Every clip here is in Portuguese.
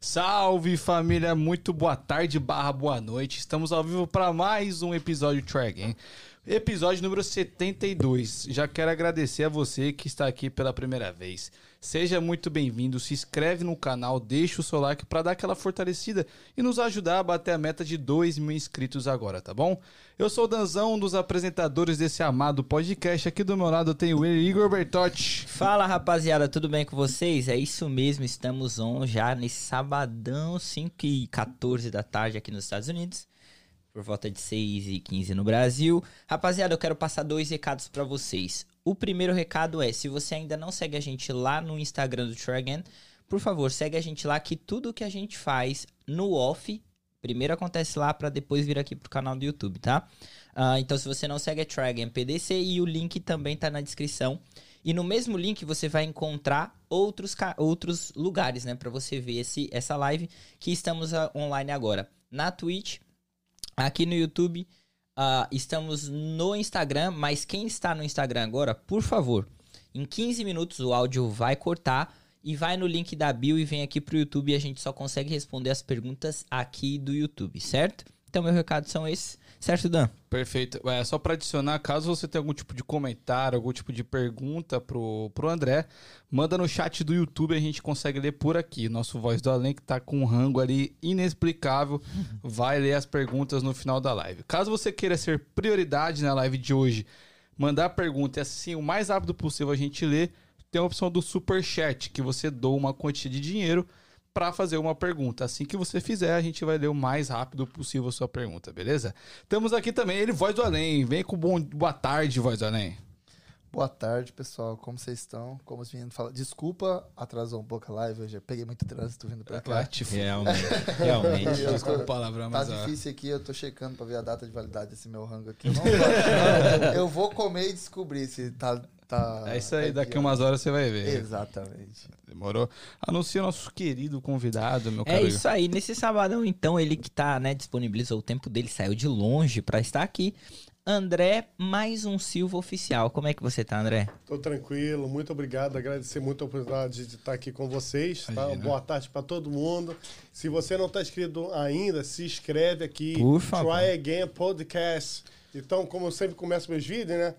Salve família, muito boa tarde barra boa noite. Estamos ao vivo para mais um episódio Track, hein? Episódio número 72. Já quero agradecer a você que está aqui pela primeira vez. Seja muito bem-vindo, se inscreve no canal, deixa o seu like para dar aquela fortalecida e nos ajudar a bater a meta de 2 mil inscritos agora, tá bom? Eu sou o Danzão, um dos apresentadores desse amado podcast. Aqui do meu lado tem o Igor Bertotti. Fala rapaziada, tudo bem com vocês? É isso mesmo, estamos on já nesse sabadão, 5 e 14 da tarde aqui nos Estados Unidos por volta de 6 e 15 no Brasil. Rapaziada, eu quero passar dois recados para vocês. O primeiro recado é, se você ainda não segue a gente lá no Instagram do Try por favor, segue a gente lá que tudo que a gente faz no off, primeiro acontece lá para depois vir aqui pro canal do YouTube, tá? Uh, então, se você não segue a Try PDC e o link também tá na descrição. E no mesmo link você vai encontrar outros, outros lugares, né, para você ver esse, essa live que estamos uh, online agora. Na Twitch, aqui no YouTube, uh, estamos no Instagram, mas quem está no Instagram agora, por favor, em 15 minutos o áudio vai cortar e vai no link da bio e vem aqui pro YouTube e a gente só consegue responder as perguntas aqui do YouTube, certo? Então, meus recados são esses. Certo, Dan? Perfeito. É, só para adicionar, caso você tenha algum tipo de comentário, algum tipo de pergunta pro, pro André, manda no chat do YouTube, a gente consegue ler por aqui. Nosso Voz do Além, que tá com um rango ali inexplicável, vai ler as perguntas no final da live. Caso você queira ser prioridade na live de hoje, mandar a pergunta e assim, o mais rápido possível a gente lê, tem a opção do Super Chat, que você doa uma quantia de dinheiro para fazer uma pergunta. Assim que você fizer, a gente vai ler o mais rápido possível a sua pergunta, beleza? Temos aqui também ele, Voz do Além. Vem com bom, boa tarde, Voz do Além. Boa tarde, pessoal. Como vocês estão? Como os meninos falam. Desculpa, atrasou um pouco a live. Eu já peguei muito trânsito vindo pra cá. Realmente. Realmente. Desculpa o palavrão, mas. Tá difícil aqui, eu tô checando pra ver a data de validade desse meu rango aqui. Eu, não, eu vou comer e descobrir se tá tá. É isso aí, daqui umas horas você vai ver. Exatamente. Demorou? Anuncia o nosso querido convidado, meu É isso aí. Nesse sabadão, então, ele que tá, né, disponibilizou o tempo dele, saiu de longe para estar aqui. André, mais um Silva oficial. Como é que você tá, André? Tô tranquilo, muito obrigado. Agradecer muito a oportunidade de estar aqui com vocês. Tá? Boa tarde para todo mundo. Se você não está inscrito ainda, se inscreve aqui. Por favor. Try Again Podcast. Então, como eu sempre começo meus vídeos, né?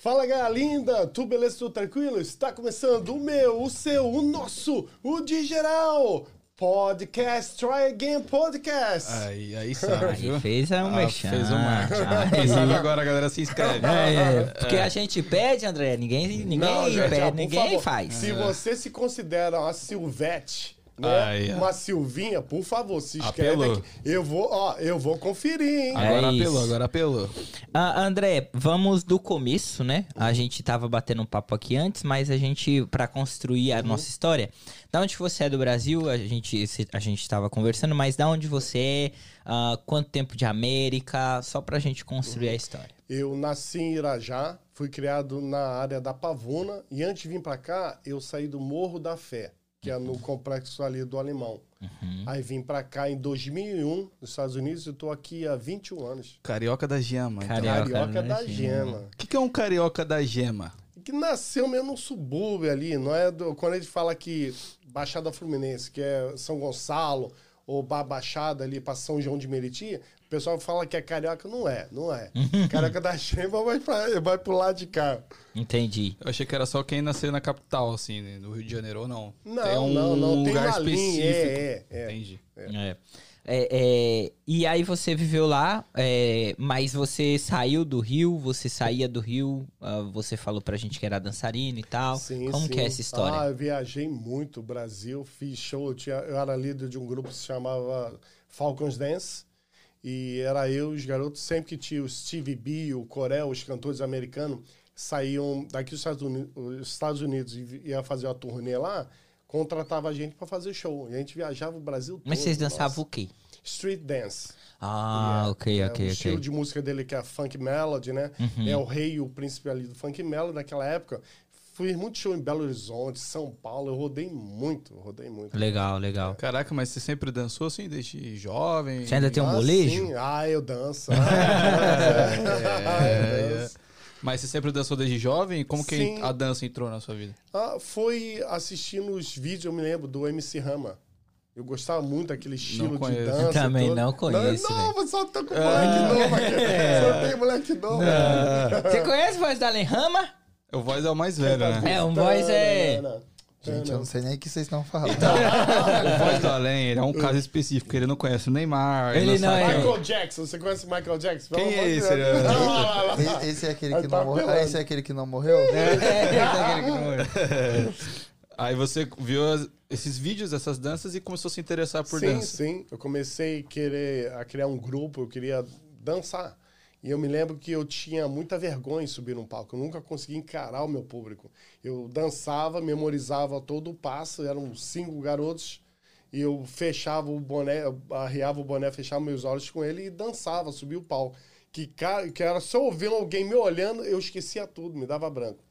Fala galera linda, tudo beleza, tudo tranquilo? Está começando o meu, o seu, o nosso, o de geral. Podcast, Try Again Podcast. Aí, aí sabe, Aí fez um ah, Fez um marketing. Ah, agora a galera se inscreve. É, é, porque é. a gente pede, André, ninguém, ninguém Não, gente, pede, ninguém favor, faz. Se você se considera uma Silvete né? Ai, uma Silvinha, por favor, se inscreve apelou. aqui. Eu vou, ó, eu vou conferir, hein? Agora é apelou, agora apelou. Ah, André, vamos do começo, né? A gente tava batendo um papo aqui antes, mas a gente, para construir a uhum. nossa história, da onde você é do Brasil, a gente, a gente tava conversando, mas da onde você é, uh, quanto tempo de América, só pra gente construir uhum. a história. Eu nasci em Irajá, fui criado na área da Pavuna, e antes de vir para cá, eu saí do Morro da Fé que é no complexo ali do Alemão. Uhum. Aí vim para cá em 2001, nos Estados Unidos, e estou aqui há 21 anos. Carioca da Gema. Então. Carioca, carioca da, Gema. O que, que, é um Carioca da Gema? Que nasceu mesmo no subúrbio ali, não é? Do, quando a gente fala que Baixada Fluminense, que é São Gonçalo, ou Baixada ali para São João de Meriti, o pessoal fala que é carioca, não é, não é. carioca da Chema vai, pra, vai pro lado de cá. Entendi. Eu achei que era só quem nasceu na capital, assim, né, no Rio de Janeiro, ou não? Não, tem um não, não. Tem lugar específico. É, é, é. Entendi. É. é. É, é, e aí você viveu lá, é, mas você saiu do Rio, você saía do Rio, uh, você falou pra gente que era dançarino e tal. Sim, Como sim. que é essa história? Ah, eu viajei muito Brasil, fiz show, eu, tinha, eu era líder de um grupo que se chamava Falcons Dance. E era eu e os garotos, sempre que tinha o Steve B, o Corel, os cantores americanos, saíam daqui dos Estados Unidos, Estados Unidos e ia fazer uma turnê lá, contratava a gente para fazer show. E a gente viajava o Brasil todo. Mas vocês dançavam nossa. o quê? Street Dance. Ah, é, ok, é, ok, o estilo de música dele que é funk melody, né? Uhum. É o rei, o príncipe ali do funk melody naquela época. Fui muito show em Belo Horizonte, São Paulo, eu rodei muito, rodei muito. Legal, legal. Caraca, mas você sempre dançou assim, desde jovem? Você ainda tem um ah, molejo? Sim. Ah, eu danço. Ah, é, eu danço. Mas você sempre dançou desde jovem? Como que Sim. a dança entrou na sua vida? Ah, foi assistindo os vídeos, eu me lembro, do MC Rama. Eu gostava muito daquele estilo de dança. Também todo. não conheço, Não, não só tô com moleque novo aqui. Só tem moleque novo. Você conhece Voz da Além Rama? O voz é o mais velho, né? É, um voz é. Gente, eu não sei nem o que vocês estão falando. O voz do além, ele é um caso específico. Ele não conhece o Neymar. Ele não sabe é- quem- Michael Jackson, você conhece o Michael Jackson? Quem Pelo é amor de esse? Deus. Ele é- Lá, lá, lá. E- Esse é aquele que tá não morreu. apelando. Esse é aquele que não morreu? Aí você viu as- esses vídeos dessas danças e começou a se interessar por sim, dança. sim. Eu comecei a querer a criar um grupo, eu queria dançar. E eu me lembro que eu tinha muita vergonha em subir num palco. Eu nunca conseguia encarar o meu público. Eu dançava, memorizava todo o passo, eram cinco garotos, e eu fechava o boné, arriava o boné, fechava meus olhos com ele e dançava, subia o palco. Que, que era só ouvindo alguém me olhando, eu esquecia tudo, me dava branco.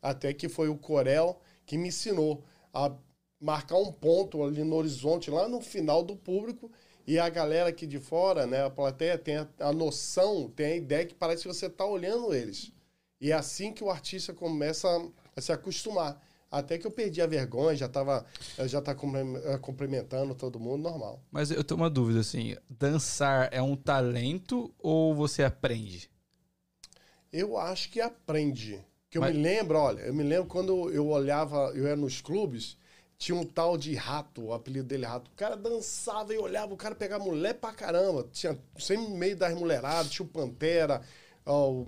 Até que foi o Corel que me ensinou a marcar um ponto ali no horizonte, lá no final do público, e a galera aqui de fora, né, a plateia tem a, a noção, tem a ideia que parece que você está olhando eles. E é assim que o artista começa a, se acostumar. Até que eu perdi a vergonha, já estava já tá eh, cumprimentando todo mundo, normal. Mas eu tenho uma dúvida, assim. Dançar é um talento ou você aprende? Eu acho que aprende. Que eu Mas- me lembro, olha, eu me lembro quando eu olhava, eu ia nos clubes, tinha um tal de rato, o apelido dele rato. O cara dançava e olhava, o cara pegava mulher pra caramba. Tinha no meio das mulheradas, tinha o Pantera, ó,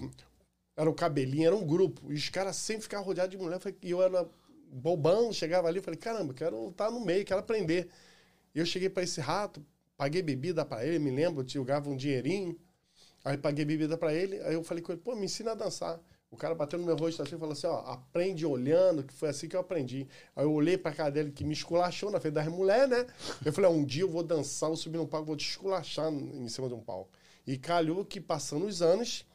era o cabelinho, era um grupo. E os caras sempre ficavam rodeados de mulher. E eu era bobão, chegava ali, falei, caramba, quero estar no meio, quero aprender. E eu cheguei pra esse rato, paguei bebida pra ele, me lembro, eu jogava um dinheirinho. Aí paguei bebida pra ele, aí eu falei com ele, pô, me ensina a dançar. O cara bateu no meu rosto assim e falou assim, ó, aprende olhando, que foi assim que eu aprendi. Aí eu olhei pra cara dele, que me esculachou na frente das mulheres, né? Eu falei, ó, um dia eu vou dançar, vou subir num palco, vou te esculachar em cima de um palco. E calhou que passando os anos,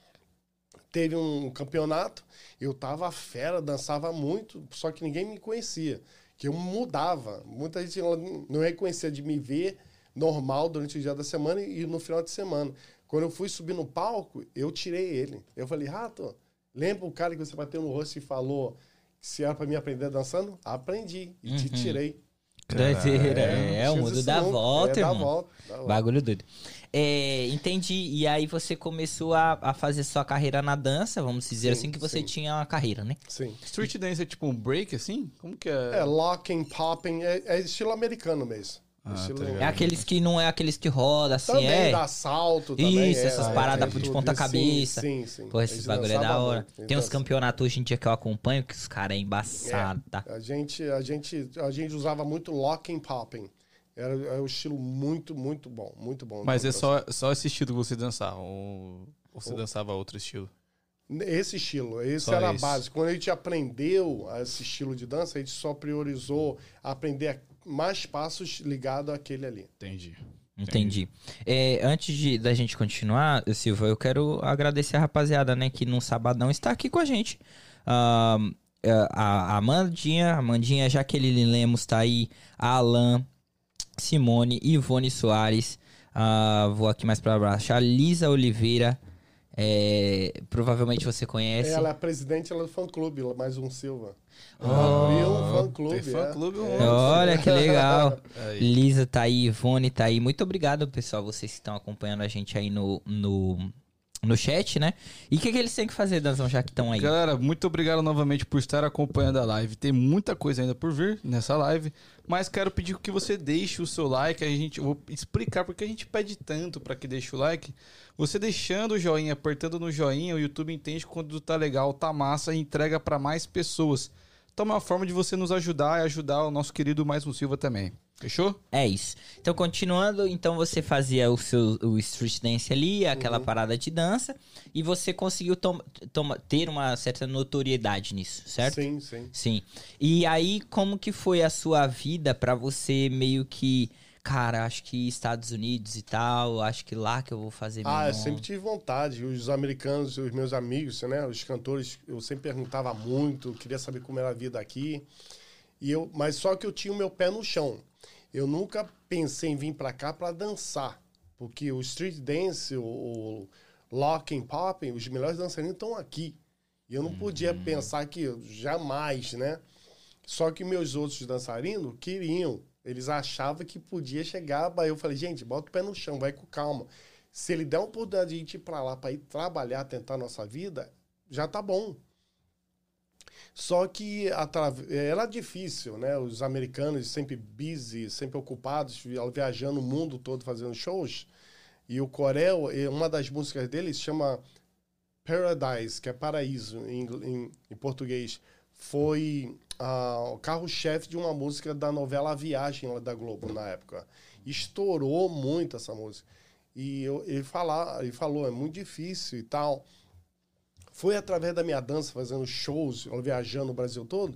teve um campeonato, eu tava fera, dançava muito, só que ninguém me conhecia. Que eu mudava. Muita gente não reconhecia de me ver normal durante o dia da semana e no final de semana. Quando eu fui subir no palco, eu tirei ele. Eu falei, Rato, lembra o cara que você bateu no rosto e falou que se era pra mim aprender dançando? Aprendi e te tirei. Doideira. É, o mundo dá volta, é, dá irmão. volta, dá volta. Bagulho doido. É, entendi. E aí você começou a, a fazer sua carreira na dança, vamos dizer Sim, assim, que você sim. tinha uma carreira, né? Sim. Street dance é tipo um break, assim? Como que é? É, locking, popping, é, é estilo americano mesmo. Ah, tá. É aqueles que não é aqueles que roda assim, Também é. dá salto também. Isso, é, essas é, paradas é de ponta cabeça. Sim, sim. sim. Pô, esses bagulho é da hora. muito, Tem uns campeonatos hoje em dia que eu acompanho que os caras é embaçado, tá? A gente, a, gente, a gente usava muito locking, popping. Era, era um estilo muito, muito bom. Muito bom. Mas é Então, só, só esse estilo que você dançava? Ou ou você dançava outro estilo? Esse estilo, esse Só era esse. a base. Quando a gente aprendeu esse estilo de dança, a gente só priorizou aprender mais passos ligados àquele ali. Entendi. Entendi. É, antes de, da gente continuar, Silva, eu quero agradecer a rapaziada, né, que no sabadão está aqui com a gente. Ah, a, a Amandinha, a Amandinha, Jaqueline Lemos tá aí, a Alan, Simone, Ivone Soares, ah, vou aqui mais pra baixo, a Lisa Oliveira, é, provavelmente você conhece. Ela é a presidente ela é do fã-clube, mais um Silva. Oh, Abriu um fã-clube. É. É. Olha que legal. Aí. Lisa tá aí, Ivone tá aí. Muito obrigado, pessoal, vocês que estão acompanhando a gente aí no, no, no chat, né? E o que, que eles têm que fazer, Danzão, já que estão aí? Galera, muito obrigado novamente por estar acompanhando a live. Tem muita coisa ainda por vir nessa live, mas quero pedir que você deixe o seu like. A gente vou explicar porque a gente pede tanto para que deixe o like. Você deixando o joinha, apertando no joinha, o YouTube entende quando tá legal, tá massa e entrega para mais pessoas. Então é uma forma de você nos ajudar e ajudar o nosso querido Mais um Silva também. Fechou? É isso. Então, continuando, então você fazia o seu o street dance ali, aquela parada de dança, e você conseguiu tom- toma- ter uma certa notoriedade nisso, certo? Sim, sim. Sim. E aí, como que foi a sua vida pra você meio que, cara, acho que Estados Unidos e tal, acho que lá que eu vou fazer meu Ah, eu nome. sempre tive vontade. Os americanos, os meus amigos, né? Os cantores, eu sempre perguntava muito, queria saber como era a vida aqui. E eu, mas só que eu tinha o meu pé no chão. Eu nunca pensei em vir para cá para dançar, porque o street dance, o, o locking, popping, os melhores dançarinos estão aqui. E eu não podia pensar que jamais, né? Só que meus outros dançarinos queriam. Eles achavam que podia chegar, aí eu falei, gente, bota o pé no chão, vai com calma. Se ele der uma oportunidade de ir para lá para ir trabalhar, tentar a nossa vida, já tá bom. Só que era difícil, né? Os americanos sempre busy, sempre ocupados, viajando o mundo todo fazendo shows. E o Corel, uma das músicas dele se chama Paradise, que é paraíso em, em, em português. Foi o carro-chefe de uma música da novela A Viagem da Globo na época. Estourou muito essa música. E eu, ele, fala, ele falou, é muito difícil e tal. Foi através da minha dança, fazendo shows, viajando o Brasil todo,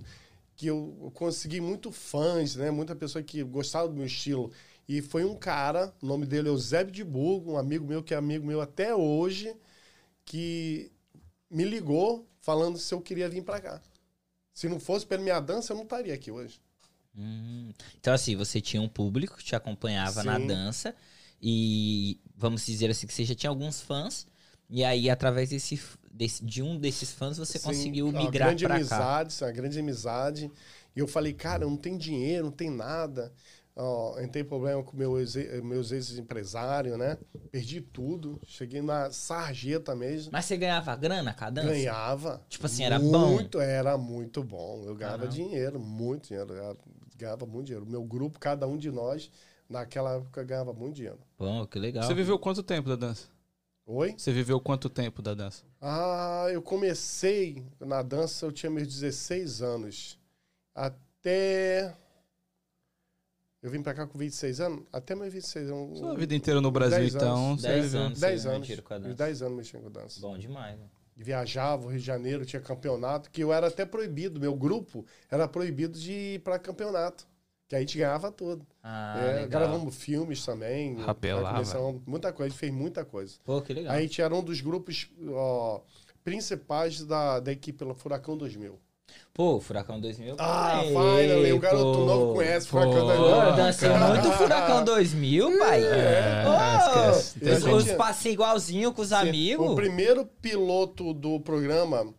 que eu consegui muito fãs, né? Muita pessoa que gostava do meu estilo. E foi um cara, o nome dele é Eusébio de Burgo, um amigo meu que é amigo meu até hoje, que me ligou falando se eu queria vir para cá. Se não fosse pela minha dança, eu não estaria aqui hoje. Hum. Então, assim, você tinha um público que te acompanhava Sim. na dança e, vamos dizer assim, que você já tinha alguns fãs e aí, através desse, desse, de um desses fãs, você Sim, conseguiu migrar para cá. Amizade, uma grande amizade. E eu falei, cara, não tem dinheiro, não tem nada. Ó, entrei problema com meu ex, meus ex-empresários, né? Perdi tudo. Cheguei na sarjeta mesmo. Mas você ganhava grana cada dança? Ganhava. Tipo assim, era muito, bom? Muito, era muito bom. Eu ganhava dinheiro, muito dinheiro. Eu ganhava muito dinheiro. Meu grupo, cada um de nós, naquela época, ganhava muito dinheiro. Bom, que legal. Você viveu quanto tempo da dança? Oi? Você viveu quanto tempo da dança? Ah, eu comecei na dança, eu tinha meus 16 anos. Até. Eu vim pra cá com 26 anos? Até meus 26 anos. Sua vida inteira no Brasil, 10 então. 10 anos. 10 anos. 10 anos mexendo com dança. Bom demais, né? Viajava, Rio de Janeiro, tinha campeonato, que eu era até proibido. Meu grupo era proibido de ir pra campeonato. Que a gente ganhava tudo. Ah, é, gravamos filmes também. Rapelava. Muita coisa, a gente fez muita coisa. Pô, que legal. A gente era um dos grupos ó, principais da, da equipe pela Furacão 2000. Pô, Furacão 2000. Ah, finally, o garoto pô, novo conhece Furacão 2000. Pô, eu dancei muito Furacão 2000, pai. É, oh, os passinhos igualzinho com os Sim, amigos. O primeiro piloto do programa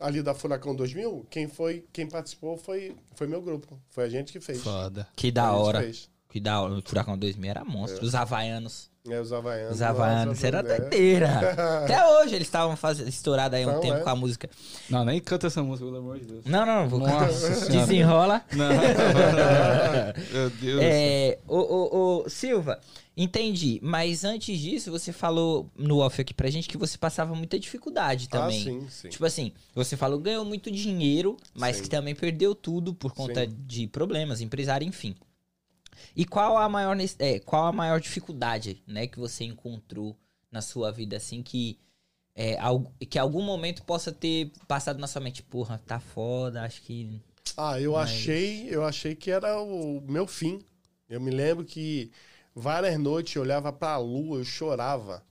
ali da Furacão 2000, quem foi, quem participou foi, foi meu grupo. Foi a gente que fez. Foda. Que da hora. Que da hora. O Furacão 2000 era monstro. É. Os havaianos. É, os havaianos. Os havaianos. era doideira. Até hoje eles estavam estourados aí um então, tempo é. com a música. Não, nem canta essa música, pelo amor de Deus. Não, não, vou cantar. Desenrola. Não. Meu Deus. É, o, o, o Silva, Entendi, mas antes disso, você falou no off aqui pra gente que você passava muita dificuldade ah, também. Ah, sim, sim. Tipo assim, você falou ganhou muito dinheiro, mas sim. que também perdeu tudo por conta sim. de problemas, empresário, enfim. E qual a maior é, qual a maior dificuldade, né, que você encontrou na sua vida assim que é, que algum momento possa ter passado na sua mente, porra, tá foda, acho que Ah, eu mas... achei, eu achei que era o meu fim. Eu me lembro que Várias noites eu olhava para a lua, eu chorava.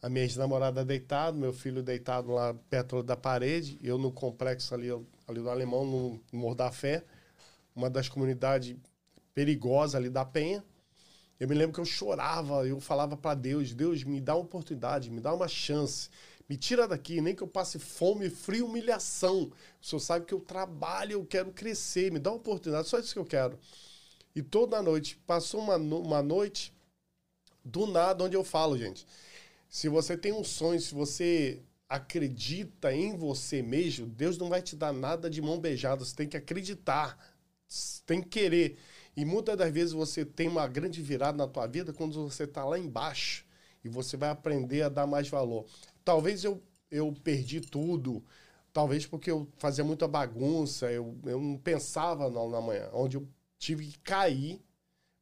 A minha ex-namorada deitada, meu filho deitado lá perto da parede, eu no complexo ali, ali do Alemão, no Morro da Fé, uma das comunidades perigosas ali da Penha. Eu me lembro que eu chorava, eu falava para Deus: Deus, me dá uma oportunidade, me dá uma chance. Me tira daqui, nem que eu passe fome, frio, humilhação. O senhor sabe que eu trabalho, eu quero crescer, me dá uma oportunidade, só isso que eu quero. E toda noite, passou uma, uma noite do nada onde eu falo, gente. Se você tem um sonho, se você acredita em você mesmo, Deus não vai te dar nada de mão beijada. Você tem que acreditar, tem que querer. E muitas das vezes você tem uma grande virada na tua vida quando você está lá embaixo e você vai aprender a dar mais valor. Talvez eu, eu perdi tudo, talvez porque eu fazia muita bagunça, eu, eu não pensava na, na manhã, onde eu tive que cair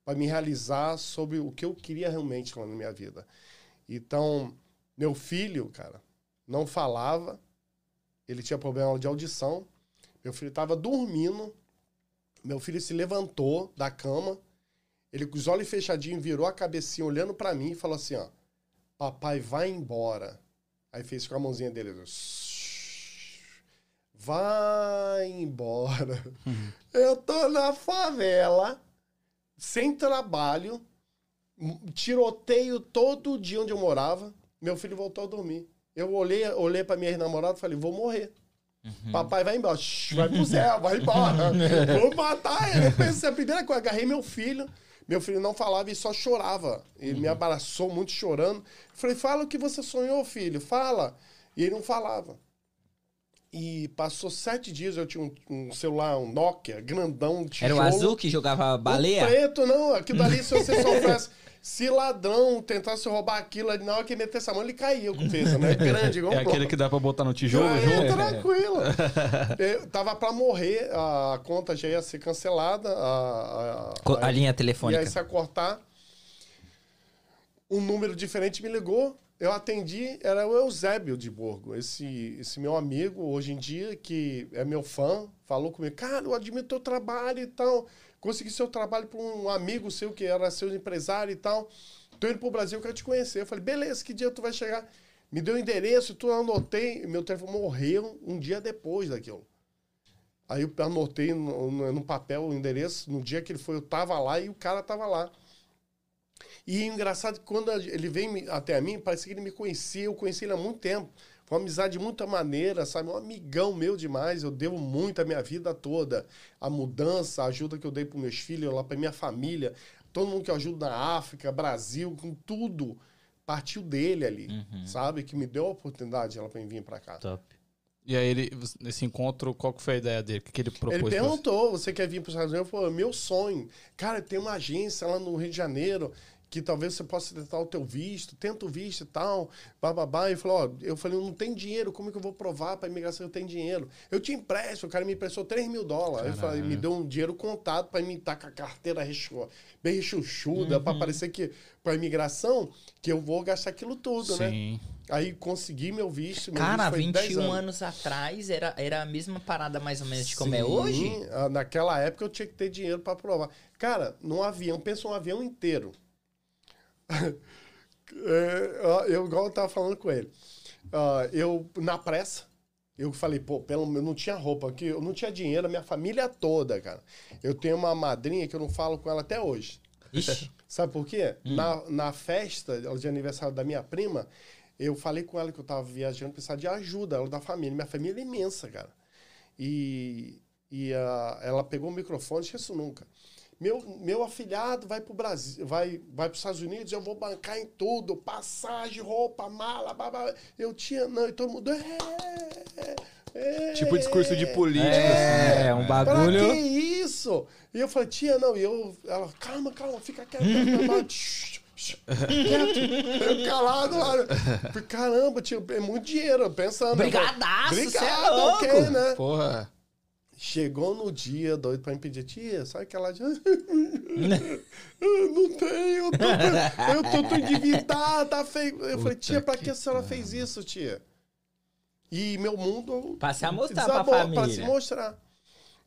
para me realizar sobre o que eu queria realmente na minha vida. Então, meu filho, cara, não falava, ele tinha problema de audição. Meu filho estava dormindo, meu filho se levantou da cama, ele com os olhos fechadinhos virou a cabecinha olhando para mim e falou assim, ó, papai vai embora. Aí fez com a mãozinha dele, vai embora. Uhum. Eu tô na favela, sem trabalho, tiroteio todo dia onde eu morava. Meu filho voltou a dormir. Eu olhei, olhei pra minha ex-namorada e falei, vou morrer. Uhum. Papai vai embora. Shhh, vai pro céu, vai embora. Vou matar ele. Eu pensei, a primeira coisa, agarrei meu filho. Meu filho não falava e só chorava. Ele uhum. me abraçou muito chorando. falei, fala o que você sonhou, filho, fala. E ele não falava. E passou sete dias, eu tinha um, um celular, um Nokia, grandão. Era o azul que jogava baleia? O preto, não. Aquilo dali, se você soubesse... Se ladrão tentasse roubar aquilo, na hora que metesse a mão, ele caía com peso, né? Grande, igual É aquele que dá pra botar no tijolo é, junto? tranquilo. Eu tava pra morrer, a conta já ia ser cancelada. A, a, a linha telefônica. Ia se cortar. Um número diferente me ligou. Eu atendi, era o Eusébio de Borgo, esse, esse meu amigo hoje em dia, que é meu fã, falou comigo, cara, eu admiro teu trabalho e tal consegui seu trabalho para um amigo seu que era seu empresário e tal. Tô indo pro Brasil, eu quero te conhecer. Eu falei, beleza, que dia tu vai chegar? Me deu o endereço, tu anotei, meu telefone morreu um dia depois daquilo. Aí eu anotei no, no, no, papel o endereço, no dia que ele foi, eu tava lá e o cara tava lá. E é engraçado que quando ele veio até mim, parece que ele me conhecia, eu conheci ele há muito tempo. Foi uma amizade de muita maneira, sabe? Um amigão meu demais. Eu devo muito a minha vida toda. A mudança, a ajuda que eu dei para meus filhos, lá para minha família. Todo mundo que eu ajudo na África, Brasil, com tudo. Partiu dele ali, uhum. sabe? Que me deu a oportunidade ela para vir para cá. Top. E aí, ele, nesse encontro, qual que foi a ideia dele? O que, que ele propôs? Ele perguntou, você quer vir para os Estados Unidos? Eu falei, meu sonho. Cara, tem uma agência lá no Rio de Janeiro que talvez você possa tentar o teu visto, tenta o visto e tal, bababá. E falou, ó, eu falei, não tem dinheiro, como é que eu vou provar para imigração que eu tenho dinheiro? Eu te empresto, o cara me emprestou 3 mil dólares. Eu falei, me deu um dinheiro contado para me estar com a carteira bem rechuchuda, uhum. para parecer que, para imigração, que eu vou gastar aquilo tudo, né? Sim. né? Aí consegui meu visto. Meu Cara, visto 21 anos. anos. atrás era, era a mesma parada mais ou menos de como é hoje? Naquela época eu tinha que ter dinheiro para provar. Cara, num avião, pensa um avião inteiro é, eu, igual eu tava falando com ele. Uh, eu, na pressa, eu falei, pô, pelo eu não tinha roupa aqui, eu não tinha dinheiro, a minha família toda, cara. Eu tenho uma madrinha que eu não falo com ela até hoje. Ixi. Sabe por quê? Hum. Na, na festa de aniversário da minha prima, eu falei com ela que eu tava viajando, precisava de ajuda, ela da família. Minha família é imensa, cara. E, e uh, ela pegou o microfone, esqueço nunca meu, meu afilhado vai para o Brasil, vai, vai para os Estados Unidos, eu vou bancar em tudo, passagem, roupa, mala, babá. Eu tinha, não, e todo mundo. É, é, é, tipo discurso de político, é, assim, é um bagulho. Pra que isso? E eu falei, tia, não, e eu, ela, calma, calma, fica quieto, quieto. Eu calado lá. Caramba, tio, é muito dinheiro, pensando. Brigadaço, Obrigado, é ok, né? Porra. Chegou no dia, doido pra impedir, tia, sabe aquela de... não tenho, eu tô, eu tô, tô endividada, tá feio. Eu falei, tia, pra que, que a senhora cara. fez isso, tia? E meu mundo... Pra se mostrar pra família. Pra se mostrar.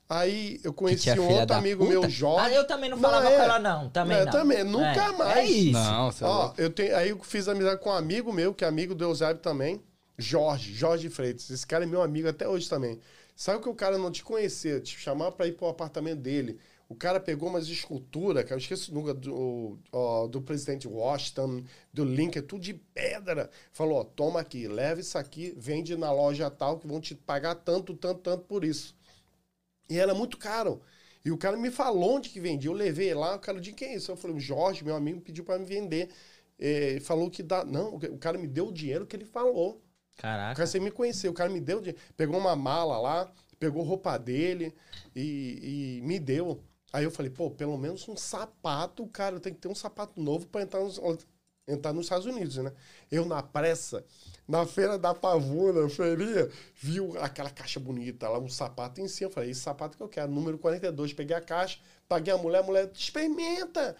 Aí eu conheci um outro amigo puta. meu, Jorge. Ah, eu também não falava não, é, com ela, não. Também é, não. também, nunca é. mais. É isso. Não, Ó, eu tenho, aí eu fiz amizade com um amigo meu, que é amigo do Eusébio também. Jorge, Jorge Freitas. Esse cara é meu amigo até hoje também. Sabe que o cara não te conhecia, te chamar para ir pro apartamento dele. O cara pegou umas esculturas, que eu esqueço nunca, do, do presidente Washington, do Lincoln, tudo de pedra. Falou, ó, toma aqui, leva isso aqui, vende na loja tal, que vão te pagar tanto, tanto, tanto por isso. E era muito caro. E o cara me falou onde que vendia. Eu levei lá, o cara disse, quem é isso? Eu falei, Jorge, meu amigo, pediu para me vender. É, falou que dá. Não, o cara me deu o dinheiro que ele falou. Caraca. O cara sem me conhecer. O cara me deu, pegou uma mala lá, pegou roupa dele e, e me deu. Aí eu falei, pô, pelo menos um sapato, cara, tem que ter um sapato novo para entrar nos, entrar nos Estados Unidos, né? Eu, na pressa, na feira da pavuna, feirinha, viu aquela caixa bonita lá, um sapato em cima. Eu falei, esse sapato que eu quero, número 42. Peguei a caixa, paguei a mulher, a mulher, experimenta.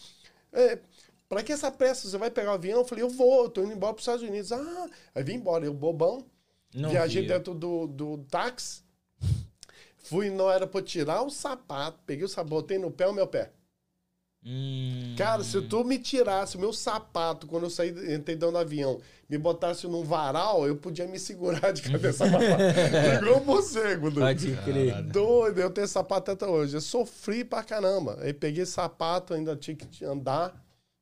É, Pra que essa pressa? Você vai pegar o avião? Eu falei, eu vou, eu tô indo embora pros Estados Unidos. Ah, aí vim embora, eu bobão. Não viajei via. dentro do, do táxi. Fui no aeroporto tirar o sapato, peguei o sapato, botei no pé o meu pé. Hum. Cara, se tu me tirasse o meu sapato quando eu saí, entrei dentro do avião, me botasse num varal, eu podia me segurar de cabeça pra baixo. Igual um morcego. Pode crer. Doido, eu tenho sapato até hoje. Eu sofri pra caramba. Aí peguei sapato, ainda tinha que andar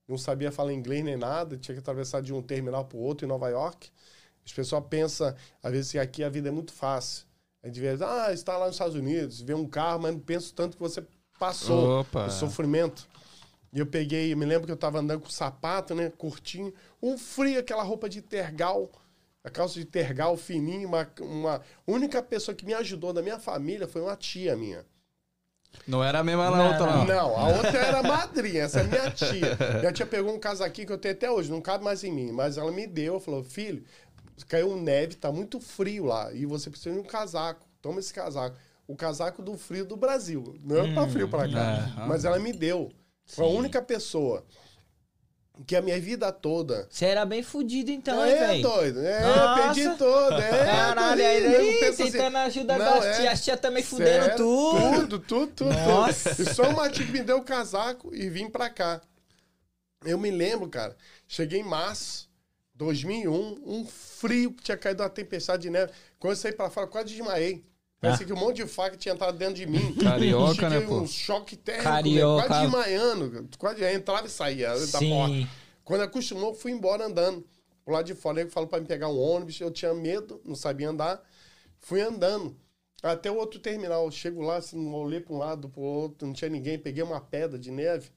não sabia falar inglês nem nada, tinha que atravessar de um terminal para o outro em Nova York. As pessoas pensam, às vezes, que aqui a vida é muito fácil. A gente vê, ah, está lá nos Estados Unidos, vê um carro, mas não penso tanto que você passou Opa. o sofrimento. E eu peguei, eu me lembro que eu tava andando com sapato, né, curtinho, um frio, aquela roupa de tergal, a calça de tergal fininha, uma, uma única pessoa que me ajudou da minha família foi uma tia minha. Não era a mesma Não, outra, não. Não, a outra era a madrinha, essa é minha tia. Minha tia pegou um casaquinho que eu tenho até hoje, não cabe mais em mim, mas ela me deu, falou, filho, caiu neve, tá muito frio lá, e você precisa de um casaco, toma esse casaco. O casaco do frio do Brasil, não é pra frio pra cá, Aham. mas ela me deu. Foi a única pessoa que a minha vida toda... Você era bem fudido então, hein, é, velho? doido, é, Nossa. eu perdi todo, é. Caralho, aí, nego pensa assim, tentando ajudar não, as é. tias, as tias também fudendo Sério, tudo. Tudo, tudo, tudo. Nossa. tudo. E só tia que me deu o casaco e vim pra cá. Eu me lembro, cara, cheguei em março 2001, um frio que tinha caído uma tempestade de neve. Quando eu saí pra fora, quase desmaiei. Parecia que um monte de faca tinha entrado dentro de mim. Carioca, né, pô? Um choque térmico, Carioca. né? quase desmaiando. Quase entrava e saía da porta. Sim. Quando acostumou, fui embora andando. Pro lado de fora, ele falou pra me pegar um ônibus. Eu tinha medo, não sabia andar. Fui andando. Até o outro terminal. Eu chego lá, assim, olhei pra um lado, pro outro, não tinha ninguém. Peguei uma pedra de neve.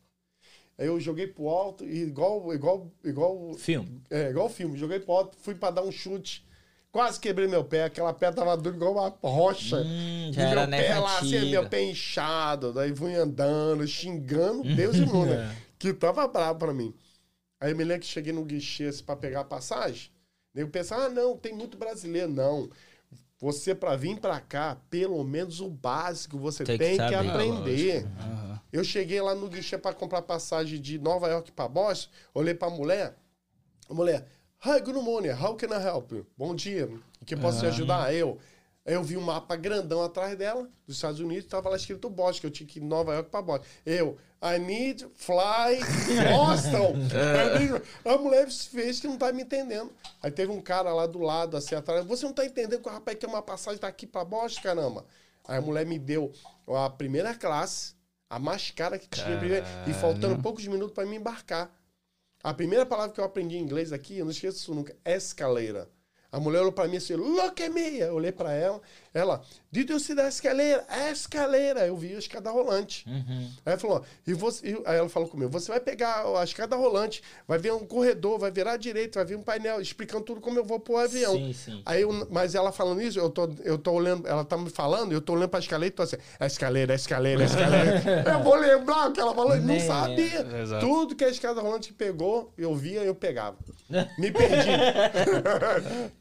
Aí eu joguei pro alto, e igual, igual, igual, Filme. é, igual filme. Joguei pro alto, fui pra dar um chute. Quase quebrei meu pé. Aquela pedra tava dura igual uma rocha. Hum, E já era meu neve pé lá, assim, meu pé inchado. Daí fui andando, xingando Deus e mundo, né? Que tava bravo pra mim. Aí eu me lembro que cheguei no guichê assim, pra pegar a passagem. Daí eu pensei, ah, não, tem muito brasileiro. Não. Você, pra vir pra cá, pelo menos o básico você Tem tem, que que, aprender. Aham. Eu cheguei lá no guichê pra comprar passagem de Nova York pra Boston, olhei pra mulher, a mulher, Hi, good morning, how can I help you? Bom dia, em que posso te ajudar? Eu, eu vi um mapa grandão atrás dela, dos Estados Unidos, tava lá escrito Boston, que eu tinha que ir Nova York pra Boston. Eu, I need fly Boston. Need- A mulher fez que não tá me entendendo. Aí teve um cara lá do lado, assim, atrás, você não tá entendendo que o rapaz quer uma passagem daqui pra Boston, caramba? Aí a mulher me deu a primeira classe, a mais cara que tinha, e faltando poucos minutos para me embarcar. A primeira palavra que eu aprendi em inglês aqui, eu não esqueço isso nunca, escaleira. A mulher olhou pra mim assim, look at me. Eu olhei pra ela, ela, did you see the escaleira? Escaleira. Eu vi a escada rolante. Uhum. Aí ela falou, e você, aí ela falou comigo, você vai pegar a escada rolante, vai ver um corredor, vai virar à direita, vai ver um painel explicando tudo como eu vou pro avião. Sim, sim. Aí eu, mas ela falando isso, eu tô, eu tô olhando, ela tá me falando, eu tô olhando pra escaleira e tô assim, a escaleira, a escaleira, a escaleira. eu vou lembrar o que ela falou, não sabia. Exato. Tudo que a escada rolante pegou, eu via, eu pegava. Me perdi.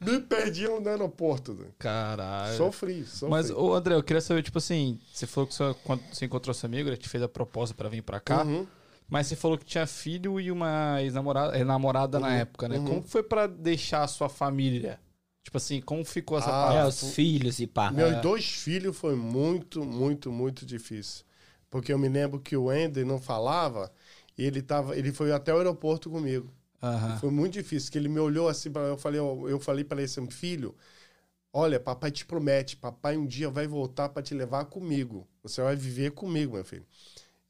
me perdi no aeroporto. Caralho. Sofri, sofri. Mas, ô André, eu queria saber, tipo assim, você falou que você, quando você encontrou seu amigo, ele te fez a proposta pra vir pra cá, Uhum. mas você falou que tinha filho e uma ex-namorada namorada Uhum. na época, né? Como foi pra deixar a sua família? Tipo assim, como ficou essa Ah, É, parada? os filhos e pá. Meus dois filhos foi muito, muito, muito difícil. Porque eu me lembro que o Andy não falava, e ele, tava, ele foi até o aeroporto comigo. Aham. Foi muito difícil, que ele me olhou assim, pra- eu falei, eu, eu falei para ele assim, filho, olha, papai te promete, papai um dia vai voltar para te levar comigo. Você vai viver comigo, meu filho.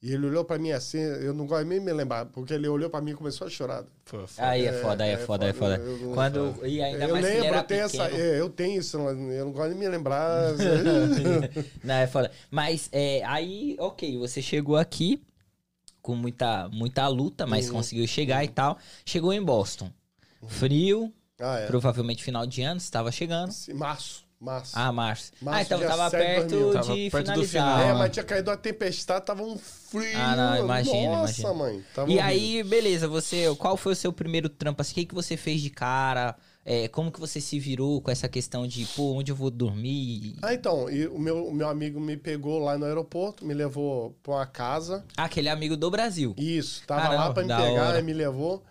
E ele olhou para mim assim, eu não gosto nem de me lembrar, porque ele olhou para mim e começou a chorar. Foi foda. Aí é foda, aí é é foda, aí é foda. eu não- Quando, e ainda eu mais lembro, era eu tenho, essa, pequeno. é, eu tenho isso, eu não gosto de me lembrar. Não, é foda. Mas é, aí, ok, você chegou aqui com muita, muita luta, mas Uhum. conseguiu chegar e tal. Chegou em Boston. Frio, ah, é. provavelmente final de ano, estava chegando. Sim, Março, março. Ah, março. Março, ah, então tava 7 de perto 2000. Tava de perto do finalizar. final. É, mas tinha caído uma tempestade, tava um frio. Ah, não, imagina, Nossa, imagina. mãe. tava E horrível. aí, beleza, você, qual foi o seu primeiro trampo? Assim, o que, que você fez de cara? É, como que você se virou com essa questão de, pô, onde eu vou dormir? Ah, então, e o meu, o meu amigo me pegou lá no aeroporto, me levou pra uma casa. Ah, aquele amigo do Brasil. Isso, tava Caramba, lá pra me pegar, hora. e me levou.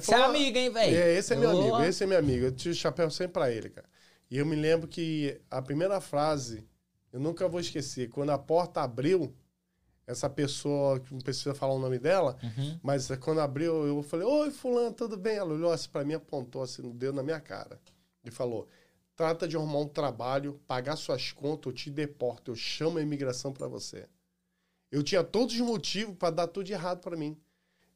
Você é amigo, hein, velho? É, esse é meu amigo, esse é meu amigo. Eu tiro o chapéu sempre pra ele, cara. E eu me lembro que a primeira frase, eu nunca vou esquecer, quando a porta abriu, essa pessoa, que não precisa falar o nome dela, Uhum. mas quando abriu, eu falei, oi, fulano, tudo bem? Ela olhou assim pra mim, apontou assim, no dedo na minha cara. E falou, trata de arrumar um trabalho, pagar suas contas, eu te deporto, eu chamo a imigração pra você. Eu tinha todos os motivos pra dar tudo de errado pra mim.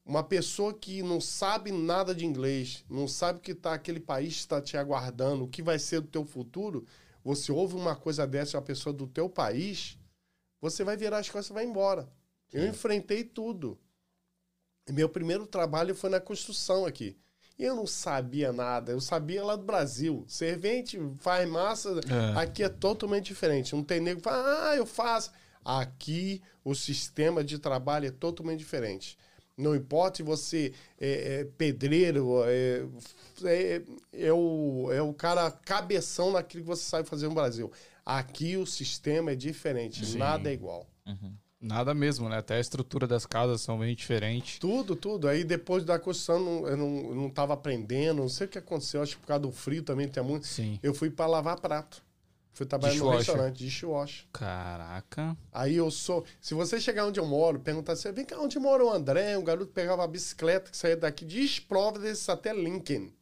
Uma pessoa que não sabe nada de inglês, não sabe que tá aquele país está te aguardando, o que vai ser do teu futuro, você ouve uma coisa dessa, uma pessoa do teu país, você vai virar as costas e vai embora. Eu enfrentei tudo. Meu primeiro trabalho foi na construção aqui. E eu não sabia nada, eu sabia lá do Brasil. Servente faz massa, É. aqui é totalmente diferente. Não tem nego que fala, ah, eu faço. Aqui o sistema de trabalho é totalmente diferente. Não importa se você é, é pedreiro, é, é, é o, é o cara cabeção naquilo que você sabe fazer no Brasil. Aqui o sistema é diferente, Sim. nada é igual. Nada mesmo, né? Até a estrutura das casas são bem diferentes. Tudo, tudo. Aí depois da construção não- eu não, eu não tava aprendendo, não sei o que aconteceu, acho que por causa do frio também tem muito. Sim. Eu fui para lavar prato. Fui trabalhar no restaurante, dishwasher. Caraca. Aí eu sou. Se você chegar onde eu moro, perguntar assim, vem cá, onde mora o André? Um garoto pegava a bicicleta que saía daqui de Providence até Lincoln.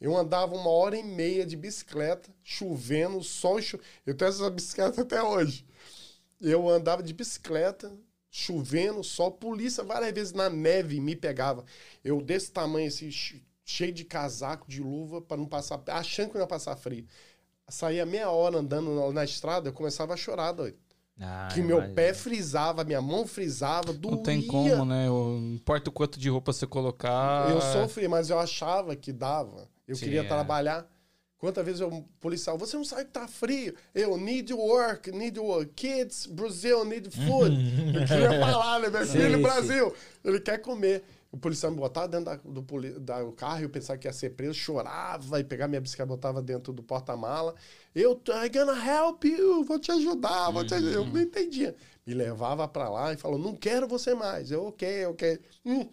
Eu andava uma hora e meia de bicicleta, chovendo, sol chu... Eu tenho essa bicicleta até hoje. Eu andava de bicicleta, chovendo, sol, polícia várias vezes na neve me pegava. Eu desse tamanho, assim, che- cheio de casaco, de luva, para não passar, achando que não ia passar frio. Saía meia hora andando na, na estrada, eu começava a chorar, doido. Ah, que meu imagina. pé frisava, minha mão frisava, doía. Não tem como, né? Eu- Não importa o quanto de roupa você colocar. Eu sofri, mas eu achava que dava. Eu Sim, queria é. trabalhar. Quantas vezes eu, policial, você não sabe que tá frio. Eu need work, need work. Kids, Brazil, need food. eu queria falar, né? Meu filho. Brasil, ele quer comer. O policial me botava dentro da- do, da- do carro, eu pensava que ia ser preso, chorava e pegava minha bicicleta, botava dentro do porta-mala. Eu, I'm gonna help you, vou te ajudar, vou te ajudar. Eu não entendia. Me levava pra lá e falou, não quero você mais. Eu, ok, ok. Hum,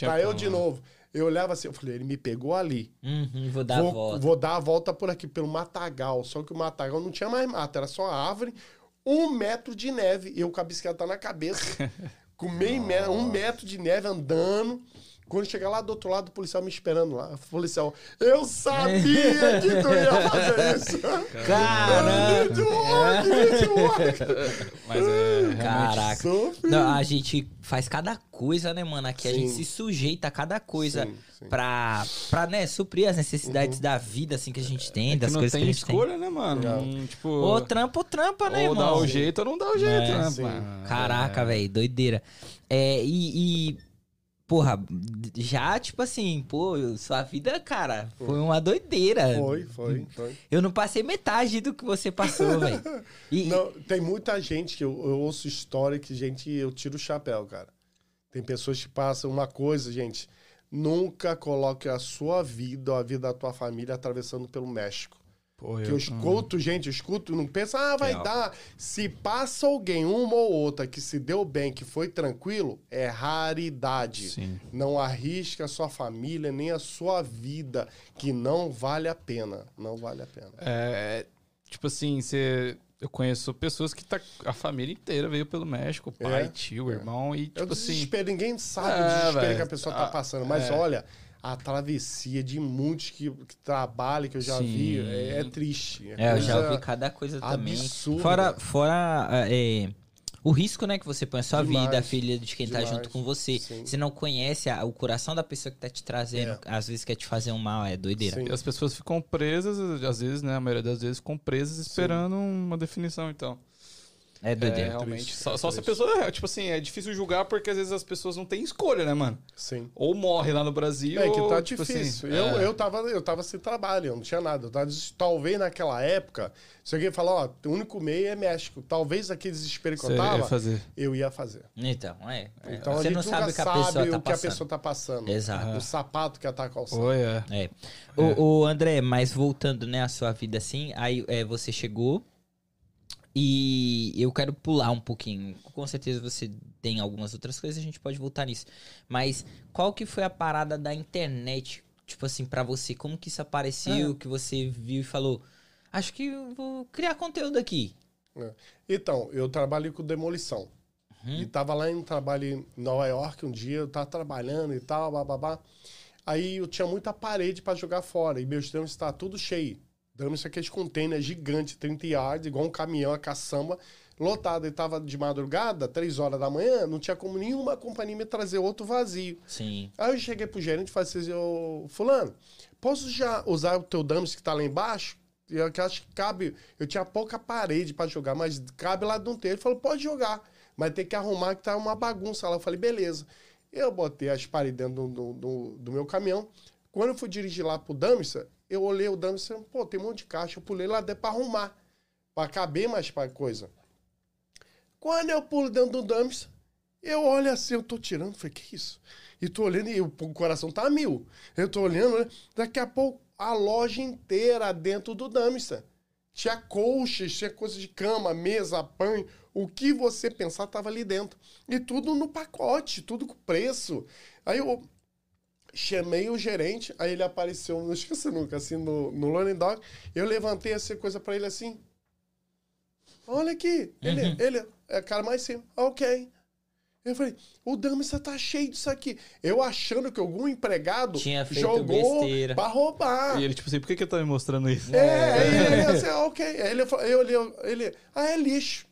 tá eu de né? novo. Eu olhava assim, eu falei, ele me pegou ali. Uhum, vou dar a vou, volta. vou dar a volta por aqui, pelo matagal. Só que o matagal não tinha mais mata, era só árvore, um metro de neve. Eu com a bicicleta na cabeça, com meio metro, um metro de neve andando. Quando chegar lá do outro lado, o policial me esperando lá. O policial, eu sabia que tu ia fazer isso. Caramba! Work, need work. Mas é. Caraca. Não, a gente faz cada coisa, né, mano? Aqui a Sim. gente se sujeita a cada coisa Sim, sim. pra, pra, né, suprir as necessidades da vida, assim, que a gente tem, É das coisas tem que a gente escolha, né, mano? Não, tipo, tem. Ou trampa ou trampa, né, ou dá irmão? o jeito ou não dá o jeito, É, né, sim. mano? Caraca, É. velho, doideira. É, e, e, porra, já, tipo assim, pô, sua vida, cara, foi uma doideira. Foi, foi, foi. Eu não passei metade do que você passou, velho. Não, tem muita gente que eu, eu ouço história que, gente, eu tiro o chapéu, cara. Tem pessoas que passam uma coisa, gente. Nunca coloque a sua vida ou a vida da tua família atravessando pelo México. Pô, Que eu, eu escuto, gente, eu escuto, não pensa, ah, vai Real. dar. Se passa alguém, uma ou outra, que se deu bem, que foi tranquilo, é raridade. Sim. Não arrisca a sua família nem a sua vida, que não vale a pena. Não vale a pena. É, tipo assim, você. Eu conheço pessoas que tá. A família inteira veio pelo México, pai, É, tio, irmão, e É tipo assim. desespero, ninguém sabe É, o desespero velho. que a pessoa tá Ah, passando. Mas é. olha, a travessia de muitos que, que trabalham, que eu já vi, Sim. é, é triste. É, eu já ouvi cada coisa também. absurda. Fora, fora é, o risco, né, que você põe a sua Demais. vida, a filha de quem tá Demais. junto com você. Sim. Você não conhece a- o coração da pessoa que tá te trazendo, às vezes quer te fazer um mal, é doideira. Sim. E as pessoas ficam presas, às vezes, né? A maioria das vezes ficam presas esperando uma definição, então. É É, doideira. realmente. Só, é só se a pessoa. Tipo assim, é difícil julgar porque às vezes as pessoas não têm escolha, né, mano? Sim. Ou morre lá no Brasil. É que tá ou, tipo difícil. assim, eu, é. eu, tava, eu tava sem trabalho, eu não tinha nada. Eu tava talvez naquela época, se alguém falar, ó, o único meio é México. Talvez aquele desespero que Você eu tava, ia fazer. eu ia fazer. Então, é. é. Então a você gente não nunca sabe o que a pessoa tá o que a passando. pessoa tá passando. Exato. O sapato que ela tá calçando. Oi, é. É. O, o André, mas voltando, né, à sua vida assim, aí é, você chegou e eu quero pular um pouquinho. Com certeza você tem algumas outras coisas, a gente pode voltar nisso. Mas qual que foi a parada da internet, tipo assim, pra você? Como que isso apareceu, que você viu e falou, acho que eu vou criar conteúdo aqui. É. Então, eu trabalho com demolição. E tava lá em um trabalho em Nova York um dia, eu tava trabalhando e tal, bababá. Aí eu tinha muita parede para jogar fora e meus drums estavam tudo cheio. Drums aqueles containers gigantes, 30 yards, igual um caminhão, a caçamba, lotado. E tava de madrugada, 3 horas da manhã, não tinha como nenhuma companhia me trazer outro vazio. Sim. Aí eu cheguei pro gerente e falei assim, ô, fulano, posso já usar o teu dumps que tá lá embaixo? eu acho que cabe. Eu tinha pouca parede pra jogar, mas cabe lá dentro. Ele falou, pode jogar, mas tem que arrumar que tá uma bagunça lá. Eu falei, beleza. Eu botei as paredes dentro do, do, do meu caminhão. Quando eu fui dirigir lá pro Damster, eu olhei o Damster, pô, tem um monte de caixa. Eu pulei lá dentro pra arrumar, pra caber mais pra coisa. Quando eu pulo dentro do Damster, eu olho assim, eu tô tirando, falei, que isso? E tô olhando e o coração tá a mil. Eu tô olhando, né? daqui a pouco a loja inteira dentro do Damster. Tinha colchas, tinha coisa de cama, mesa, pão, o que você pensar tava ali dentro. E tudo no pacote, tudo com preço. Aí eu chamei o gerente, aí ele apareceu, não esqueço nunca, assim, no, no Learning Dog. Eu levantei essa coisa para ele assim. Olha aqui. Ele, Uhum. ele é cara mais simples. Ok. Eu falei, o Damissa tá cheio disso aqui. Eu achando que algum empregado Tinha feito jogou besteira. pra roubar. E ele, tipo assim, por que, que ele tá me mostrando isso? É, aí ele, assim, ok. Aí ele, falou- eu olhei, ele, ah, é lixo.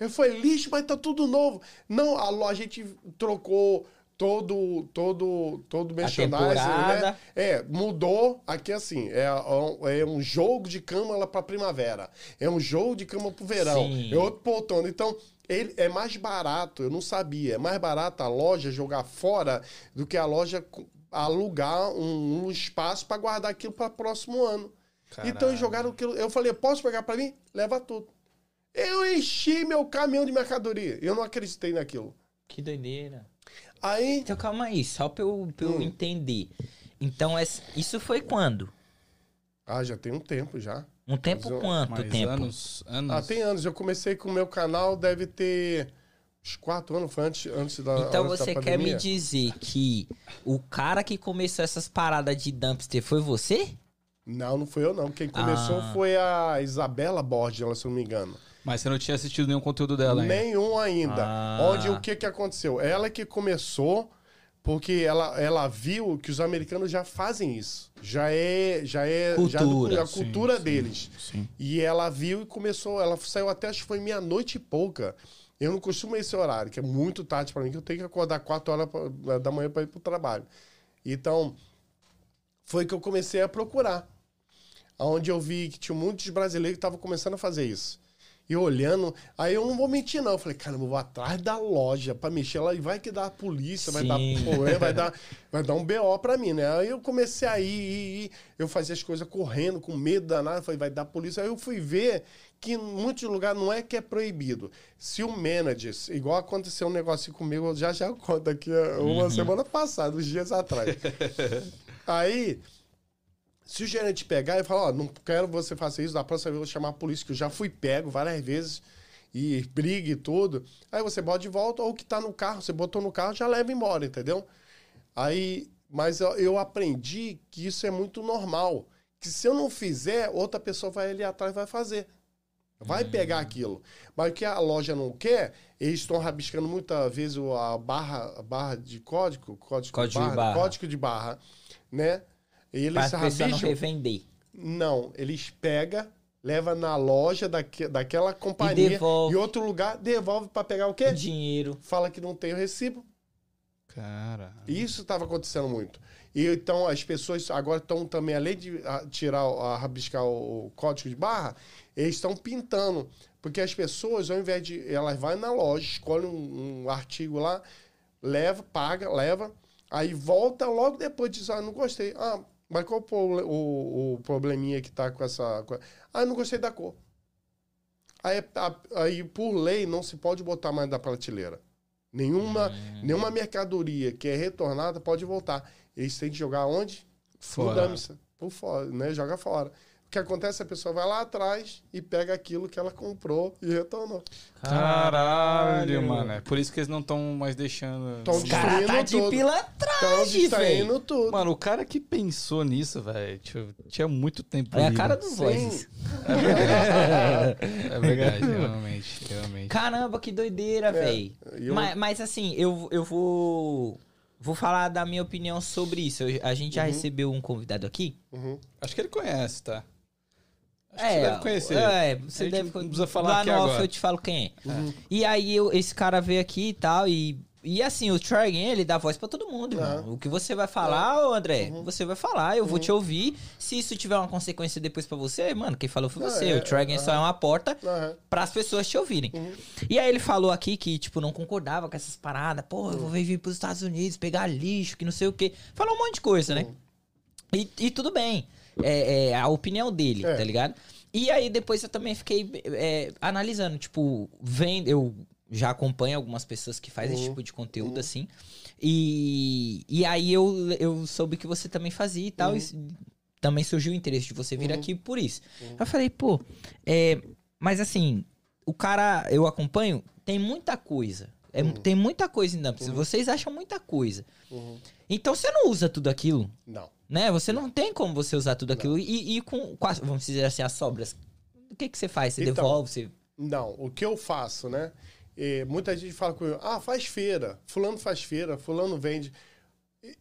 Eu falei, lixo, mas tá tudo novo. Não, a loja, a gente trocou todo, todo, todo merchandising, né? É, mudou. Aqui, assim, é, um- é um jogo de cama lá pra primavera. É um jogo de cama pro verão. Sim. É outro outono. Então, ele é mais barato, eu não sabia. É mais barato a loja jogar fora do que a loja alugar um, um espaço para guardar aquilo para próximo ano. Então eles jogaram aquilo. Eu falei, posso pegar para mim? Leva tudo. Eu enchi meu caminhão de mercadoria. Eu não acreditei naquilo. Que doideira. Aí, Então calma aí, só pra eu, pra eu Hum. entender. Então, es- isso foi quando? ah, já tem um tempo já. Um tempo quanto Mais tempo? anos, anos. Ah, tem anos. Eu comecei com o meu canal, deve ter uns quatro anos, foi antes, antes da Então antes da você quer me dizer que o cara que começou essas paradas de dumpster foi você? Não, não fui eu não. Quem começou Ah. foi a Isabela Borges, se eu não me engano. Mas você não tinha assistido nenhum conteúdo dela ainda. Nenhum ainda. Ah. Onde o que que aconteceu? Ela que começou porque ela, ela viu que os americanos já fazem isso. Já é já é já Cultura. a cultura Sim, sim, deles. sim. E ela viu e começou, ela saiu até acho que foi meia-noite e pouca. Eu não costumo esse horário, que é muito tarde para mim, que eu tenho que acordar 4 horas pra- da manhã para ir pro trabalho. Então, foi que eu comecei a procurar. Onde eu vi que tinha muitos brasileiros que estavam começando a fazer isso. E olhando, aí eu não vou mentir, não. Eu falei, cara, eu vou atrás da loja pra mexer lá e vai que dá a polícia, vai dar problema, vai dar, vai dar um BO pra mim, né? Aí eu comecei a ir, ir, ir. eu fazia as coisas correndo, com medo danado, falei, vai dar polícia. Aí eu fui ver que em muitos lugares não é que é proibido. Se o manager, igual aconteceu um negócio comigo, eu já já conto aqui uma semana passada, uns dias atrás. Aí, se o gerente pegar e falar, ó, não quero que você faça isso, da próxima vez eu vou chamar a polícia, que eu já fui pego várias vezes, e briga e tudo. Aí você bota de volta, ou o que tá no carro, você botou no carro, já leva embora, entendeu? Aí, mas eu, aprendi que isso é muito normal. Que se eu não fizer, outra pessoa vai ali atrás e vai fazer. Vai pegar aquilo. Mas o que a loja não quer, eles estão rabiscando muitas vezes a barra, a barra de código, código, Código de de barra, barra. código de barra, né? E eles Pra pessoa não revender. Não, eles pegam, leva na loja daque, daquela companhia devolve. e outro lugar, devolve para pegar o quê? Dinheiro. Fala que não tem o recibo. Cara. Isso estava acontecendo muito. E então as pessoas agora estão também, além de ah, tirar, a, rabiscar o, o código de barra, eles estão pintando. Porque as pessoas, ao invés de. Elas vão na loja, escolhem um, um artigo lá, leva, paga, leva, aí volta logo depois diz, ah, não gostei. Ah, mas qual o, o, o probleminha que tá com essa. com- Ah, não gostei da cor. Aí, a- aí, por lei, não se pode botar mais da prateleira. Nenhuma, nenhuma mercadoria que é retornada pode voltar. Eles têm que jogar onde? Fora. No. Por fora, né? Joga fora. O que acontece? A pessoa vai lá atrás e pega aquilo que ela comprou e retornou. Caralho, mano. É por isso que eles não estão mais deixando. Tão Os caras tá de tudo. Estão pilantragem, velho. distraindo tudo. Mano, o cara que pensou nisso, velho, tinha, tinha muito tempo. É a livre. cara dos Sim. vozes. É verdade, realmente, realmente. Caramba, que doideira, velho. e eu- Mas, mas assim, eu, eu vou. Vou falar da minha opinião sobre isso. Eu- a gente já recebeu um convidado aqui. Uhum. Acho que ele conhece, tá? Acho que você deve conhecer. É, você deve não precisa falar Lá aqui no agora. eu te falo quem é. E aí eu- esse cara veio aqui e tal, e e assim, o Again, ele dá voz pra todo mundo, irmão. O que você vai falar, ô André, você vai falar, eu vou te ouvir. Se isso tiver uma consequência depois pra você, mano, quem falou foi você. é, o Again só é uma porta Aham. pras pessoas te ouvirem. E aí ele falou aqui que, tipo, não concordava com essas paradas. Pô, eu vou vir pros Estados Unidos pegar lixo, que não sei o quê. Falou um monte de coisa, né? E, e tudo bem. É, é a opinião dele, É. tá ligado? E aí depois eu também fiquei é, analisando, tipo, vendo, eu já acompanho algumas pessoas que fazem esse tipo de conteúdo assim. E, e aí eu, eu soube que você também fazia e tal. E s- também surgiu o interesse de você vir aqui por isso. Eu falei, pô, é, mas assim, o cara, eu acompanho, tem muita coisa. É, Tem muita coisa em Dumps. Vocês acham muita coisa. Então você não usa tudo aquilo Não. Né? Você não tem como você usar tudo aquilo. E, e com, com as- vamos dizer assim, as sobras. O que, que você faz? Você Então, devolve? Você... Não, o que eu faço, né? É, muita gente fala comigo, ah, faz feira, fulano faz feira, fulano vende.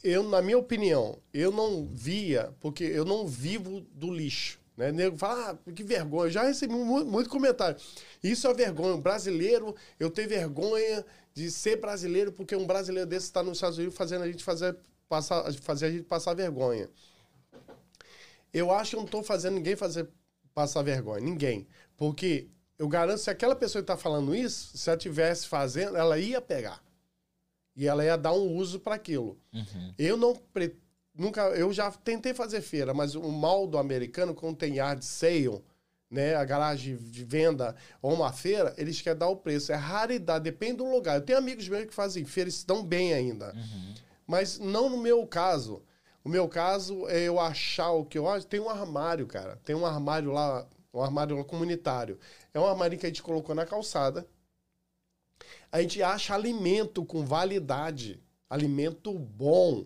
Eu, na minha opinião, eu não via, porque eu não vivo do lixo. Né? Nego fala, ah, que vergonha. Eu já recebi muito, muito comentário. Isso é vergonha. Um brasileiro, eu tenho vergonha de ser brasileiro, porque um brasileiro desse está nos Estados Unidos fazendo a gente fazer, passar, fazer a gente passar vergonha. Eu acho que eu não estou fazendo ninguém fazer passar vergonha. Ninguém. Porque eu garanto, se aquela pessoa que está falando isso, se ela estivesse fazendo, ela ia pegar. E ela ia dar um uso para aquilo. Eu não pre- nunca, eu já tentei fazer feira, mas o mal do americano quando tem yard sale, né, a garagem de venda ou uma feira, eles querem dar o preço. É raridade, depende do lugar. Eu tenho amigos meus que fazem feira e se dão bem ainda. Mas não no meu caso. O meu caso é eu achar o que eu acho. Tem um armário, cara. Tem um armário lá, um armário comunitário. É um armário que a gente colocou na calçada. A gente acha alimento com validade, alimento bom.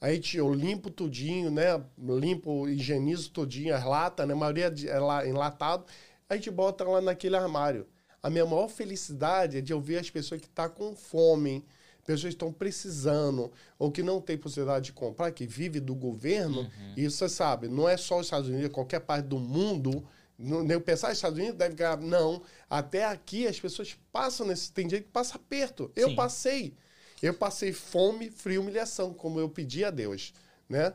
A gente, eu limpo tudinho, né? Limpo, higienizo tudinho, as latas, né? A maioria é lá, enlatado. A gente bota lá naquele armário. A minha maior felicidade é de eu ver as pessoas que estão com fome, pessoas estão precisando, ou que não tem possibilidade de comprar, que vive do governo. E isso você sabe, não é só os Estados Unidos, é qualquer parte do mundo. Nem pensar que os Estados Unidos deve ganhar. Não. Até aqui as pessoas passam nesse. Tem gente que passa aperto. Eu Sim. passei. Eu passei fome, frio e humilhação, como eu pedi a Deus. Né?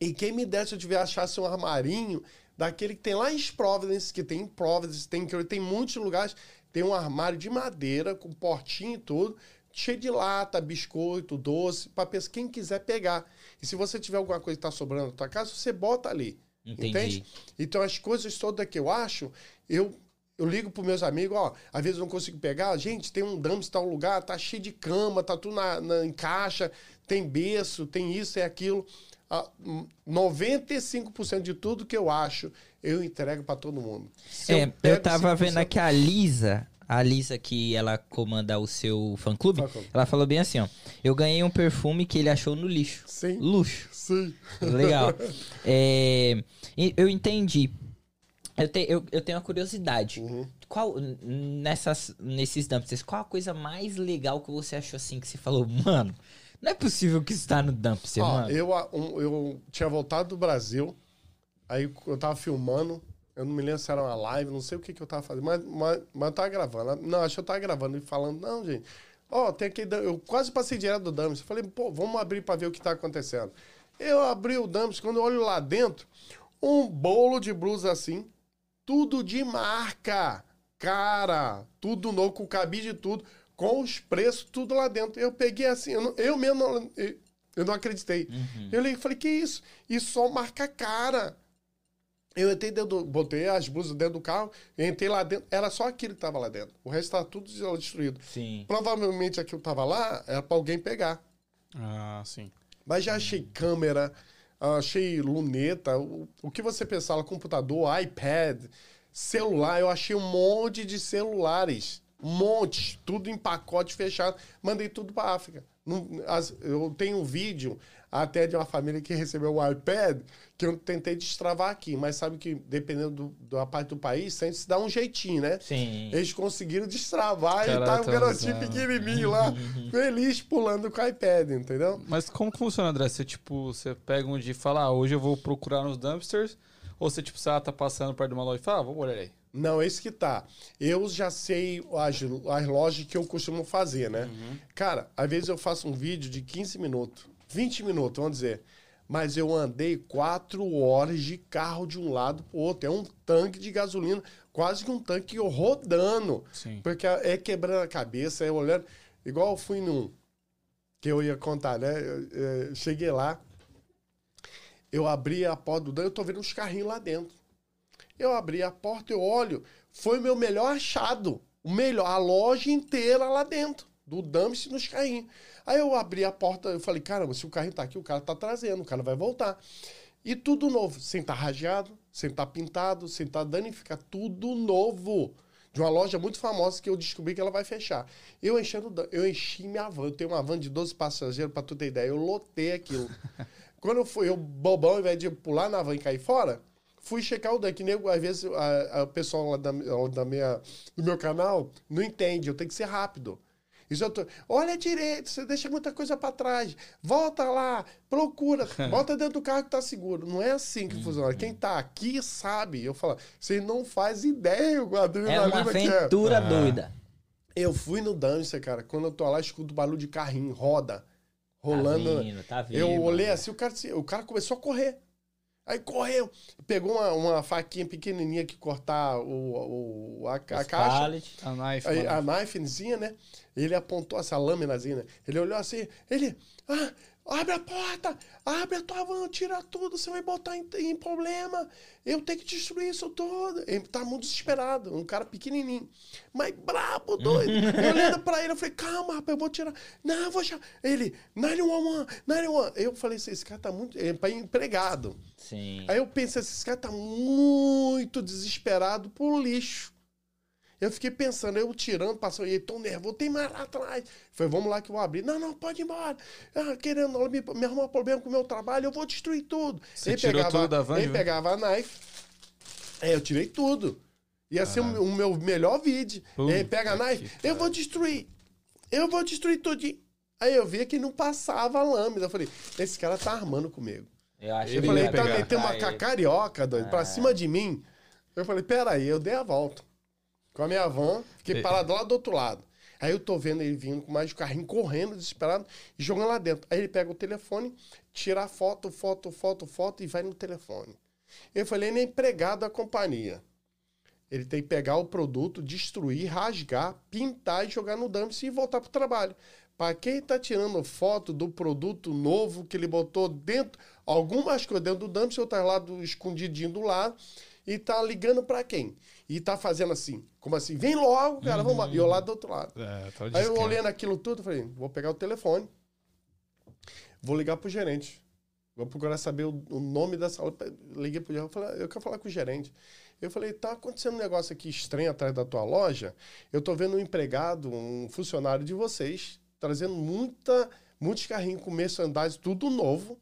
E quem me desse, se eu tiver achasse um armarinho daquele que tem lá em Providence, que tem em Providence, tem, que tem muitos lugares, tem um armário de madeira, com portinho e tudo, cheio de lata, biscoito, doce, para quem quiser pegar. E se você tiver alguma coisa que está sobrando na tua casa, você bota ali. Entendi. Entende? Então as coisas todas que eu acho, eu eu ligo para meus amigos, ó, às vezes eu não consigo pegar, gente, tem um dumpster em tal lugar, tá cheio de cama, tá tudo na, na- em caixa, tem berço, tem isso e aquilo. Ah, hum, 95% de tudo que eu acho, eu entrego para todo mundo. Se É, eu, pego tava 5%, vendo aqui a Lisa, a Lisa que ela comanda o seu fã-clube, ela falou bem assim, ó. Eu ganhei um perfume que ele achou no lixo. Sim. Luxo. Sim. Legal. É, eu entendi. Eu, te- eu, eu tenho uma curiosidade. Uhum. Qual, nessas, nesses dumpsters, qual a coisa mais legal que você achou assim que você falou, mano, não é possível que isso tá no dumpster, Ó, mano? eu, eu tinha voltado do Brasil, aí eu tava filmando, eu não me lembro se era uma live, não sei o que, que eu tava fazendo, mas, mas, mas eu tava gravando. Não, acho que eu tava gravando e falando, não, gente, ó, tem aqui, eu quase passei direto do Dumpster. Falei, pô, vamos abrir pra ver o que tá acontecendo. Eu abri o Dumpster, quando eu olho lá dentro, um bolo de blusa assim, tudo de marca, cara, tudo novo, com cabide de tudo, com os preços, tudo lá dentro. Eu peguei assim, eu, não- eu mesmo não, eu, eu não acreditei. Eu liguei e falei, que isso? Isso só marca cara. Eu entrei dentro, do- botei as blusas dentro do carro, entrei lá dentro, era só aquilo que tava lá dentro. O resto tava tudo destruído. Sim. Provavelmente aquilo tava lá, era pra alguém pegar. Ah, sim. Mas já achei câmera, achei luneta, o, o que você pensava, computador, iPad, celular, eu achei um monte de celulares. Um monte, tudo em pacote fechado. Mandei tudo para África. Não- as- eu tenho um vídeo até de uma família que recebeu um iPad que eu tentei destravar aqui, mas sabe que dependendo do- da parte do país, sempre se dá um jeitinho, né? Sim. Eles conseguiram destravar e Caralho, tá um tá garotinho usando. pequenininho lá, feliz pulando com o iPad, entendeu? Mas como que funciona, André? Você, tipo, você pega um dia e fala, ah, hoje eu vou procurar nos dumpsters, ou você, tipo, você ah, tá passando perto de uma loja e fala, ah, vamos olhar aí. Não, esse que tá. Eu já sei as, as lojas que eu costumo fazer, né? Uhum. Cara, às vezes eu faço um vídeo de 15 minutos, 20 minutos, vamos dizer. Mas eu andei quatro horas de carro de um lado pro outro. É um tanque de gasolina, quase que um tanque eu rodando. Sim. Porque é quebrando a cabeça, é olhando. Igual eu fui num. Que eu ia contar, né? Eu, eu cheguei lá, eu abri a porta do Dan, eu tô vendo uns carrinhos lá dentro. Eu abri a porta, eu olho, foi o meu melhor achado. O melhor, a loja inteira lá dentro, do Dumps nos carrinhos. Aí eu abri a porta, eu falei, caramba, se o carrinho tá aqui, o cara tá trazendo, o cara vai voltar. E tudo novo, sem estar tá rasgado, sem estar tá pintado, sem estar tá danificado, tudo novo. De uma loja muito famosa que eu descobri que ela vai fechar. Eu enchendo, eu enchi minha van, eu tenho uma van de 12 passageiros, pra tu ter ideia, eu lotei aquilo. Quando eu fui, eu bobão, ao invés de pular na van e cair fora, fui checar o que nego, às vezes a, a pessoa lá da, da minha, do meu canal não entende, eu tenho que ser rápido. Isso eu tô, olha direito, você deixa muita coisa para trás. Volta lá, procura, volta dentro do carro que tá seguro. Não é assim que funciona. Quem tá aqui sabe. Eu falo, você não faz ideia o É uma aventura é. doida. Eu fui no Dancer, cara. Quando eu tô lá, escuto barulho de carrinho, roda, rolando. Tá vindo, tá vindo. Eu olhei assim, o cara, o cara começou a correr. Aí correu, pegou uma, uma faquinha pequenininha que cortar o, o a, a caixa. A knife. A, a knifezinha, né? Ele apontou essa lâminazinha, né? Ele olhou assim, ele, ah, abre a porta, abre a tua van, tira tudo, você vai botar em, em problema. Eu tenho que destruir isso tudo. Ele tá muito desesperado, um cara pequenininho, mas brabo, doido. eu olhando pra ele, eu falei, calma, rapaz, eu vou tirar. Não, eu vou tirar. Ele, 911, 911. Eu falei assim, esse cara tá muito, é pra empregado. Sim. Aí eu pensei, esse cara tá muito desesperado por lixo. Eu fiquei pensando, eu tirando, passando, e ele tão nervoso, tem mais lá atrás. Falei, vamos lá que eu vou abrir. Não, não, pode ir embora. Ah, querendo me, me arrumar problema com o meu trabalho, eu vou destruir tudo. Você ele tirou pegava, tudo da van? Ele pegava a knife. É, eu tirei tudo. Ia ser o, o, meu melhor vídeo. Uh, ele pega a knife, eu vou destruir. Eu vou destruir tudo. Aí eu via que não passava a lâmina. Eu falei, esse cara tá armando comigo. Eu, acho eu falei, tá metendo uma carioca, doido, pra cima de mim. Eu falei, peraí, eu dei a volta com a minha van, fiquei parado lá do outro lado. Aí eu tô vendo ele vindo com mais de carrinho, correndo, desesperado, e jogando lá dentro. Aí ele pega o telefone, tira a foto, foto, foto, foto e vai no telefone. Eu falei, ele é empregado da companhia. Ele tem que pegar o produto, destruir, rasgar, pintar e jogar no dumpster e voltar pro trabalho. Para quem está tirando foto do produto novo que ele botou dentro, algumas coisas dentro do dumpster, outras lá do, escondidinho do lado, e tá ligando para quem? E tá fazendo assim, como assim, vem logo, cara, uhum. vamos E eu lá do outro lado. É, tá Aí eu olhando aquilo tudo, falei, vou pegar o telefone, vou ligar pro gerente. Vou procurar saber o, o nome da sala. Liguei pro gerente, falei, eu quero falar com o gerente. Eu falei, tá acontecendo um negócio aqui estranho atrás da tua loja. Eu tô vendo um empregado, um funcionário de vocês, trazendo muita, muitos carrinhos com merchandising, tudo novo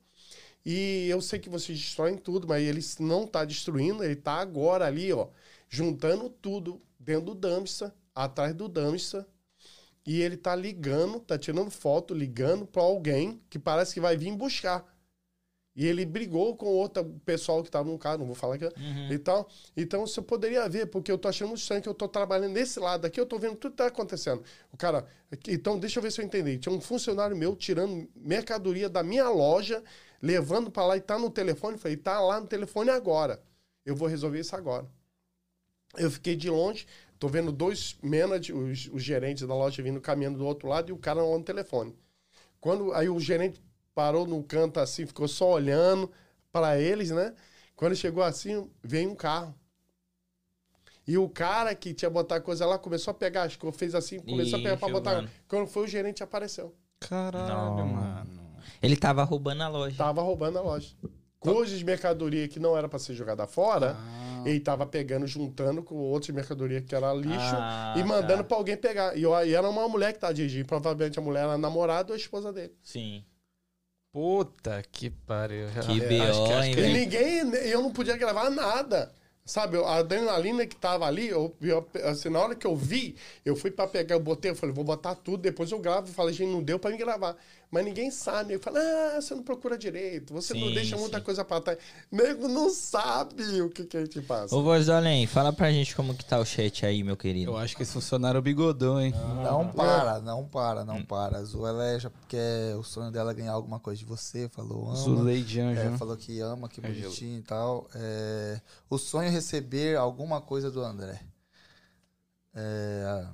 e eu sei que vocês destroem tudo, mas ele não está destruindo, ele está agora ali, ó, juntando tudo dentro do dumpster, atrás do dumpster. E ele está ligando, está tirando foto, ligando para alguém que parece que vai vir buscar. E ele brigou com outro pessoal que estava no carro, não vou falar que é, uhum. e tal. Então você poderia ver, porque eu tô achando estranho que eu tô trabalhando nesse lado aqui, eu tô vendo tudo que tá acontecendo. O cara, então deixa eu ver se eu entendi. Tinha um funcionário meu tirando mercadoria da minha loja levando para lá e tá no telefone. Falei, tá lá no telefone agora. Eu vou resolver isso agora. Eu fiquei de longe, tô vendo dois managers, os, os gerentes da loja vindo caminhando do outro lado e o cara lá no telefone. Quando aí o gerente parou no canto assim, ficou só olhando para eles, né? Quando chegou assim, veio um carro. E o cara que tinha botado coisa lá começou a pegar, acho que fez assim, começou Ixi, a pegar pra botar. Mano. Quando foi o gerente apareceu. Caralho, Não. mano. Ele tava roubando a loja. Tava roubando a loja. Coisas de mercadoria que não era para ser jogada fora, ah. ele tava pegando, juntando com outras mercadoria que era lixo ah, e mandando tá. para alguém pegar. E, e, era uma mulher que tá dirigindo. Provavelmente a mulher era a namorada ou a esposa dele. Sim. Puta que pariu. Que é, B.O., hein, E ninguém... Eu não podia gravar nada. Sabe, a adrenalina que tava ali, eu, eu, assim, na hora que eu vi, eu fui para pegar, eu botei, eu falei, vou botar tudo, depois eu gravo. Falei, gente, não deu para me gravar. Mas ninguém sabe. Eu falo, ah, você não procura direito, você sim, não deixa sim. muita coisa pra trás. Nego não sabe o que, que a gente passa. Ô, Voz do Além, fala pra gente como que tá o chat aí, meu querido. Eu acho que esse funcionário é bigodão, hein? Não, não para, não para, não para. A Zu, ela é já porque o sonho dela é ganhar alguma coisa de você, falou ama. Zuleide Anjo. É, falou que ama, que bonitinho e tal. É, o sonho é receber alguma coisa do André. É,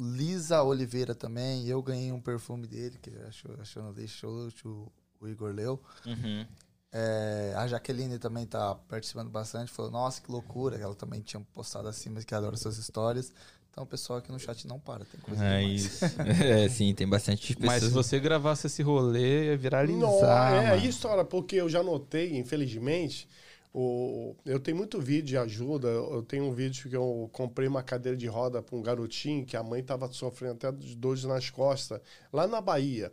Lisa Oliveira também. Eu ganhei um perfume dele, que achou, achou no deixou, o, o Igor leu. Uhum. É, a Jaqueline também tá participando bastante. Falou, nossa, que loucura. Ela também tinha postado assim, mas que adora suas histórias. Então o pessoal aqui no chat não para, tem coisa é demais. isso. é, sim, tem bastante pessoas. Mas se você gravasse esse rolê, ia viralizar. Não, é, isso, olha, porque eu já notei, infelizmente, o, eu tenho muito vídeo de ajuda. Eu tenho um vídeo que eu comprei uma cadeira de roda para um garotinho que a mãe estava sofrendo até dores nas costas, lá na Bahia.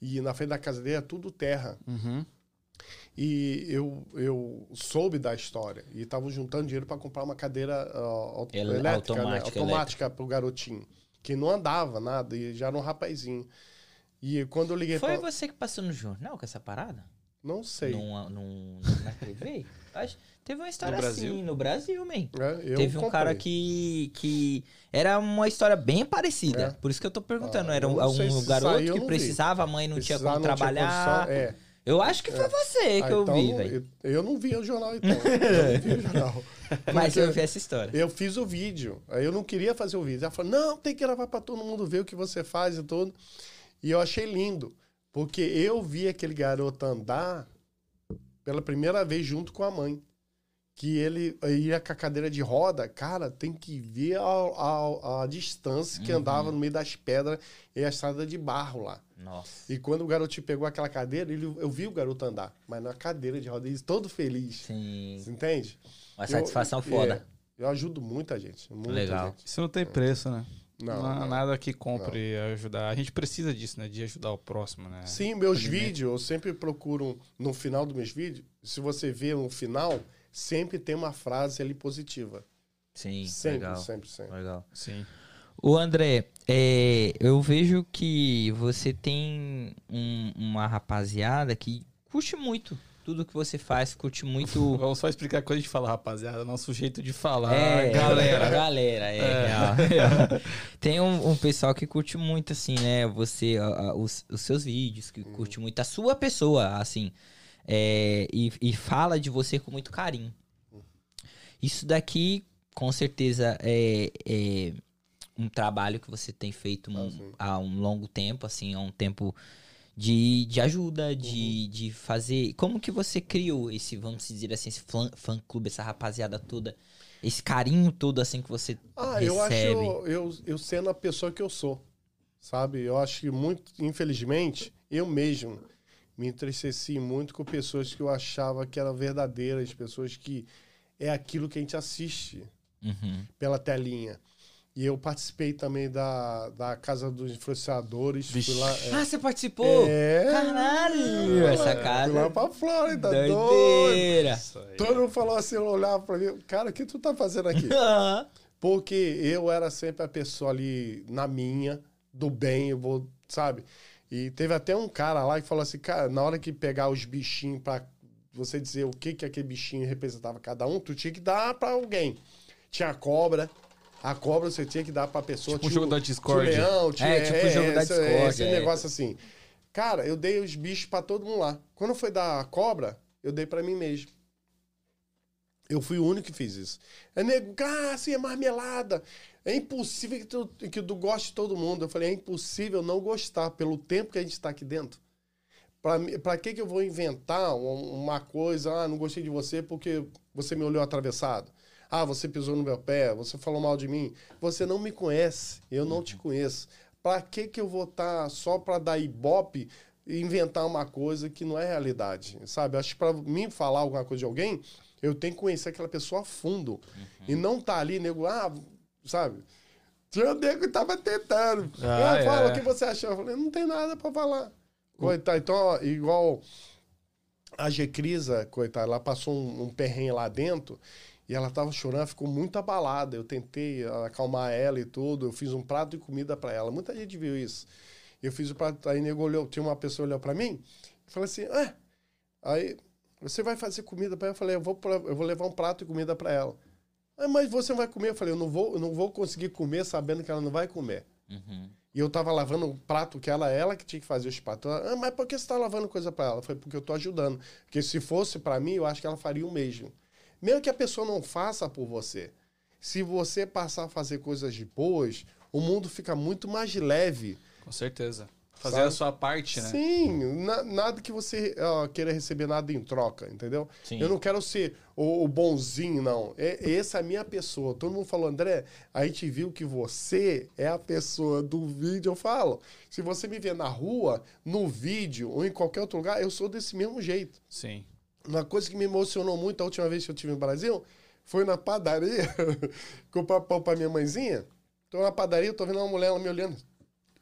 E na frente da casa dele é tudo terra. Uhum. E eu, eu soube da história. E estava juntando dinheiro para comprar uma cadeira uh, elétrica, né? automática para o garotinho. Que não andava nada e já era um rapazinho. E quando eu liguei Foi pra... você que passou no jornal com essa parada? Não sei. Num, num, na TV? Teve uma história no assim no Brasil, man. É, Teve um comprei. cara que, que. Era uma história bem parecida. É. Por isso que eu tô perguntando. Ah, era um, um garoto que precisava, vi. a mãe não Precisar, tinha como não trabalhar. Tinha é. Eu acho que foi é. você que ah, eu então, vi, velho. Eu, eu, não vi o jornal, então. eu não vi o jornal. Mas eu vi essa história. Eu fiz o vídeo. Aí eu não queria fazer o vídeo. Ela falou: não, tem que gravar pra todo mundo ver o que você faz e tudo. E eu achei lindo. Porque eu vi aquele garoto andar pela primeira vez junto com a mãe. Que ele ia com a cadeira de roda, cara, tem que ver a, a, a distância que uhum. andava no meio das pedras e a estrada de barro lá. Nossa. E quando o garoto pegou aquela cadeira, ele, eu vi o garoto andar, mas na cadeira de roda, ele todo feliz. Sim. Você entende? Uma satisfação eu, foda. É, eu ajudo muita gente. Muita Legal. Gente. Isso não tem preço, né? Não, não, não, nada que compre não. ajudar. A gente precisa disso, né? De ajudar o próximo, né? Sim, meus vídeos, eu sempre procuro, no final dos meus vídeos, se você vê no final, sempre tem uma frase ali positiva. Sim, sempre, legal. sempre, sempre. Legal. Sim. O André, é, eu vejo que você tem um, uma rapaziada que curte muito tudo que você faz, curte muito. Vamos só explicar quando a gente fala, rapaziada, nosso jeito de falar. É, galera. Galera, é, é. Real. Tem um, um, pessoal que curte muito, assim, né? Você, a, a, os, os, seus vídeos, que curte muito a sua pessoa, assim. É, e, e fala de você com muito carinho. Isso daqui, com certeza, é, é um trabalho que você tem feito um, ah, há um longo tempo, assim, há um tempo de, de ajuda, de, uhum. de fazer. Como que você criou esse, vamos dizer assim, esse fã, fã clube, essa rapaziada toda? Esse carinho todo assim que você ah, recebe? eu acho eu, eu sendo a pessoa que eu sou, sabe? Eu acho que muito, infelizmente, eu mesmo me entristeci muito com pessoas que eu achava que eram verdadeiras, pessoas que é aquilo que a gente assiste uhum. pela telinha. E eu participei também da, da Casa dos Influenciadores. Fui lá, é. Ah, você participou? É. Caralho! Essa casa. Fui lá pra Flórida, Doideira. doido. Todo mundo falou assim, eu olhava pra mim, cara, o que tu tá fazendo aqui? Porque eu era sempre a pessoa ali na minha, do bem, eu vou, sabe? E teve até um cara lá que falou assim, cara, na hora que pegar os bichinhos pra você dizer o que que aquele bichinho representava cada um, tu tinha que dar pra alguém. Tinha a cobra, a cobra você tinha que dar pra pessoa. Tipo o jogo da Discord. Tinha leão, tinha, é, tipo o jogo da Discord. Esse é. negócio assim. Cara, eu dei os bichos pra todo mundo lá. Quando foi dar a cobra, eu dei pra mim mesmo. Eu fui o único que fiz isso. É nego, ah, assim, é marmelada. É impossível que tu, que tu goste de todo mundo. Eu falei, é impossível não gostar pelo tempo que a gente está aqui dentro. Para que, que eu vou inventar uma coisa? Ah, não gostei de você porque você me olhou atravessado. Ah, você pisou no meu pé, você falou mal de mim. Você não me conhece, eu não te conheço. Para que, que eu vou estar tá só para dar ibope e inventar uma coisa que não é realidade? Sabe? Acho que para mim falar alguma coisa de alguém, eu tenho que conhecer aquela pessoa a fundo. Uhum. E não tá ali, nego, ah, sabe? Tinha nego que tava tentando. Ah, ah, fala é. o que você achou. Eu falei, não tem nada para falar. Coitado, então, ó, igual a Gecrisa, coitada, ela passou um, um perrengue lá dentro e ela tava chorando, ficou muito abalada. Eu tentei acalmar ela e tudo. Eu fiz um prato de comida para ela. Muita gente viu isso. Eu fiz o prato, aí nego olhou, tinha uma pessoa olhou pra mim e falou assim, é, aí você vai fazer comida pra ela? Eu falei, eu vou, pra- eu vou levar um prato de comida pra ela. Ah, mas você não vai comer? Eu falei, eu não vou, eu não vou conseguir comer sabendo que ela não vai comer. Uhum. E eu tava lavando um prato que ela, ela que tinha que fazer os pratos. Ela, ah, mas por que você tá lavando coisa pra ela? Foi porque eu tô ajudando. Porque se fosse pra mim, eu acho que ela faria o mesmo. Mesmo que a pessoa não faça por você. Se você passar a fazer coisas de boas, o mundo fica muito mais leve. Com certeza. Fazer Sabe? a sua parte, né? Sim, na- nada que você ó, queira receber nada em troca, entendeu? Sim. Eu não quero ser o, o bonzinho, não. É, essa é a minha pessoa. Todo mundo falou, André, a gente viu que você é a pessoa do vídeo. Eu falo, se você me ver na rua, no vídeo ou em qualquer outro lugar, eu sou desse mesmo jeito. Sim. Uma coisa que me emocionou muito a última vez que eu estive no Brasil foi na padaria comprar pão pra minha mãezinha. Tô na padaria, tô vendo uma mulher ela me olhando.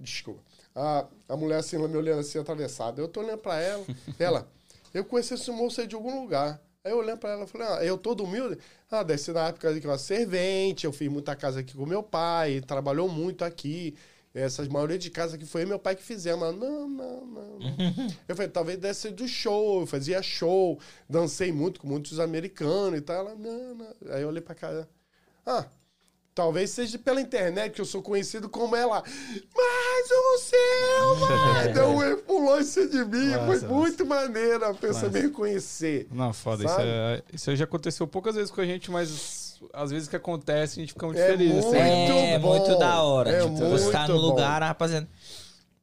Desculpa. A, a mulher assim, ela me olhando assim, atravessada. Eu tô olhando pra ela. ela, eu conheci esse moço aí de algum lugar. Aí eu olhando pra ela e falei, ah, eu todo humilde. Ah, ser na época que eu era servente, eu fiz muita casa aqui com meu pai, trabalhou muito aqui. Essas maioria de casa que foi eu meu pai que fizemos. Ela, não, não, não, não. Eu falei, talvez deve ser do show, eu fazia show, dancei muito com muitos americanos e tal. Ela, não, não. Aí eu olhei pra cara. Ah, talvez seja pela internet que eu sou conhecido como ela. Mas o céu, mano! Então ele pulou cima de mim. Massa, Foi massa. muito maneiro a pessoa me reconhecer. Não, foda. Isso, é- isso já aconteceu poucas vezes com a gente, mas às vezes que acontece a gente fica muito É feliz. muito assim. É, bom. muito da hora. É tipo, você tá no bom. lugar, a rapaziada.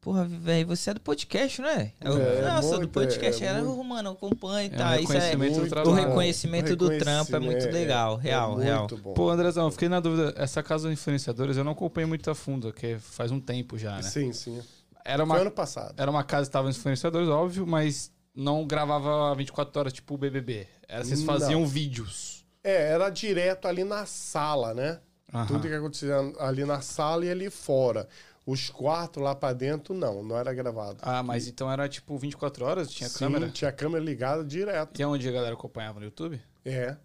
Porra, velho, você é do podcast, né? Eu, É, Nossa, do muito, podcast. é, É, muito. "Ô, mano, acompanha e É um tal. Isso é reconhecimento do muito o reconhecimento do trampo é muito Reconhecimento, legal. Real, é real. Muito bom. Pô, Andrezão, eu fiquei na dúvida. Essa casa dos influenciadores eu não acompanhei muito a fundo, que faz um tempo já, né? Sim, sim. Era Foi uma, ano passado. era uma casa que tava os influenciadores, óbvio, mas não gravava 24 horas tipo o BBB. Era, vocês Não. faziam vídeos. É, era direto ali na sala, né? Aham. Tudo que acontecia ali na sala e ali fora. Os quartos lá pra dentro, não, não era gravado. Ah, mas então era tipo 24 horas? Tinha Sim, câmera? Tinha câmera ligada direto. E aonde a galera acompanhava no YouTube? É.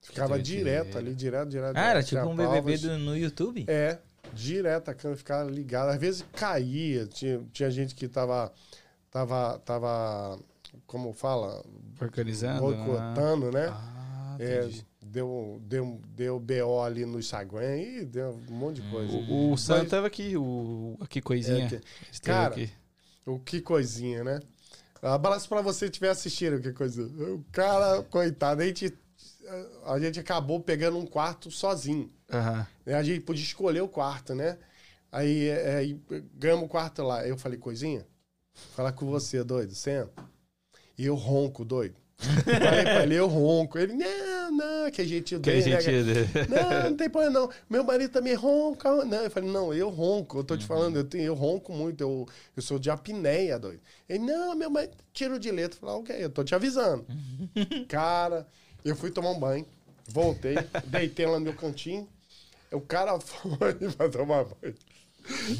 Ficava direto ali, direto, direto. Ah, era tipo um BBB do- no YouTube? É, direto a câmera ficava ligada. Às vezes caía, tinha, tinha gente que tava, tava, tava, como fala, Organizando? boicotando, né? Ah, É. deu, deu, deu BO ali no Instagram e deu um monte de coisa. O, o Sam Mas- tava aqui, o aqui coisinha. É, que- cara, aqui. O que coisinha, né? Abraço pra você que estiver assistindo, que coisa. O cara, coitado, a gente, a gente acabou pegando um quarto sozinho. Né? A gente podia escolher o quarto, né? Aí, é, aí ganhamos o quarto lá. Eu falei, coisinha, falar com você, doido, senta. E eu ronco, doido. Falei pra ele, eu ronco. Ele, não, não, que a gente Que a odeia, né? gente. Não, não tem problema, não. Meu marido também ronca. Não, eu falei, não, eu ronco. Eu tô te falando, eu, tenho, eu ronco muito. Eu, eu sou de apneia, doido. Ele, não, meu marido, tiro de letra. Eu falei, ah, ok, eu tô te avisando. Cara, eu fui tomar um banho, voltei, deitei lá no meu cantinho. O cara foi pra tomar banho.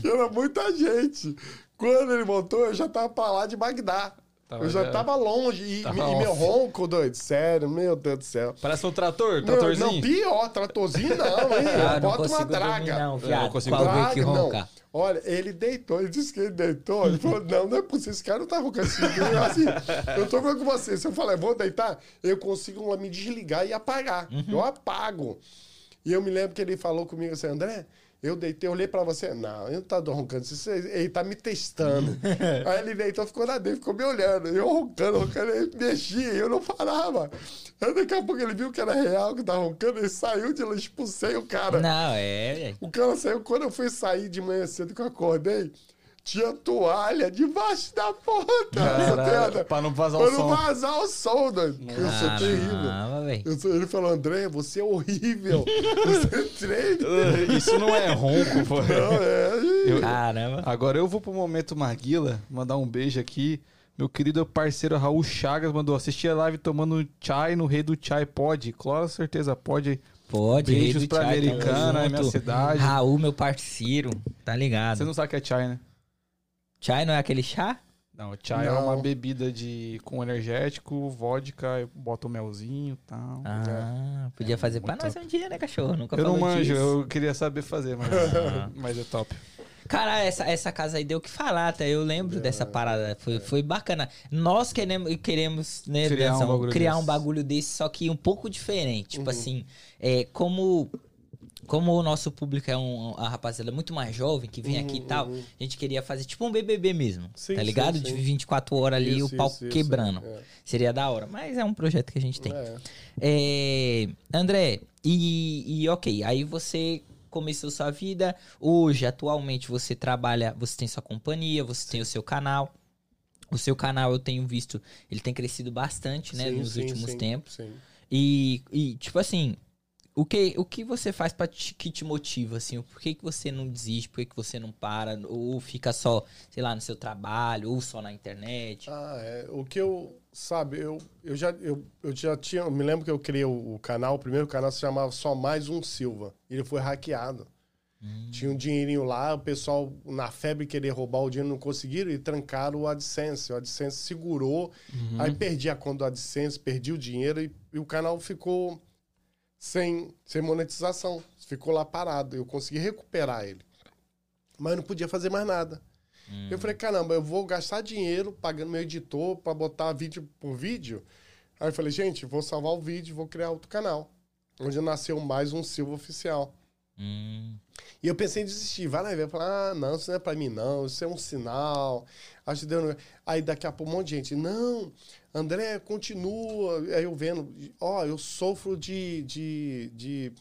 E era muita gente. Quando ele voltou, eu já tava pra lá de Bagdá. Tava eu já, já- tava longe. E, Tava e meu ronco, doido, sério, meu Deus do céu. Parece um trator, Não, tratorzinho. não, pior, tratorzinho não, hein? Ah, não Bota uma consigo draga. não, Eu viado. consigo Com alguém Draga, que não. ronca. Olha, ele deitou, ele disse que ele deitou. Ele falou: Não, não é possível, esse cara não tá roncando assim. Eu, assim, eu tô falando com você. Se eu falar, vou deitar, eu consigo me desligar e apagar. Uhum. Eu apago. E eu me lembro que ele falou comigo assim: André, eu deitei, olhei pra você. Não, ele não tá roncando. Isso- Ele tá me testando. Aí ele deitou, ficou lá dentro, ficou me olhando. Eu roncando, roncando, ele mexia, eu não parava. Aí daqui a pouco ele viu que era real, que tava roncando, ele saiu de lá, expulsei o cara. Não, é. O cara saiu, quando eu fui sair de manhã cedo que eu acordei, tinha toalha debaixo da porta. Caralho, pra não vazar o Pra não som. vazar o som, doido. Eu sou terrível. Caramba, velho. Eu sou- ele falou, André, você é horrível. Você treina. Isso não é ronco, pô. Não, é. Eu- Caramba. Agora eu vou pro momento Maguila, mandar um beijo aqui. Meu querido parceiro Raul Chagas mandou assistir a live tomando chai no Rei do Chai. Pode? Com certeza pode. Pode, Beijos rei do pra Chai, Americana, é minha cidade. Raul, meu parceiro, tá ligado? Você não sabe o que é chai, né? Chai não é aquele chá? Não, chai é Não. uma bebida de com energético, vodka, bota o melzinho e tal. Ah, podia fazer pra muito nós um dia, né, cachorro? Nunca eu não manjo, disso. eu queria saber fazer, mas, Ah. mas é top. Cara, essa, essa casa aí deu o que falar, até eu lembro dessa parada. Foi, foi bacana. Nós queremos, queremos né, Criar um criar um desse. bagulho desse, só que um pouco diferente. Tipo assim, é, como. Como o nosso público é um, a rapaziada muito mais jovem que vem aqui e tal, a gente queria fazer tipo um BBB mesmo, Sim, tá sim, ligado? sim. De 24 horas ali, Isso, o pau isso, quebrando. é. Seria da hora, mas é um projeto que a gente tem. É. É, André, e, e ok, aí você começou sua vida. Hoje, atualmente, você trabalha, você tem sua companhia, você tem o seu canal. O seu canal, eu tenho visto, ele tem crescido bastante, né, Sim, nos sim, últimos sim, tempos. Sim. E, e, tipo assim, o que, o que você faz te, que te motiva, assim? Por que, que você não desiste? Por que, que você não para? Ou fica só, sei lá, no seu trabalho, ou só na internet? Ah, é. O que eu, sabe, eu, eu, já, eu, eu já tinha, eu me lembro que eu criei o, o canal, o primeiro canal se chamava Só Mais Um Silva. Ele foi hackeado. Tinha um dinheirinho lá, o pessoal na febre querer roubar o dinheiro não conseguiram e trancaram o AdSense. O AdSense segurou, aí perdi a conta do AdSense, perdi o dinheiro e, e o canal ficou sem, sem monetização. Ficou lá parado. Eu consegui recuperar ele. Mas não podia fazer mais nada. Eu falei, caramba, eu vou gastar dinheiro pagando meu editor para botar vídeo por vídeo. Aí eu falei, gente, vou salvar o vídeo, vou criar outro canal. Onde nasceu mais um Silva Oficial. Hum, E eu pensei em desistir. Vai lá e. Eu falei, ah, não, isso não é pra mim, não. Isso é um sinal. Acho que deu... Aí daqui a pouco um monte de gente. Não, André, continua. Aí eu vendo. Ó, eu sofro de, de, de,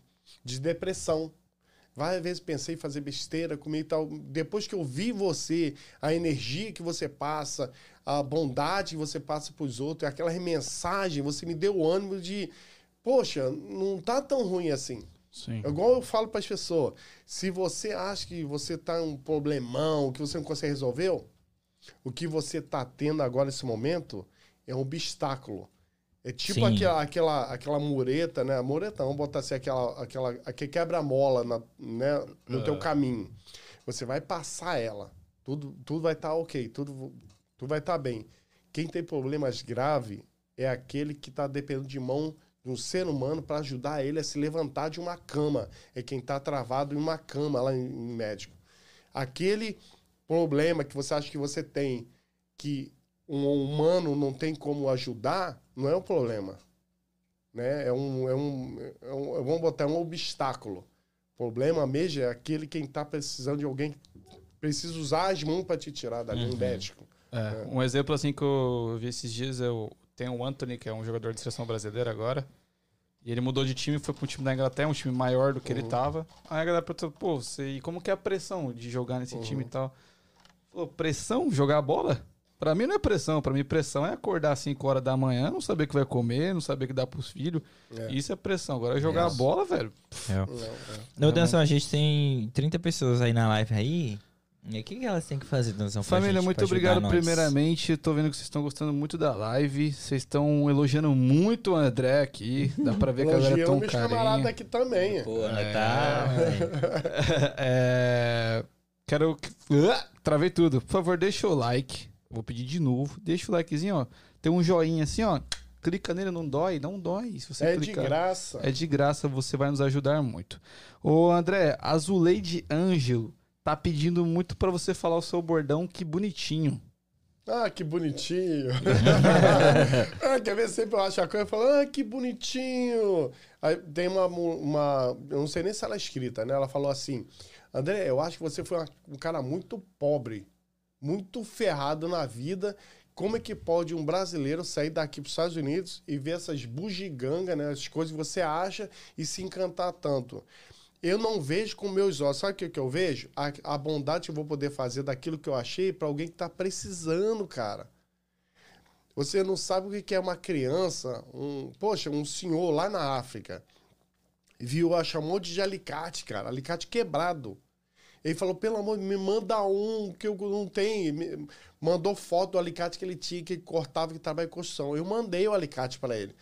de depressão. Várias vezes pensei em fazer besteira comigo e tal. Depois que eu vi você, a energia que você passa, a bondade que você passa pros outros, aquela mensagem, você me deu o ânimo de... Poxa, não tá tão ruim assim. Sim. Igual eu falo para as pessoas, se você acha que você tá um problemão, que você não consegue resolver, o que você tá tendo agora nesse momento é um obstáculo. É tipo Sim. aquela, aquela, aquela mureta, né? Mureta, vamos botar assim, aquela, aquela a que quebra a mola na, né, no teu caminho. Você vai passar ela. Tudo, tudo vai estar ok, tudo, tudo vai estar bem. Quem tem problemas graves é aquele que está dependendo de mão de um ser humano para ajudar ele a se levantar de uma cama. É quem está travado em uma cama lá em, em médico. Aquele problema que você acha que você tem, que um humano não tem como ajudar, não é um problema. Né? É um, é um, é um, vamos botar um obstáculo. O problema mesmo é aquele quem está precisando de alguém precisa usar as mãos para te tirar dali, um médico. É, um exemplo assim que eu vi esses dias, eu tenho o Anthony, que é um jogador de seleção brasileira agora. E ele mudou de time, foi para um time da Inglaterra, um time maior do que ele tava. Aí a galera perguntou, pô, você, e como que é a pressão de jogar nesse time e tal? Falou, pressão? Jogar bola? Pra mim não é pressão, pra mim pressão é acordar às 5 horas da manhã, não saber o que vai comer, não saber o que dá pros filhos. É. Isso é pressão. Agora jogar bola, velho. Não, é. Não, Danção, a gente tem 30 pessoas aí na live aí. E o que, que elas têm que fazer, Danção? Família, gente, muito obrigado nós? primeiramente. Tô vendo que vocês estão gostando muito da live. Vocês estão elogiando muito o André aqui. Dá pra ver que a galera um meus camaradas carinho. aqui também. Pô, né, tá... É, Quero. que- Ah, Travei tudo. Por favor, deixa o like. Vou pedir de novo. Deixa o likezinho, ó. Tem um joinha assim, ó. Clica nele, não dói? Não dói. Se você É de clicar. graça. É de graça, você vai nos ajudar muito. Ô, André, a Zuleide Ângelo tá pedindo muito pra você falar o seu bordão, que bonitinho. Ah, que bonitinho. ah, quer ver? Sempre eu acho a coisa e falo, ah, que bonitinho. Aí tem uma, uma. Eu não sei nem se ela é escrita, né? Ela falou assim: André, eu acho que você foi uma- um cara muito pobre, muito ferrado na vida. Como é que pode um brasileiro sair daqui para os Estados Unidos e ver essas bugigangas, né? As coisas que você acha e se encantar tanto? Eu não vejo com meus olhos. Sabe o que, que eu vejo? A, a bondade que eu vou poder fazer daquilo que eu achei para alguém que está precisando, cara. Você não sabe o que é uma criança, um, poxa, um senhor lá na África, viu, ah, chamou de alicate, cara, alicate quebrado. Ele falou, pelo amor, me manda um que eu não tenho. Me- Mandou foto do alicate que ele tinha, que ele cortava, que trabalha em construção. Eu mandei o alicate para ele.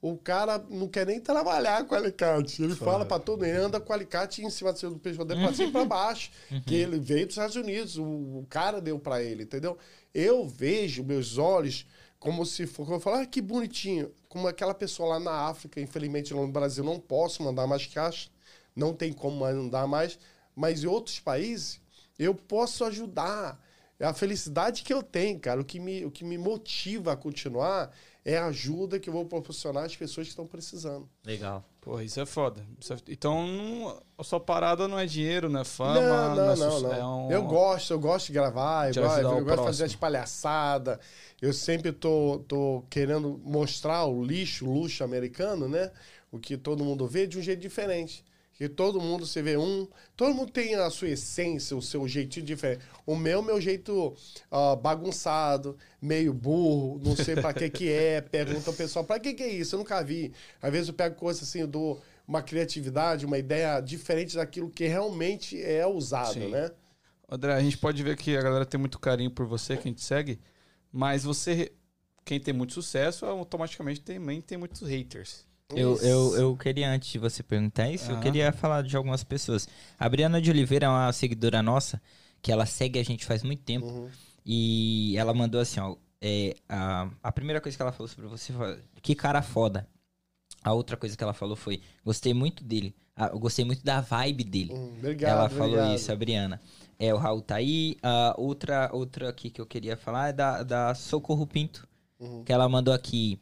O cara não quer nem trabalhar com alicate. Ele fala para todo mundo, ele anda com alicate em cima do seu pescoço dele, pra cima e pra baixo. Que ele veio dos Estados Unidos, o, o cara deu para ele, entendeu? Eu vejo meus olhos como se for, eu falo, ah, que bonitinho. Como aquela pessoa lá na África, infelizmente lá no Brasil não posso mandar mais caixa, não tem como mandar mais, mas em outros países eu posso ajudar. É a felicidade que eu tenho, cara. O que me, o que me motiva a continuar é a ajuda que eu vou proporcionar às pessoas que estão precisando. Legal. Pô, isso é foda. É- Então, não- a sua parada não é dinheiro, não é fama. não, não, é não, su- não. é um- Eu gosto, eu gosto de gravar, eu, gosto, eu gosto de fazer as palhaçadas. Eu sempre tô, tô querendo mostrar o lixo, o luxo americano, né? O que todo mundo vê de um jeito diferente. Que todo mundo se vê um. Todo mundo tem a sua essência, o seu jeitinho diferente. O meu, meu jeito ah, bagunçado, meio burro, não sei pra que que é. Pergunta ao pessoal, pra que que é isso? Eu nunca vi. Às vezes eu pego coisas assim, eu dou uma criatividade, uma ideia diferente daquilo que realmente é usado, Sim. né? André, a gente pode ver que a galera tem muito carinho por você, quem te segue, mas você, quem tem muito sucesso, automaticamente também tem muitos haters. Eu, eu, eu queria, antes de você perguntar isso, eu Aham. queria falar de algumas pessoas. A Briana de Oliveira é uma seguidora nossa, que ela segue a gente faz muito tempo. Uhum. E ela mandou assim, ó. é, a, a primeira coisa que ela falou sobre você foi, que cara foda. A outra coisa que ela falou foi, gostei muito dele. Ah, eu gostei muito da vibe dele. Hum, obrigado, ela falou obrigado. isso, a Briana. É, o Raul tá aí. A outra, outra aqui que eu queria falar é da, da Socorro Pinto. Uhum. Que ela mandou aqui.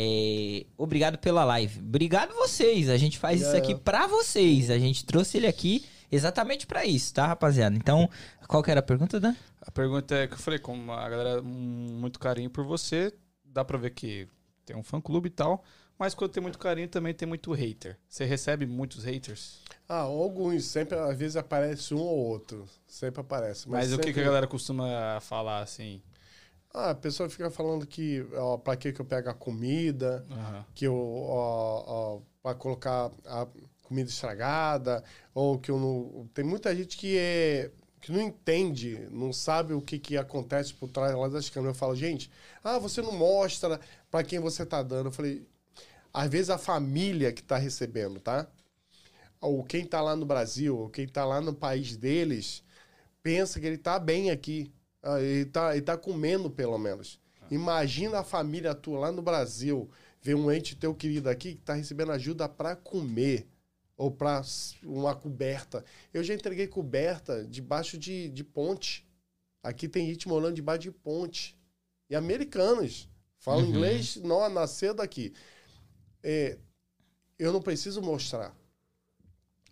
É, obrigado pela live. Obrigado vocês. A gente faz isso É. aqui pra vocês. A gente trouxe ele aqui exatamente pra isso, tá, rapaziada? Então, qual que era a pergunta, Dan? A pergunta é que eu falei, como a galera muito carinho por você, dá pra ver que tem um fã clube e tal, mas quando tem muito carinho também tem muito hater. Você recebe muitos haters? Ah, alguns. Sempre, às vezes aparece um ou outro. Sempre aparece. Mas, o que, sempre- que a galera costuma falar assim? Ah, a pessoa fica falando que, ó, pra que que eu pego a comida, Aham. que eu, ó, ó, pra colocar a comida estragada, ou que eu não... Tem muita gente que é que não entende, não sabe o que, que acontece por trás lá das câmeras. Eu falo, gente, ah, você não mostra pra quem você tá dando. Eu falei, às vezes a família que tá recebendo, tá? Ou quem tá lá no Brasil, ou quem tá lá no país deles, pensa que ele tá bem aqui. Ah, Ele tá, ele tá comendo, pelo menos. Imagina a família tua lá no Brasil ver um ente teu querido aqui que tá recebendo ajuda para comer ou para uma coberta. Eu já entreguei coberta debaixo de, de ponte. Aqui tem gente morando debaixo de ponte. E americanos. Falam Uhum. inglês, não, nasceu daqui. É, eu não preciso mostrar.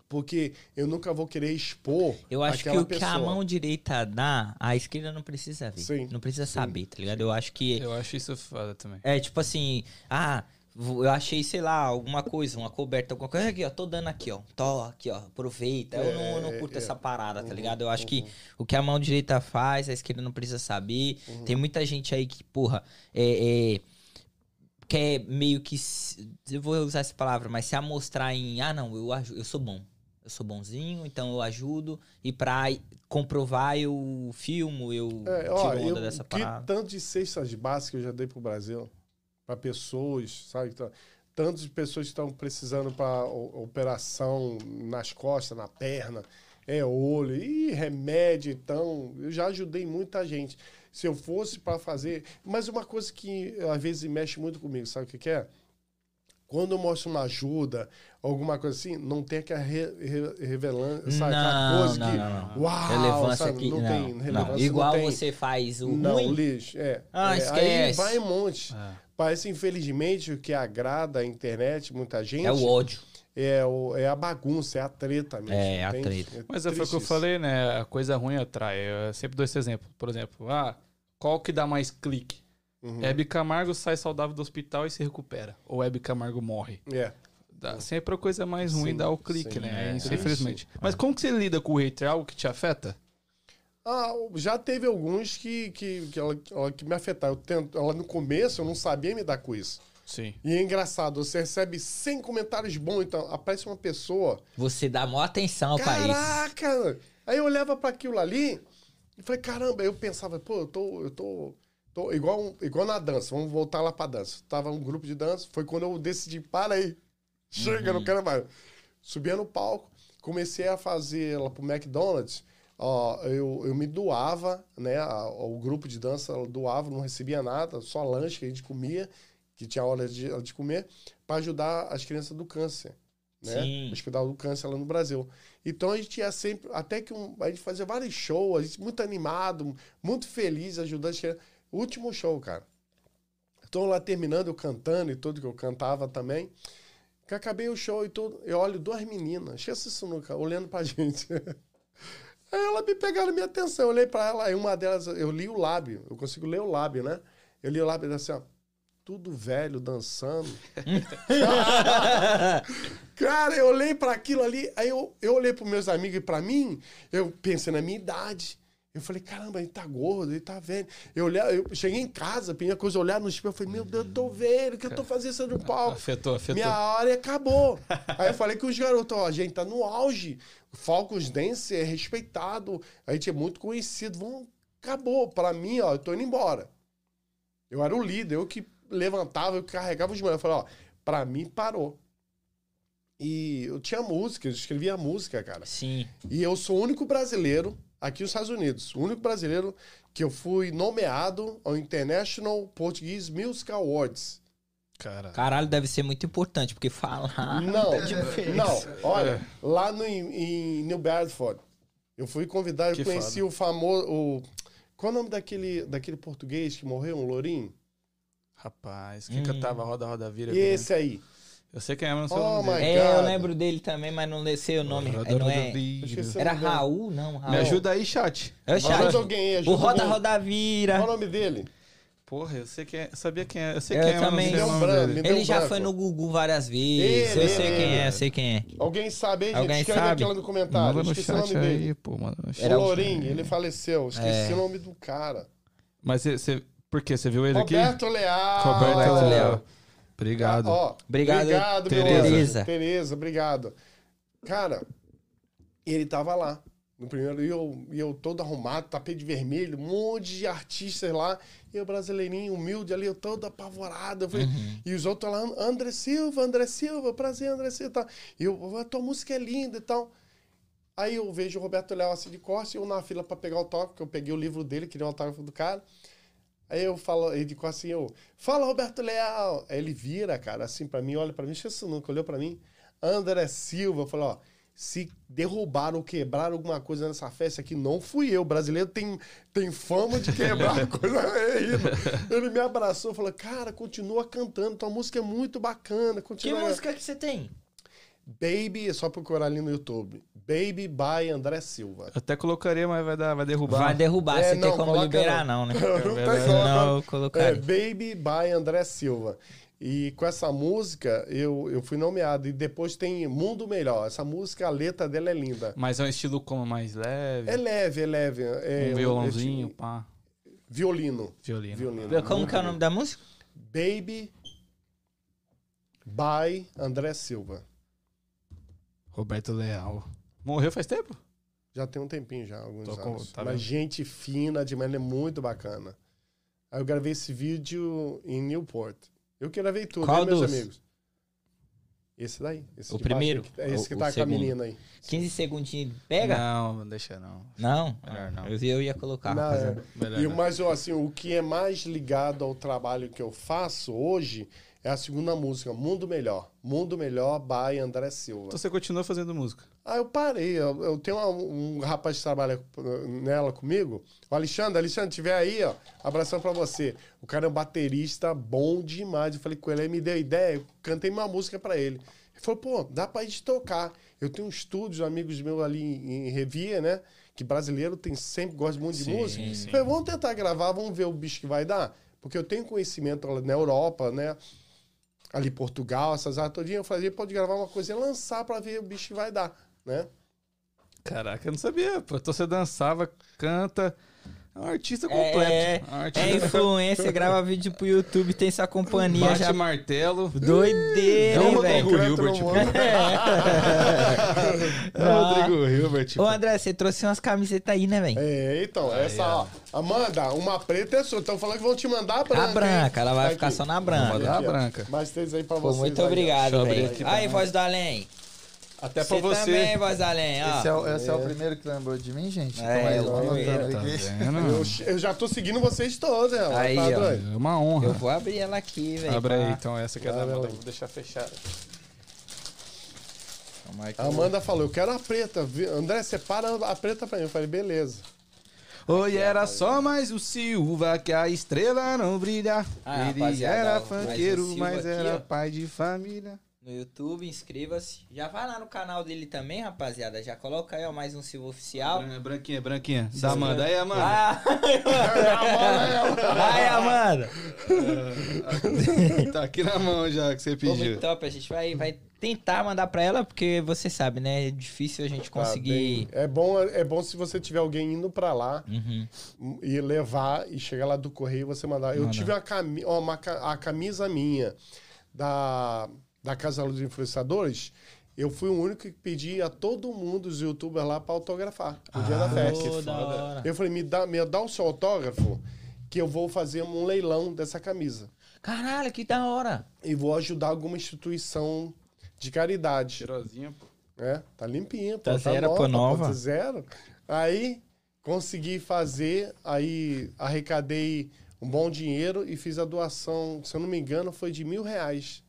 Porque eu nunca vou querer expor Eu acho que o que a pessoa. mão direita dá, a esquerda não precisa ver. Sim, não precisa sim, saber, tá ligado? Eu acho que. Eu acho isso foda também. É tipo assim, ah, eu achei, sei lá, alguma coisa, uma coberta, alguma coisa aqui, ó, tô dando aqui, ó. Tô aqui, ó, aproveita. Eu não, eu não É, curto é. essa parada, tá Uhum, ligado? Eu acho que uhum. o que a mão direita faz, a esquerda não precisa saber. Uhum. Tem muita gente aí que, porra, é. é quer meio que. Eu vou usar essa palavra, mas se amostrar em. Ah, não, eu, eu sou bom. Eu sou bonzinho, então eu ajudo. E pra comprovar, eu filmo, eu É, ó, tiro onda eu, dessa que parada. tanto de cestas básicas eu já dei pro Brasil para pessoas, sabe? Então, Tantas pessoas que estão precisando para operação nas costas, na perna, é olho e remédio, então eu já ajudei muita gente. Se eu fosse para fazer, mas uma coisa que às vezes mexe muito comigo, sabe o que, que é? Quando eu mostro uma ajuda, alguma coisa assim, não tem aquela re, re, revelando, sabe? aquela Não, coisa não, que, não, não. uau, relevância sabe? aqui. não, Não, tem não. relevância. Igual não tem. você faz o Não, ruim. lixo, é. Ah, É, esquece. Aí vai um monte. É. Parece, infelizmente, o que agrada a internet, muita gente, É o ódio. é, o, é a bagunça, é a treta mesmo. É, a entende? treta. É Mas é, foi o que eu falei, né? A coisa ruim atrai. Eu sempre dou esse exemplo. Por exemplo, ah, qual que dá mais clique? Uhum. Hebe Camargo sai saudável do hospital e se recupera. Ou Hebe Camargo morre. É. Dá, sempre a coisa mais ruim Sim, dá o clique, sim. né? É. Isso, infelizmente. Mas como que você lida com o hater? É algo que te afeta? Ah, já teve alguns que, que, que, ela, ela- que me afetaram. Eu tento, ela no começo eu não sabia me dar com isso. Sim. E é engraçado, você recebe 100 comentários bons, então aparece uma pessoa. Você dá maior atenção pra isso. Caraca! Aí eu olhava pra aquilo ali e falei, caramba, eu pensava, pô, eu tô. Eu tô, tô igual, igual na dança, vamos voltar lá pra dança. Tava um grupo de dança, foi quando eu decidi, para aí. Chega, não quero mais. Subia no palco, comecei a fazer ela pro McDonald's. Ó, eu, eu me doava, né? a- O grupo de dança doava, não recebia nada, só lanche que a gente comia, que tinha hora de, de comer, para ajudar as crianças do câncer. né? Sim. Hospital do Câncer lá no Brasil. Então a gente ia sempre, até que um, a gente fazia vários shows, a gente muito animado, muito feliz, ajudando. as crianças. Último show, cara. Estou lá terminando, eu cantando e tudo que eu cantava também. Que acabei o show e tudo. Eu olho duas meninas, esquece isso nunca, olhando pra gente. Aí ela me pegaram minha atenção, eu olhei pra ela, aí uma delas, eu li o lábio, eu consigo ler o lábio, né? Eu li o lábio assim, ó, tudo velho, dançando. Cara, eu olhei pra aquilo ali, aí eu, eu olhei pros meus amigos e pra mim, eu pensei na minha idade. Eu falei, caramba, ele tá gordo, ele tá velho. Eu, olhei, eu cheguei em casa, a primeira coisa, olhar no espelho, eu falei, meu Deus, eu tô velho, o que eu tô fazendo isso no palco? Afetou, afetou. Minha hora acabou. Aí eu falei que os garotos, ó, a gente tá no auge. Falcons Dance é respeitado, a gente é muito conhecido. Vamos, acabou. Pra mim, ó, eu tô indo embora. Eu era o líder, eu que levantava, eu que carregava os moleques. Eu falei, ó, pra mim parou. E eu tinha música, eu escrevia música, cara. Sim. E eu sou o único brasileiro aqui nos Estados Unidos, o único brasileiro que eu fui nomeado ao International Portuguese Music Awards. Cara. Caralho, deve ser muito importante, porque falar. Não, é diferente. não, olha, lá no, em New Bedford, eu fui convidado, eu Que conheci foda. o famoso. O, qual é o nome daquele, daquele português que morreu, um lourinho? Rapaz, quem Hum. cantava Roda, Roda, Vira? Esse aí. Eu sei quem é, mas não sei Oh, o nome dele. É, eu lembro dele também, mas não sei o nome. É, não é... Vira. Era Raul? Não, Raul. Me ajuda aí, chat. É Ajuda chat. alguém aí, ajuda O Roda alguém. Roda Qual Vira. o nome dele? Porra, eu sei quem é. Eu sabia quem é. Eu sei Eu quem é, mas não também. sei Ele já branco. foi no Gugu várias vezes. Ele, eu sei ele, quem é, ele. eu sei quem é. Alguém sabe aí, gente? Alguém Escreve sabe? aqui lá no comentário. Manda no Esqueci o nome chat dele. aí, pô, mano. no chat. Era Lourinho, ele faleceu. Esqueci É. o nome do cara. Mas você, por quê? Você viu ele aqui? Roberto Leal. Roberto Leal. Obrigado. Ó, Obrigado, obrigado Tereza. Tereza. Obrigado. Cara, ele tava lá. No primeiro, e eu, e eu todo arrumado, tapete vermelho, um monte de artistas lá. E o brasileirinho humilde ali, eu todo apavorado. Eu falei, E os outros lá, André Silva, André Silva, prazer, André Silva. Tá. E eu, a tua música é linda e tal. Aí eu vejo o Roberto Leal assim de costas e eu na fila pra pegar o autógrafo, porque eu peguei o livro dele, queria um autógrafo do cara. Aí eu falo, ele costas assim, eu, fala Roberto Leal. Aí ele vira, cara, assim pra mim, olha pra mim, esqueci nunca, olhou pra mim. André Silva, falei, ó, se derrubaram ou quebraram alguma coisa nessa festa aqui, não fui eu. O brasileiro tem, tem fama de quebrar coisa. Ele, ele me abraçou, falou, cara, continua cantando, tua música é muito bacana. Que Continua. música que você tem? Baby, é só procurar ali no YouTube. Baby by André Silva. Eu até colocaria, mas vai, dar, vai derrubar. Vai derrubar, É, você tem não, como coloca liberar, não. não, né? Não tem como, Não, eu É, colocaria. Baby by André Silva. E com essa música eu, eu fui nomeado. E depois tem Mundo Melhor. Essa música, a letra dela é linda. Mas é um estilo como mais leve. É leve, é leve. É, um violãozinho, é, pá. violino. Violino. Violino. Como que é o nome da música? Baby by André Silva. Roberto Leal. Morreu faz tempo? Já tem um tempinho já, alguns Tô com- anos. tá Mas gente fina demais, ele é muito bacana. Aí eu gravei esse vídeo em Newport. Eu que gravei tudo, Qual né, meus dos? amigos? Esse daí. Esse O baixo primeiro? aqui. É esse O- que o tá com a segundo. menina aí. 15 segundinhos. Pega? Não, deixa não. Não? Melhor não. Eu, eu ia colocar. Não, é. Melhor E, não. mas eu, assim, o que é mais ligado ao trabalho que eu faço hoje é a segunda música, Mundo Melhor. Mundo Melhor, by André Silva. Então você continua fazendo música. Ah, eu parei. Eu, eu tenho uma- um rapaz que trabalha nela comigo. O Alexandre. Alexandre, tiver aí, ó. Abração pra você. O cara é um baterista bom demais. Eu falei com ele, ele me deu ideia. Eu cantei uma música pra ele. Ele falou, pô, dá pra gente tocar. Eu tenho um estúdio, amigos meus ali em Revia, né? Que brasileiro tem sempre, gosta muito de Sim, música. sim. Eu falei, vamos tentar gravar, vamos ver o bicho que vai dar. Porque eu tenho conhecimento na Europa, né? Ali Portugal, essas áreas todinhas. Eu falei, pode gravar uma coisa e lançar pra ver o bicho que vai dar, né? Caraca, eu não sabia. Então você dançava, canta. É um artista É, completo. Um é artista influência, grava vídeo pro YouTube, tem sua companhia Bate já. martelo. Doideira, É o Rodrigo velho? Hilbert. Pô. mundo. É o Rodrigo Hilbert. Ô, André, você trouxe umas camisetas aí, né, velho? É, então, essa, ó. Amanda, uma preta é sua. Estão falando que vão te mandar a branca. A branca, ela vai Tá ficar aqui. só na Vou branca. mandar a branca. Mais três aí pra Pô, vocês. muito aí, obrigado, velho. Aí, voz do além. Até pra Você você. também, voz além, ó. Esse, é, o- esse é o primeiro que lembrou de mim, gente? É, Então, aí, o eu tô primeiro, anotando Tá aqui. vendo? Eu, eu já tô seguindo vocês todos, né? Aí, tá ó. doido? É uma honra. Eu vou abrir ela aqui, velho. Abre aí, então essa aqui é da Abre Amanda. aí. Vou deixar fechada. A Amanda falou, eu quero a preta. Vi- André, separa a preta pra mim. Eu falei, beleza. Oi, era só mais o Silva que a estrela não brilha. Ah, Ele rapaziada, era ó, funkeiro, mas o Silva mas aqui, era ó. pai de família. No YouTube, inscreva-se. Já vai lá no canal dele também, rapaziada. Já coloca aí, ó, mais um Silva Oficial. Bran- Branquinha, branquinha. Da Amanda. Aí, Amanda. Ah, Vai, Amanda! Tá aqui na mão já que você Pô, muito pediu. top. A gente vai, vai tentar mandar pra ela, porque você sabe, né? É difícil a gente Tá conseguir. bem. É bom, é bom se você tiver alguém indo pra lá Uhum. e levar e chegar lá do correio e você mandar. Eu Manda. tive uma, cami ó, uma a camisa minha da, da Casa dos Influenciadores. Eu fui o único que pedi a todo mundo, os youtubers lá, pra autografar no dia da festa. Pô, da hora. Eu falei, me dá, me dá o seu autógrafo que eu vou fazer um leilão dessa camisa. Caralho, que da hora. E vou ajudar alguma instituição de caridade. Cheirosinha, pô. É, tá limpinha, pô. Tá zero, pô, nova. Tá zero. Aí, consegui fazer, aí arrecadei um bom dinheiro e fiz a doação, se eu não me engano, foi de mil reais.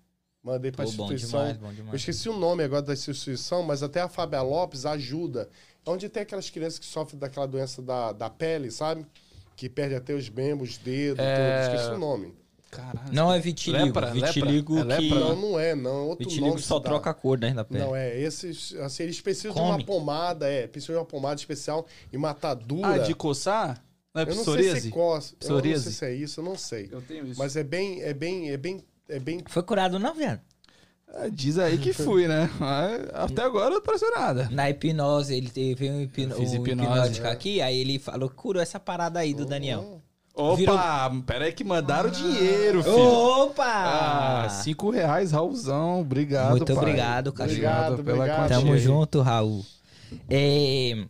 Mandei pra Pô, bom instituição. demais, bom Eu demais. esqueci o nome agora da instituição, mas até a Fábia Lopes ajuda. Onde tem aquelas crianças que sofrem daquela doença da, da pele, sabe? Que perde até os membros, os dedos, É. tudo. Esqueci o nome. Caralho. Não é vitiligo. Lepra, vitiligo lepra. É que. lepra, Não, não é, não. É outro Vitiligo nome só troca a cor né, da pele. Não, é, esses, assim, eles precisam de Come. uma pomada, é, precisam de uma pomada especial e matadura. Ah, de coçar? Não é eu não sei psoríase? se coça, eu não sei se é isso, eu não sei. Eu tenho isso. Mas é bem, é bem, é bem, é bem... Foi curado não, viado? É, diz aí que fui, né? Mas até agora não apareceu nada. Na hipnose, ele teve um, hipno... Um hipnose, hipnótico é. aqui, aí ele falou, curou essa parada aí do Daniel. Opa, Virou- pera aí que mandaram dinheiro, filho. Opa! Ah, cinco reais, Raulzão. Obrigado, Muito pai. obrigado, cachorro. Obrigado, pela obrigado. quantia Tamo junto, Raul. É,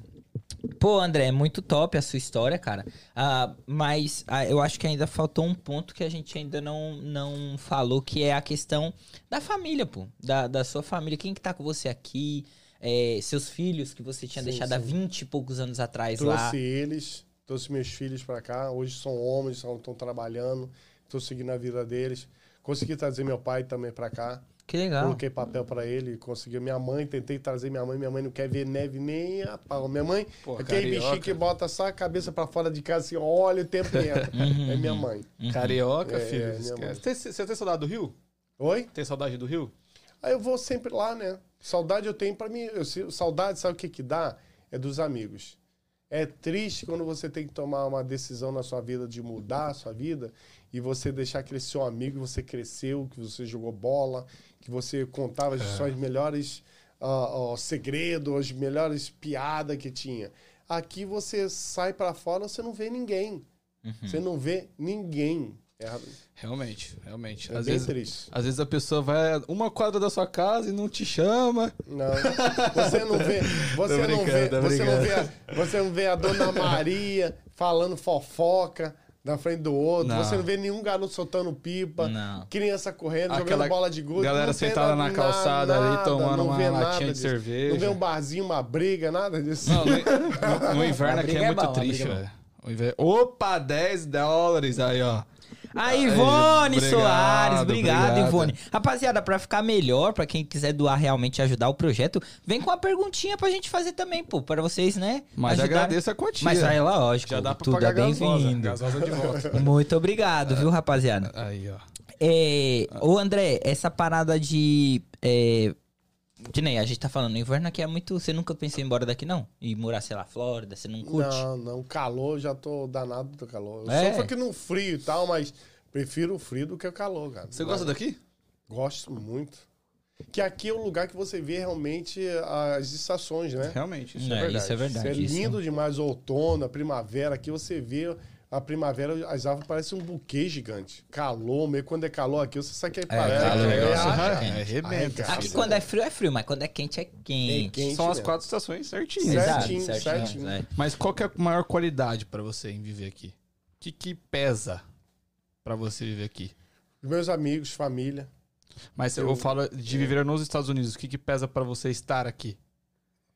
Pô, André, muito top a sua história, cara. Ah, mas ah, eu acho que ainda faltou um ponto que a gente ainda não, não falou, que é a questão da família, pô. Da, da sua família. Quem que tá com você aqui? É, seus filhos que você tinha Sim, deixado há sim. 20 e poucos anos atrás lá. Trouxe eles, trouxe meus filhos pra cá, hoje são homens, estão trabalhando, estou seguindo a vida deles. Consegui trazer meu pai também pra cá. Que legal. Coloquei papel pra ele, consegui. Minha mãe, tentei trazer minha mãe. Minha mãe não quer ver neve nem a pau. Minha mãe, Pô, aquele carioca. bichinho que bota só a cabeça pra fora de casa assim, olha o tempo que entra. é minha mãe. Carioca, É, filho. é, mãe. Tem- Você tem saudade do Rio? Oi? Tem saudade do Rio? Aí eu vou sempre lá, né? Saudade eu tenho pra mim. Eu, saudade, sabe o que que dá? É dos amigos. É triste quando você tem que tomar uma decisão na sua vida de mudar a sua vida e você deixar aquele seu amigo que você cresceu, que você jogou bola, que você contava as suas melhores ah, ah, segredos, as melhores piadas que tinha. Aqui você sai pra fora, você não vê ninguém. Você não vê ninguém. É, Realmente, realmente. é às, bem vezes, triste. às vezes a pessoa vai uma quadra da sua casa e não te chama. Não, você não vê, você não vê, você não vê, a, você não vê a dona Maria falando fofoca na frente do outro, Não. você não vê nenhum garoto soltando pipa, Não. criança correndo, Aquela jogando bola de gude, galera sentada nada, na calçada ali, nada, tomando não uma latinha de cerveja. Não vê um barzinho, uma briga, nada disso. Não, no, no- no inverno aqui é é muito bom, triste, é velho. O inverno- Opa, 10 dólares aí, ó. A Ivone Obrigado, Soares, obrigado, obrigado. Ivone. Rapaziada, pra ficar melhor, pra quem quiser doar realmente e ajudar o projeto, vem com uma perguntinha pra gente fazer também, pô, pra vocês, né? Mas ajudarem. agradeço a quantia. Mas aí, lógico, Já dá pra tudo pagar é bem-vindo. gasosa de volta. Muito obrigado, viu, rapaziada? Aí, ó. É, ô, André, essa parada de. É, que nem a gente tá falando, o inverno aqui é muito. Você nunca pensou em ir embora daqui, não? E morar, sei lá, Flórida, você não curte? Não, não, calor, já tô danado do calor. Eu É? sofro aqui no frio e tal, mas prefiro o frio do que o calor, cara. Você gosta daqui? Gosto muito. Que aqui é o lugar que você vê realmente as estações, né? Realmente, isso É, é, verdade. isso é verdade. é isso. lindo demais o outono, a primavera. Aqui você vê a primavera, as árvores parecem um buquê gigante. Calor, meio quando é calor aqui, você sabe que é, parece. calor, é, negócio arra- Ah, quente. arrebenta. Arregaça. Aqui quando é frio é frio, mas quando é quente é quente. É quente São as mesmo. quatro estações certinhas. Exato, certinho, certinho. é. Mas qual que é a maior qualidade pra você em viver aqui? O que, que pesa pra você viver aqui? Meus amigos, família. Mas eu, Eu- falo de viver nos Estados Unidos. O que, que pesa pra você estar aqui?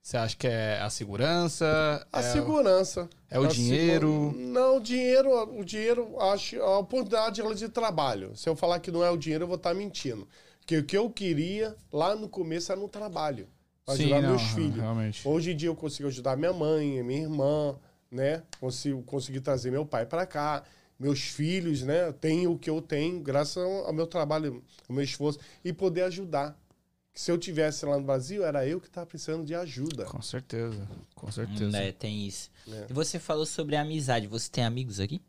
Você acha que é a segurança? A é, segurança. é o A dinheiro? segu- Não, o dinheiro, o dinheiro, acho, a oportunidade ela de trabalho. Se eu falar que não é o dinheiro, eu vou estar mentindo. Porque o que eu queria lá no começo era no trabalho. pra Sim, ajudar não, meus filhos. Realmente. Hoje em dia eu consigo ajudar minha mãe, minha irmã, né? Consigo conseguir trazer meu pai para cá, meus filhos, né? Tenho o que eu tenho graças ao meu trabalho, ao meu esforço e poder ajudar. Se eu tivesse lá no Brasil, era eu que estava precisando de ajuda. Com certeza. Com certeza. Né, tem isso. É. E você falou sobre amizade. Você tem amigos aqui?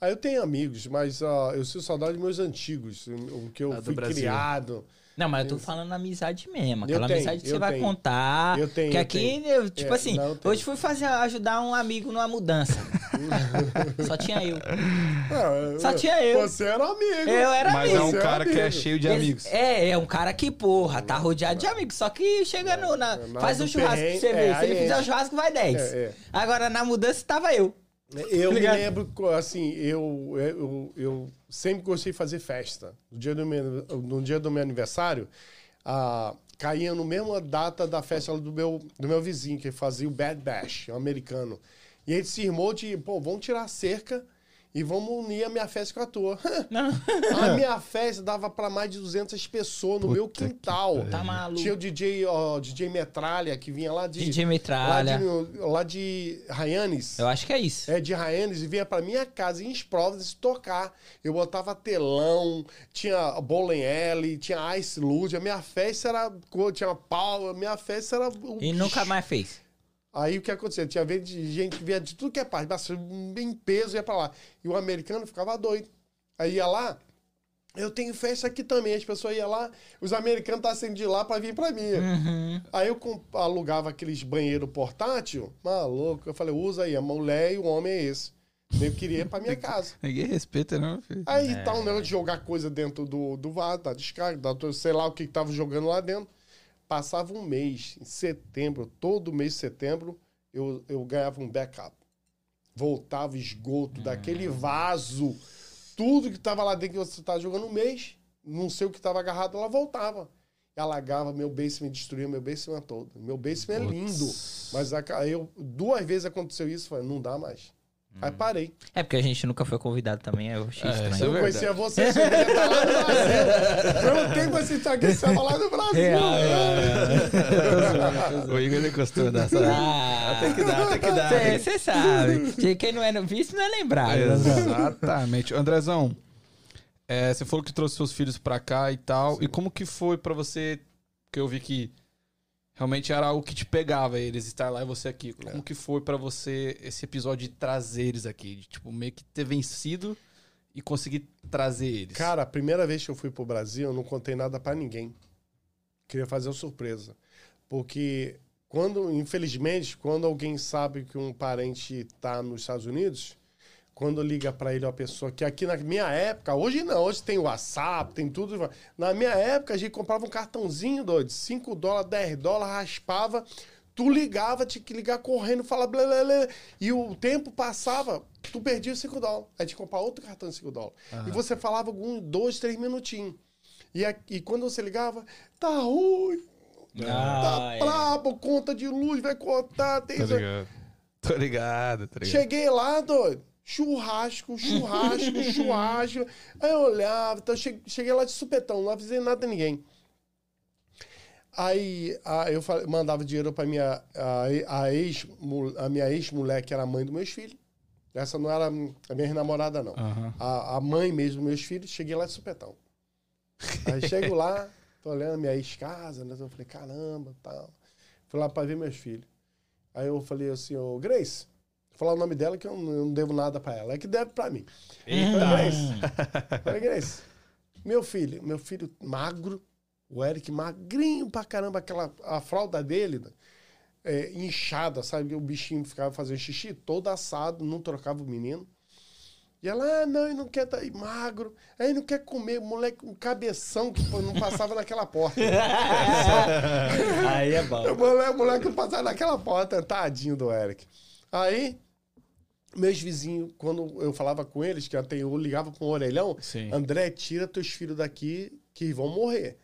Aí eu tenho amigos, mas ó, eu sinto saudade dos meus antigos, o que eu Ah, fui Brasil. criado. Não, mas eu tô falando amizade mesmo. Aquela tenho, amizade que eu você vai tenho. contar. Eu tenho, Que eu aqui, eu, tipo É, assim, não, eu hoje fui fazer, ajudar um amigo numa mudança. Só tinha eu. Ah, Só tinha eu. Você era amigo. Eu era Mas amigo. é um Você é cara que é cheio de amigos. É, é um cara que, porra, tá rodeado de amigos. Só que chega no. Na, faz um churrasco pra você ver. é, Se ele fizer é. um churrasco, vai 10. É, é. Agora na mudança tava eu. Eu me lembro, assim, eu, eu, eu sempre gostei de fazer festa. No dia do meu, no dia do meu aniversário, ah, caía no mesma data da festa do meu, do meu vizinho, que fazia o Bad Bash, um americano. E ele se irmou de, pô, vamos tirar a cerca e vamos unir a minha festa com a tua. a minha festa dava para mais de 200 pessoas no meu Puta que quintal. Tá maluco. Tinha o DJ, ó, DJ Metralha, que vinha lá de... DJ Lá Metralha. de, lá de Ryanes. Eu acho que é isso. É, de Ryanes e vinha pra minha casa em Providence tocar. Eu botava telão, tinha bowling alley, tinha ice luz. A minha festa era... Tinha pau, a minha festa era... E nunca mais fez. Aí o que aconteceu? Tinha vez de gente que vinha de tudo que é parte, mas bem peso ia pra lá. E o americano ficava doido. Aí ia lá, eu tenho festa aqui também. As pessoas iam lá, os americanos estavam saindo de lá pra vir pra mim. Uhum. Aí eu alugava aqueles banheiro portátil, maluco. Eu falei, usa aí, a mulher e o homem é esse. Eu queria ir pra minha casa. Ninguém respeita, não, filho. Aí tá um negócio de jogar coisa dentro do, do vaso, da descarga, da, sei lá o que que tava jogando lá dentro. Passava um mês, em setembro, todo mês de setembro, eu, eu ganhava um backup. Voltava esgoto daquele vaso. Tudo que tava lá dentro que você tava jogando um mês, não sei o que tava agarrado, ela voltava. E alagava meu basement, destruía meu basement todo. Meu basement é lindo. Mas a- eu, duas vezes aconteceu isso, falei, não dá mais. Aí parei. É porque a gente nunca foi convidado também, eu achei É, estranho. isso é Eu verdade. conhecia você, você devia estar lá no Brasil. Eu não tenho você estar aqui, você estava lá no Brasil. O Igor ele gostou dessa. Ah, Tem que dar, tem que dar. Você sabe. De Quem não é visto não é lembrado. Exatamente. Andrezão, é, você falou que trouxe seus filhos pra cá e tal. E como que foi pra você? Que eu vi que realmente era algo que te pegava, eles estar lá e você aqui. Como que foi pra você esse episódio de trazer eles aqui? De, tipo, meio que ter vencido e conseguir trazer eles. Cara, a primeira vez que eu fui pro Brasil, eu não contei nada pra ninguém. Queria fazer uma surpresa. Porque quando, infelizmente, quando alguém sabe que um parente tá nos Estados Unidos, quando liga pra ele uma pessoa que aqui na minha época, hoje não, hoje tem WhatsApp, tem tudo. Na minha época, a gente comprava um cartãozinho, doido, 5 dólares, 10 dólares, raspava, tu ligava, tinha que ligar correndo, falar blá, blá, blá, e o tempo passava, tu perdia os 5 dólares. Aí tinha que comprar outro cartão de 5 dólares. E você falava alguns, dois, três minutinhos. E, e quando você ligava, tá ruim, tá Ah, é. brabo, conta de luz vai cortar, tem Tá isso. ligado? Tô ligado, tá ligado. Cheguei lá, doido. Churrasco, churrasco, churrasco. Aí eu olhava, então che- cheguei lá de supetão, não avisei nada a ninguém. Aí a- eu falei- mandava dinheiro pra minha a, a ex, a minha ex-mulher, que era a mãe dos meus filhos. Essa não era a minha namorada, não. Aham. A, a mãe mesmo dos meus filhos, cheguei lá de supetão. Aí chego lá, tô olhando a minha ex-casa, né? Eu falei, caramba, tal. Fui lá pra ver meus filhos. Aí eu falei assim, ô Grace, vou falar o nome dela que eu não, eu não devo nada pra ela, é que deve pra mim. Falei, Grace, falei, Grace, meu filho, meu filho magro, o Eric magrinho pra caramba, aquela, a fralda dele, é, inchada, sabe? O bichinho ficava fazendo xixi todo assado, não trocava o menino. E ela, ah, não, ele não quer tá aí magro, aí não quer comer, moleque, um cabeção que não passava naquela porta. Aí é bom. O moleque, o moleque não passava naquela porta, tadinho do Eric. Aí, meus vizinhos, quando eu falava com eles, que até eu ligava para um orelhão, Sim. André, tira teus filhos daqui que vão morrer.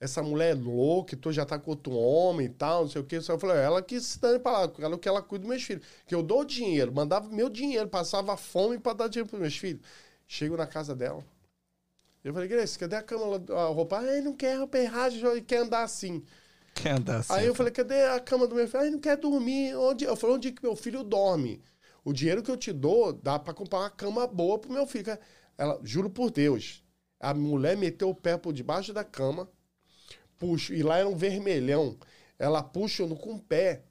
Essa mulher é louca, tu já tá com outro homem e tal, não sei o que. Eu falei, ela que se dane pra lá, ela que ela cuida dos meus filhos. Que eu dou dinheiro, mandava meu dinheiro, passava fome pra dar dinheiro pros meus filhos. Chego na casa dela. Eu falei, Grace, cadê a cama, a roupa? Ah, ele não quer roupa errada, quer andar assim. Quer assim. Aí eu falei, cadê a cama do meu filho? Ai, não quer dormir. Onde? Eu falei, onde que meu filho dorme? O dinheiro que eu te dou dá pra comprar uma cama boa pro meu filho. Ela, juro por Deus, a mulher meteu o pé por debaixo da cama, puxa, e lá era um vermelhão. Ela puxa no, com o pé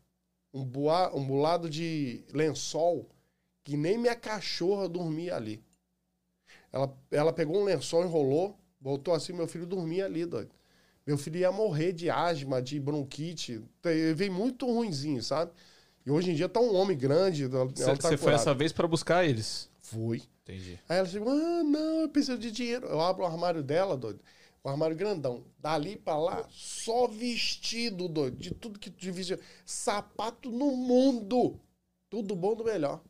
um, boa, um bolado de lençol que nem minha cachorra dormia ali. Ela, ela pegou um lençol, enrolou, voltou assim, meu filho dormia ali, doido. Meu filho ia morrer de asma, de bronquite. Veio muito ruimzinho, sabe? E hoje em dia tá um homem grande. Você, tá foi essa vez para buscar eles? Fui. Entendi. Aí ela chegou, ah, não, eu preciso de dinheiro. Eu abro o armário dela, doido. O armário grandão. Dali pra lá, só vestido, doido. De tudo que tu vestia. Sapato no mundo. Tudo bom do melhor.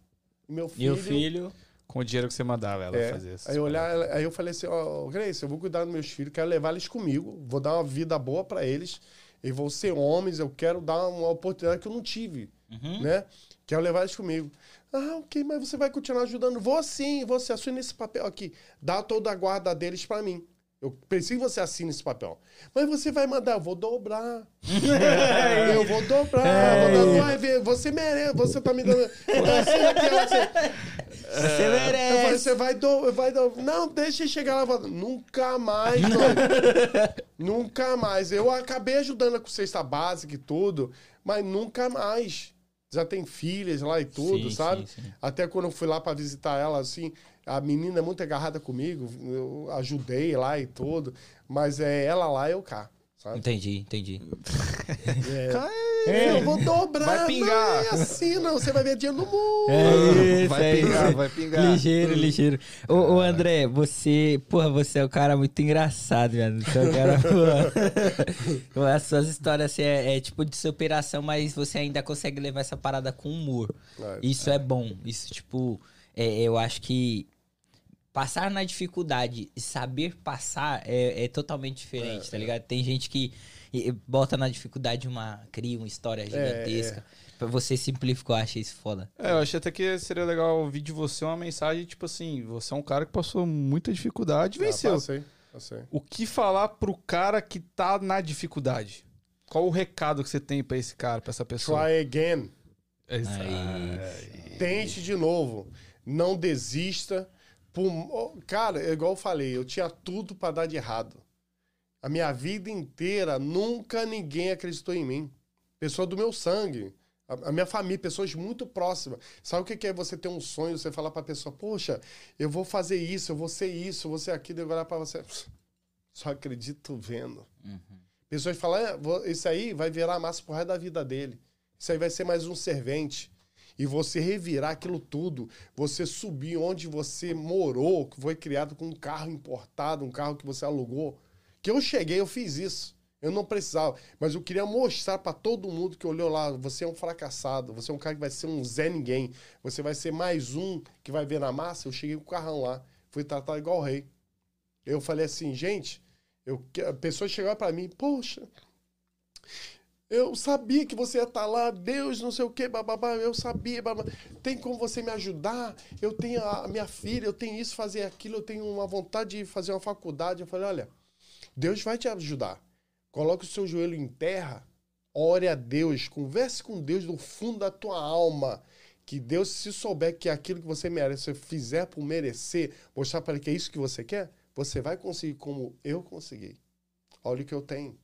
Meu filho. O filho? Com o dinheiro que você mandava ela É. fazer isso. Aí eu, olhar, aí eu falei assim, ó, Grace, eu vou cuidar dos meus filhos, quero levar eles comigo, vou dar uma vida boa pra eles, eles vão ser homens, eu quero dar uma oportunidade que eu não tive, Uhum. né? Quero levar eles comigo. Ah, ok, mas você vai continuar ajudando? Vou sim, você assina esse papel aqui, dá toda a guarda deles pra mim. Eu preciso que você assine esse papel. Mas você vai mandar, eu vou dobrar. eu vou dobrar, vou dar duas vezes. Você merece, você tá me dando. Assina aqui, assim, Você eu falei, merece. você vai do, vai do, Não, deixa eu chegar lá. Nunca mais. Nunca mais. Eu acabei ajudando com cesta básica e tudo, mas nunca mais. Já tem filhas lá e tudo, Sim, sabe? sim, sim. Até quando eu fui lá pra visitar ela, assim, a menina é muito agarrada comigo, eu ajudei lá e tudo, mas é ela lá e eu cá, sabe? Entendi, entendi. É, eu vou dobrar, Vai pingar. não é assim, não. Você vai ver dinheiro no mundo. É isso, vai é pingar, isso. vai pingar. Ligeiro, ligeiro. Ô, ô, André, você, porra, você é um cara muito engraçado, velho. Você é um cara, porra. As suas histórias assim, é, é tipo de superação, mas você ainda consegue levar essa parada com humor. É. Isso é bom. Isso, tipo, é, eu acho que passar na dificuldade e saber passar é, é totalmente diferente, tá ligado? Tem gente que e- bota na dificuldade uma. cria uma história gigantesca. Você simplificou, eu achei isso foda. É, eu achei até que seria legal ouvir de você uma mensagem, tipo assim, você é um cara que passou muita dificuldade e venceu. Ah, passei, passei. O que falar pro cara que tá na dificuldade? Qual o recado que você tem pra esse cara, pra essa pessoa? Try again. Exa- Aí. Tente de novo. Não desista. Oh, Cara, é igual eu falei, eu tinha tudo pra dar de errado. A minha vida inteira, nunca ninguém acreditou em mim. Pessoa do meu sangue. A minha família, pessoas muito próximas. Sabe o que é você ter um sonho, você falar pra pessoa, poxa, eu vou fazer isso, eu vou ser isso, eu vou ser aquilo, eu vou olhar pra você. Só acredito vendo. Pessoas falam, "É, isso aí vai virar massa pro resto da vida dele. Isso aí vai ser mais um servente. E você revirar aquilo tudo, você subir onde você morou, que foi criado com um carro importado, um carro que você alugou. Que eu cheguei, eu fiz isso. Eu não precisava, mas eu queria mostrar pra todo mundo que olhou lá, você é um fracassado, você é um cara que vai ser um Zé Ninguém, você vai ser mais um que vai ver na massa. Eu cheguei com o carrão lá, fui tratado igual rei. Eu falei assim, gente, eu, a pessoa chegava pra mim, poxa, eu sabia que você ia estar lá, Deus, não sei o que, bababá, eu sabia, babá. Tem como você me ajudar? Eu tenho a minha filha, eu tenho isso, fazer aquilo, eu tenho uma vontade de fazer uma faculdade. Eu falei, olha, Deus vai te ajudar. Coloque o seu joelho em terra, ore a Deus, converse com Deus do fundo da tua alma. Que Deus, se souber que aquilo que você merece, você fizer por merecer, mostrar para ele que é isso que você quer, você vai conseguir como eu consegui. Olha o que eu tenho.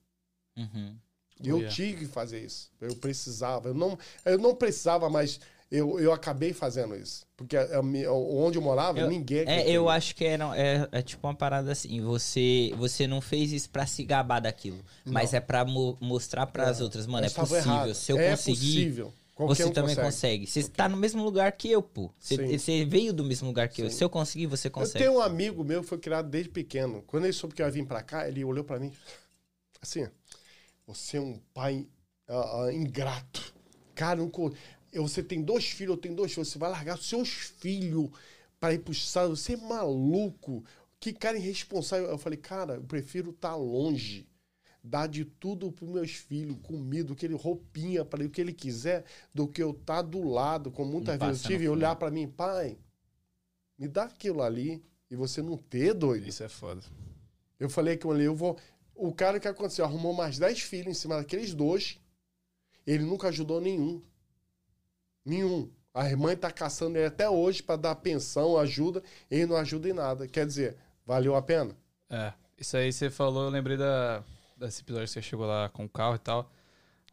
Uhum. E eu Yeah. tive que fazer isso. Eu precisava. Eu não, eu não precisava, mas eu, eu acabei fazendo isso. Porque a- a mi- onde eu morava, Eu- ninguém. É, eu acho que era, é, é tipo uma parada assim. Você, você não fez isso pra se gabar daquilo, mas é pra mo- mostrar pras outras, mano, é Eu estava possível. errado. Se eu é conseguir, possível. Qualquer você um também consegue. Você tá no mesmo lugar que eu, pô. Você, você veio do mesmo lugar que eu. Sim. Se eu conseguir, você Eu consegue. tenho um amigo meu que foi criado desde pequeno. Quando ele soube que eu ia vir pra cá, ele olhou pra mim assim: Você é um pai ah, ah, ingrato. Cara, não eu- você tem dois filhos, eu tenho dois filhos. Você vai largar seus filhos para ir pro estado. Você é maluco. Que cara irresponsável. Eu falei, cara, eu prefiro estar longe. Dar de tudo pros meus filhos, comida, aquele roupinha para o que ele quiser, do que eu estar do lado, como muitas vezes eu tive, e olhar para mim, pai, me dá aquilo ali e você não ter, doido. Isso é foda. Eu falei que eu, eu vou. O cara que aconteceu, arrumou mais 10 filhos em cima daqueles dois. Ele nunca ajudou nenhum. Nenhum. A irmã tá caçando ele até hoje para dar pensão, ajuda. Ele não ajuda em nada. Quer dizer, valeu a pena? É. Isso aí você falou, eu lembrei da, desse episódio que você chegou lá com o carro e tal.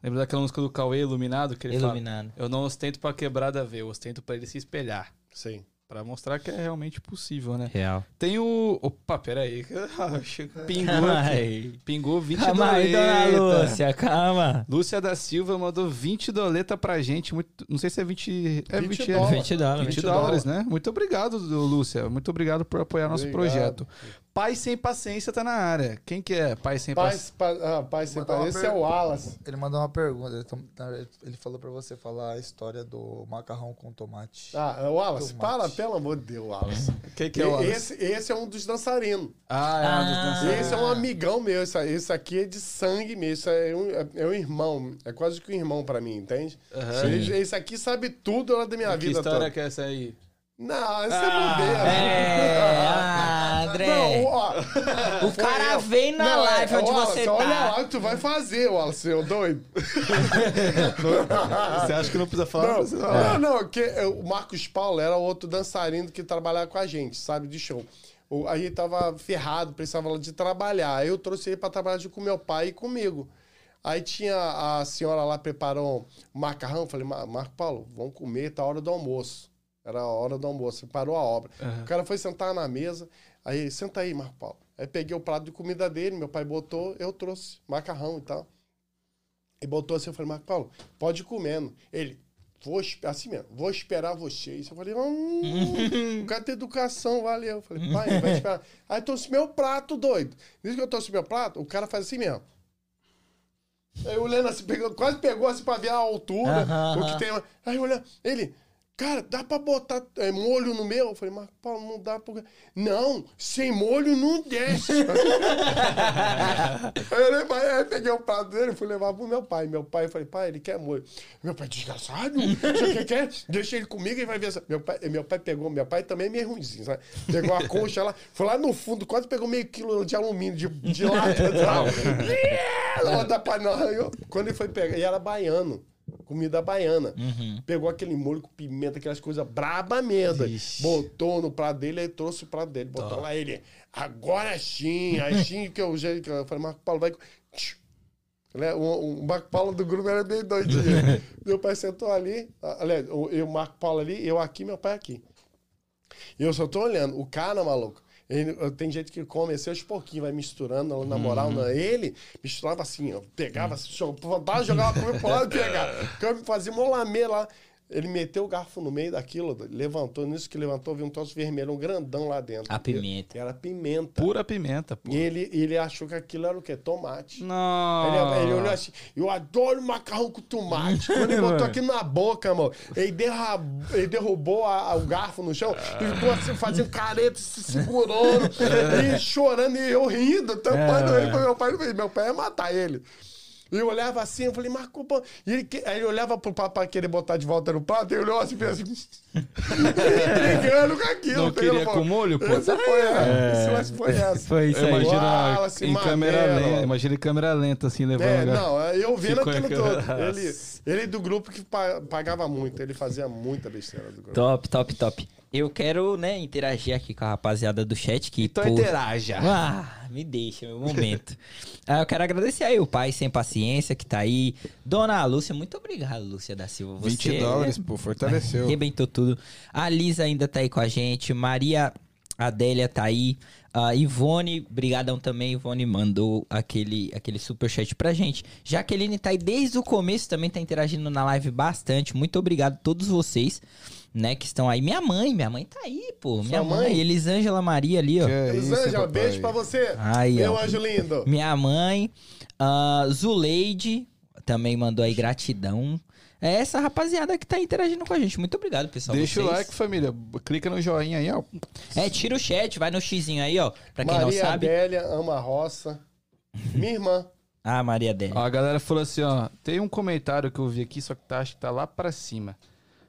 Lembra daquela música do Cauê, Iluminado? Que ele Iluminado. fala, eu não ostento pra quebrada ver, eu ostento pra ele se espelhar. Sim. Pra mostrar que é realmente possível, né? Real. Tem o... Opa, peraí. Pingou aqui. Pingou 20 Calma aí, dona doleta. Lúcia, calma. Lúcia da Silva mandou 20 doleta pra gente. Muito, não sei se é 20... É 20 20, dólares. 20 dólares. 20 20 dólares, né? Muito obrigado, Lúcia. Muito obrigado por apoiar nosso Obrigado. projeto. Pai Sem Paciência tá na área. Quem que é Pai Sem Paciência? pa, ah, pai sem pai. Esse é o. Wallace. Ele mandou uma pergunta. Ele, tom- ele falou pra você falar a história do macarrão com tomate. Ah, Wallace, Tomate. para, pelo amor de Deus, Wallace. Quem que é o Wallace? esse, esse é um dos dançarinos. Ah, é uma dos Ah. dançarinos. Esse é um amigão meu. Esse, esse aqui é de sangue mesmo. Esse é um, é, é um irmão. É quase que um irmão pra mim, entende? Aham. Ele- esse aqui sabe tudo lá da minha Que vida história toda. que é essa aí? Não, esse Ah, é bobeira. É, ah, André. Não, ó, o cara eu. vem na Não, live é, onde Wallace, você tá. Olha lá o que tu vai fazer, Wallace, seu doido. Você acha que não precisa falar? Não, Não, precisa falar. não, não, que é, o Marcos Paulo era outro dançarino que trabalhava com a gente, sabe, de show. O- Aí ele tava ferrado, precisava de trabalhar. Aí eu trouxe ele pra trabalhar junto com meu pai e comigo. Aí tinha a senhora lá preparou um macarrão, falei, "Ma- Marco Paulo, vamos comer, tá a hora do almoço. Era a hora do almoço, parou a obra. O cara foi sentar na mesa, aí senta aí, Marco Paulo. Aí peguei o prato de comida dele, meu pai botou, eu trouxe macarrão e tal. E botou assim, eu falei, Marco Paulo, pode ir comendo. Ele, vou assim mesmo, vou esperar vocês. Eu falei, hum, o cara tem educação, valeu. Eu falei, pai, vai esperar. Aí trouxe meu prato, doido. Diz que eu trouxe meu prato, o cara faz assim mesmo. Aí olhando assim, pegou, quase pegou assim pra ver a altura, Aham, o que tem. Aí olhando, ele, cara, dá pra botar é, molho no meu? Eu falei, Marco Paulo, não dá porque. Não, sem molho não desce. Aí eu levei- aí peguei o prato dele e fui levar pro meu pai. Meu pai, eu falei, pai, ele quer molho. Meu pai, desgraçado, você quer, quer? Deixa ele comigo e vai ver. essa-" Meu pai, meu pai pegou, meu pai também é meio ruimzinho, sabe? Pegou a concha lá, foi lá no fundo, quase pegou meio quilo de alumínio, de, de lata. tal. Lá da panela. Eu- Quando ele foi pegar, e era baiano. Comida baiana. Pegou aquele molho com pimenta, aquelas coisas braba mesmo. Botou no prato dele, aí trouxe o prato dele. Botou lá ele. Agora sim, aí sim que eu que Eu falei, Marco Paulo, vai. Né, O, Marco Paulo do grupo era bem doidinho. meu pai sentou ali, aliás, o, Marco Paulo ali, eu aqui, meu pai aqui. E eu só tô olhando. O cara, maluco, ele- tem gente que come assim aos pouquinhos, vai misturando, na moral, não. ele misturava assim, ó, pegava, assim, jogava, jogava comida pro lado e pegava. Fazia um lamê lá. Ele meteu o garfo no meio daquilo, levantou, nisso que levantou, viu um troço vermelho, um grandão lá dentro. A pimenta. Era pimenta. Pura pimenta, pô. E ele, ele achou que aquilo era o quê? Tomate. Não. Ele, ele olhou assim, eu adoro macarrão com tomate. Quando ele botou aqui na boca, mano, ele, derrab, ele derrubou a- a- o garfo no chão e ficou assim, fazendo careta, se segurando, e chorando, e eu rindo, tampando É. ele pra meu pai. Meu pai ia matar ele. E eu olhava assim, eu falei, Marco, pô. E ele, aí ele olhava pro papai querer botar de volta no prato, e ele olhou assim, fez assim, brigando com aquilo. Não queria com molho, pô? Essa foi, essa, esse lance foi essa. Foi isso aí. Imagina Wallace, em câmera lenta, imagina em câmera lenta, assim, levando. É, não, eu vendo aquilo todo. Ele, ele do grupo que pa- pagava muito, ele fazia muita besteira do grupo. Top, top, top. Eu quero, né, interagir aqui com a rapaziada do chat que. Então pô, interaja. Ah, me deixa, meu momento. ah, eu quero agradecer aí o pai sem paciência que tá aí. Dona Lúcia, muito obrigado, Lúcia da Silva. Você 20 dólares, pô, fortaleceu. Arrebentou tudo. A Lisa ainda tá aí com a gente. Maria Adélia tá aí. A Ivone, brigadão também. Ivone mandou aquele, aquele superchat pra gente. Jaqueline tá aí desde o começo, também tá interagindo na live bastante. Muito obrigado a todos vocês, né, que estão aí. Minha mãe, minha mãe tá aí, pô. Minha mãe? mãe, Elisângela Maria ali, ó. Que é isso, Elisângela, papai. beijo pra você. Aí, meu ó. anjo lindo. Minha mãe, a Zuleide, também mandou aí gratidão. É essa rapaziada que tá interagindo com a gente. Muito obrigado, pessoal. Deixa o Vocês- like, família. Clica no joinha aí, ó. É, tira o chat, vai no xizinho aí, ó. Pra quem não Maria sabe. Adélia ama a roça. Minha irmã. Ah, Maria Adélia. Ó, a galera falou assim, ó. Tem um comentário que eu vi aqui, só que tá, acho que tá lá pra cima.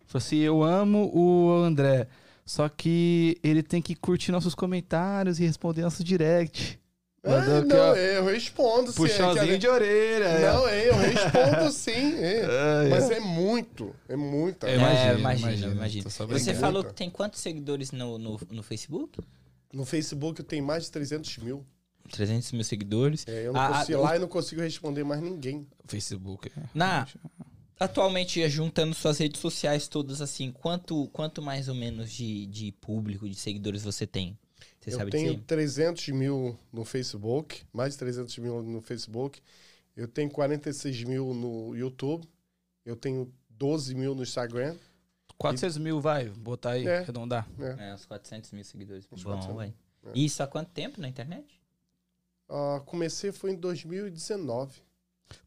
Falou assim, eu amo o André, só que ele tem que curtir nossos comentários e responder nosso direct. Mandou É, aqui, não, ó. eu respondo. sim, Puxãozinho é que- de orelha. é. Não, é, eu respondo sim. é. É, Mas é muito, é muita. É, É, imagina, imagina, imagina. Você falou que tem quantos seguidores no, no, no Facebook? No Facebook eu tenho mais de 300 mil. 300 mil seguidores. É, eu não Ah, consigo ah, lá e não consigo responder mais ninguém. Facebook. é. Na, atualmente, juntando suas redes sociais todas assim, quanto, quanto mais ou menos de, de público, de seguidores você tem? Você eu sabe tenho dizer? 300 mil no Facebook, mais de 300 mil no Facebook. Eu tenho 46 mil no YouTube. Eu tenho 12 mil no Instagram. 400 mil, vai. Botar aí, É. arredondar. né? É, uns 400 mil seguidores. Uns Bom, 400, velho. é. Isso há quanto tempo na internet? Ah, comecei foi em 2019.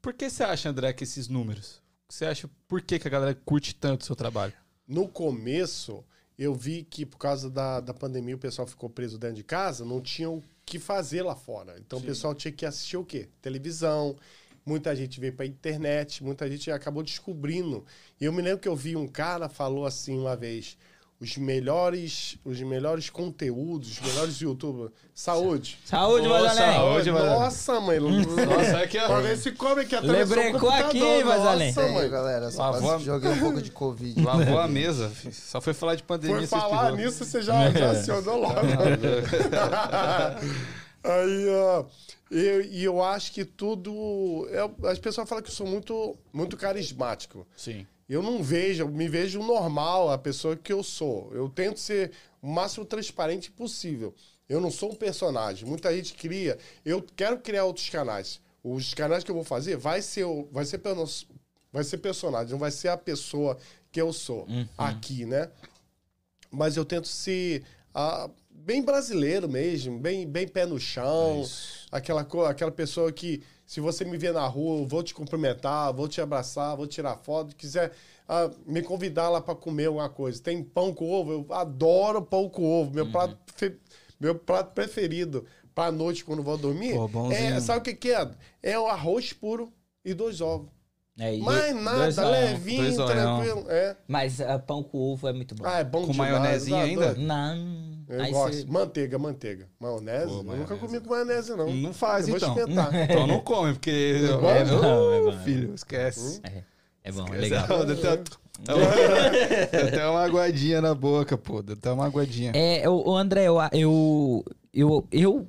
Por que você acha, André, que esses números? Você acha por que, que a galera curte tanto o seu trabalho? No começo, eu vi que por causa da, da pandemia o pessoal ficou preso dentro de casa, não tinha o que fazer lá fora. Então Sim. o pessoal tinha que assistir o quê? Televisão. Muita gente veio pra internet, muita gente acabou descobrindo. E eu me lembro que eu vi um cara falou assim uma vez: os melhores, os melhores conteúdos, os melhores youtubers. Saúde. Saúde, Ô, Mazalém! saúde. mano. Nossa, mãe. Nossa, aqui, ó. Olha esse come aqui atrás Lebrecou aqui. Mazalém. Nossa, mãe. galera. Só Lavou quase a- joguei um pouco de Covid. Lavou a mesa. Só foi falar de pandemia. Foi falar nisso, você já, já acionou logo. Aí, ó. eu- E eu, acho que tudo. eu- as pessoas falam que eu sou muito, muito carismático. Sim. Eu não vejo, eu me vejo normal, a pessoa que eu sou. Eu tento ser o máximo transparente possível. Eu não sou um personagem. Muita gente cria. Eu quero criar outros canais. Os canais que eu vou fazer vai ser, vai ser, vai ser personagem, não vai ser a pessoa que eu sou aqui, né? Mas eu tento ser ah, bem brasileiro mesmo, bem, bem pé no chão. aquela, co- aquela pessoa que, se você me ver na rua, eu vou te cumprimentar, vou te abraçar, vou tirar foto. Quiser ah, me convidar lá para comer alguma coisa. Tem pão com ovo, eu adoro pão com ovo. Meu, prato, fe- meu prato preferido para noite quando eu vou dormir. Pô, é, sabe o que, que é? É o arroz puro e dois ovos. É, Mais dois nada, olhão. levinho, dois tranquilo. É. Mas ah, pão com ovo é muito bom. Ah, é bom Com demais. maionezinha ainda? Não. Eu Aí gosto. cê- Manteiga, manteiga. Maionese? Pô, Eu nunca maionese. comi com maionese, não. Não faz, Eu vou então. experimentar. Então não come, porque... É bom, é bom, é filho, bom. esquece. É, é bom, é Esquece. legal. Deu até- Deu até uma aguadinha na boca, pô. Deu até uma aguadinha. É, o, o André, eu, eu, eu, eu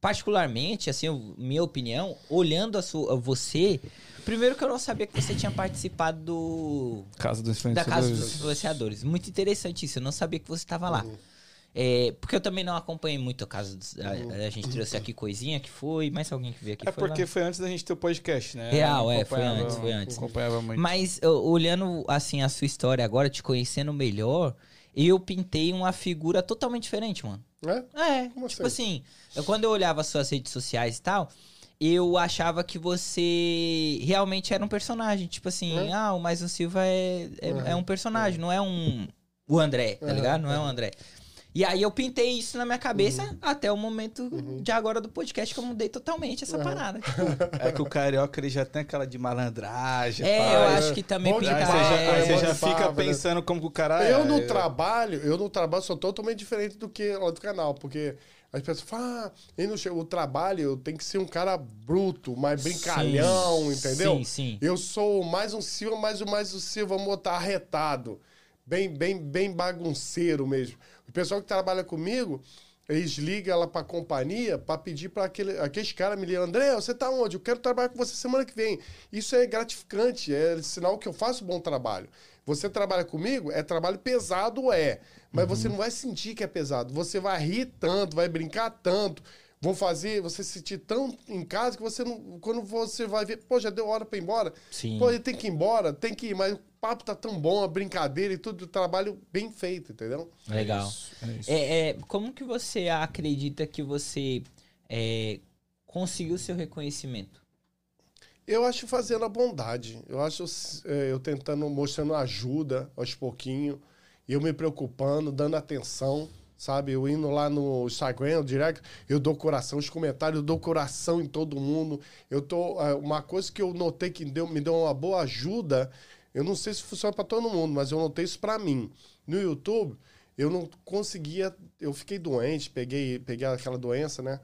particularmente, assim, eu- minha opinião, olhando a sua, você, primeiro que eu não sabia que você tinha participado do, Casa dos da Casa dos Influenciadores. Influenciadores. Muito interessante isso, eu não sabia que você estava lá. Uhum. É, porque eu também não acompanhei muito a Casa. A, a gente trouxe aqui coisinha que foi, mais alguém que veio aqui É foi lá. porque foi antes da gente ter o podcast, né? Real, é, foi antes, foi antes. Acompanhava muito. Mas olhando assim a sua história agora, te conhecendo melhor, eu pintei uma figura totalmente diferente, mano. É? É, Como tipo assim, eu, quando eu olhava as suas redes sociais e tal, eu achava que você realmente era um personagem. Tipo assim, É. ah, o Mais um Silva é, é, Uhum. é um personagem, não é um. O André, tá Uhum, ligado? Não é o André. E aí eu pintei isso na minha cabeça Uhum. até o momento de agora do podcast que eu mudei totalmente essa parada. Tipo, É que o carioca ele já tem aquela de malandragem. é, pá, eu acho que também Bom de Aí pintar. você já, é, aí você já fica barba, né? pensando como que o cara Eu é. no trabalho, eu no trabalho sou totalmente diferente do que lá do canal, porque as pessoas falam, ah, não o trabalho eu tenho que ser um cara bruto, mais brincalhão, Sim, entendeu? sim, sim. Eu sou mais um Silva, mais um mais um Silva, vamos botar arretado, bem, bem, bem bagunceiro mesmo. O pessoal que trabalha comigo, eles ligam lá pra companhia pra pedir pra aquele, aqueles caras me ligam, André, você tá onde? Eu quero trabalhar com você semana que vem. Isso é gratificante, é sinal que eu faço bom trabalho. Você trabalha comigo, é trabalho pesado, é. Mas você não vai sentir que é pesado. Você vai rir tanto, vai brincar tanto. Vou fazer você se sentir tão em casa que você não. Quando você vai ver, pô, já deu hora pra ir embora. Sim. Pô, ele tem que ir embora, tem que ir, mas o papo tá tão bom, a brincadeira e tudo, o trabalho bem feito, entendeu? Legal. É isso. É, é, como que você acredita que você é, conseguiu seu reconhecimento? Eu acho fazendo a bondade. Eu acho é, eu tentando, mostrando ajuda aos pouquinhos. Eu me preocupando, dando atenção, sabe? Eu indo lá no Instagram, no direct, eu dou coração, os comentários, eu dou coração em todo mundo. Eu tô. é, Uma coisa que eu notei que deu, me deu uma boa ajuda, eu não sei se funciona para todo mundo, mas eu notei isso para mim. No YouTube, eu não conseguia. Eu fiquei doente, peguei, peguei aquela doença, né?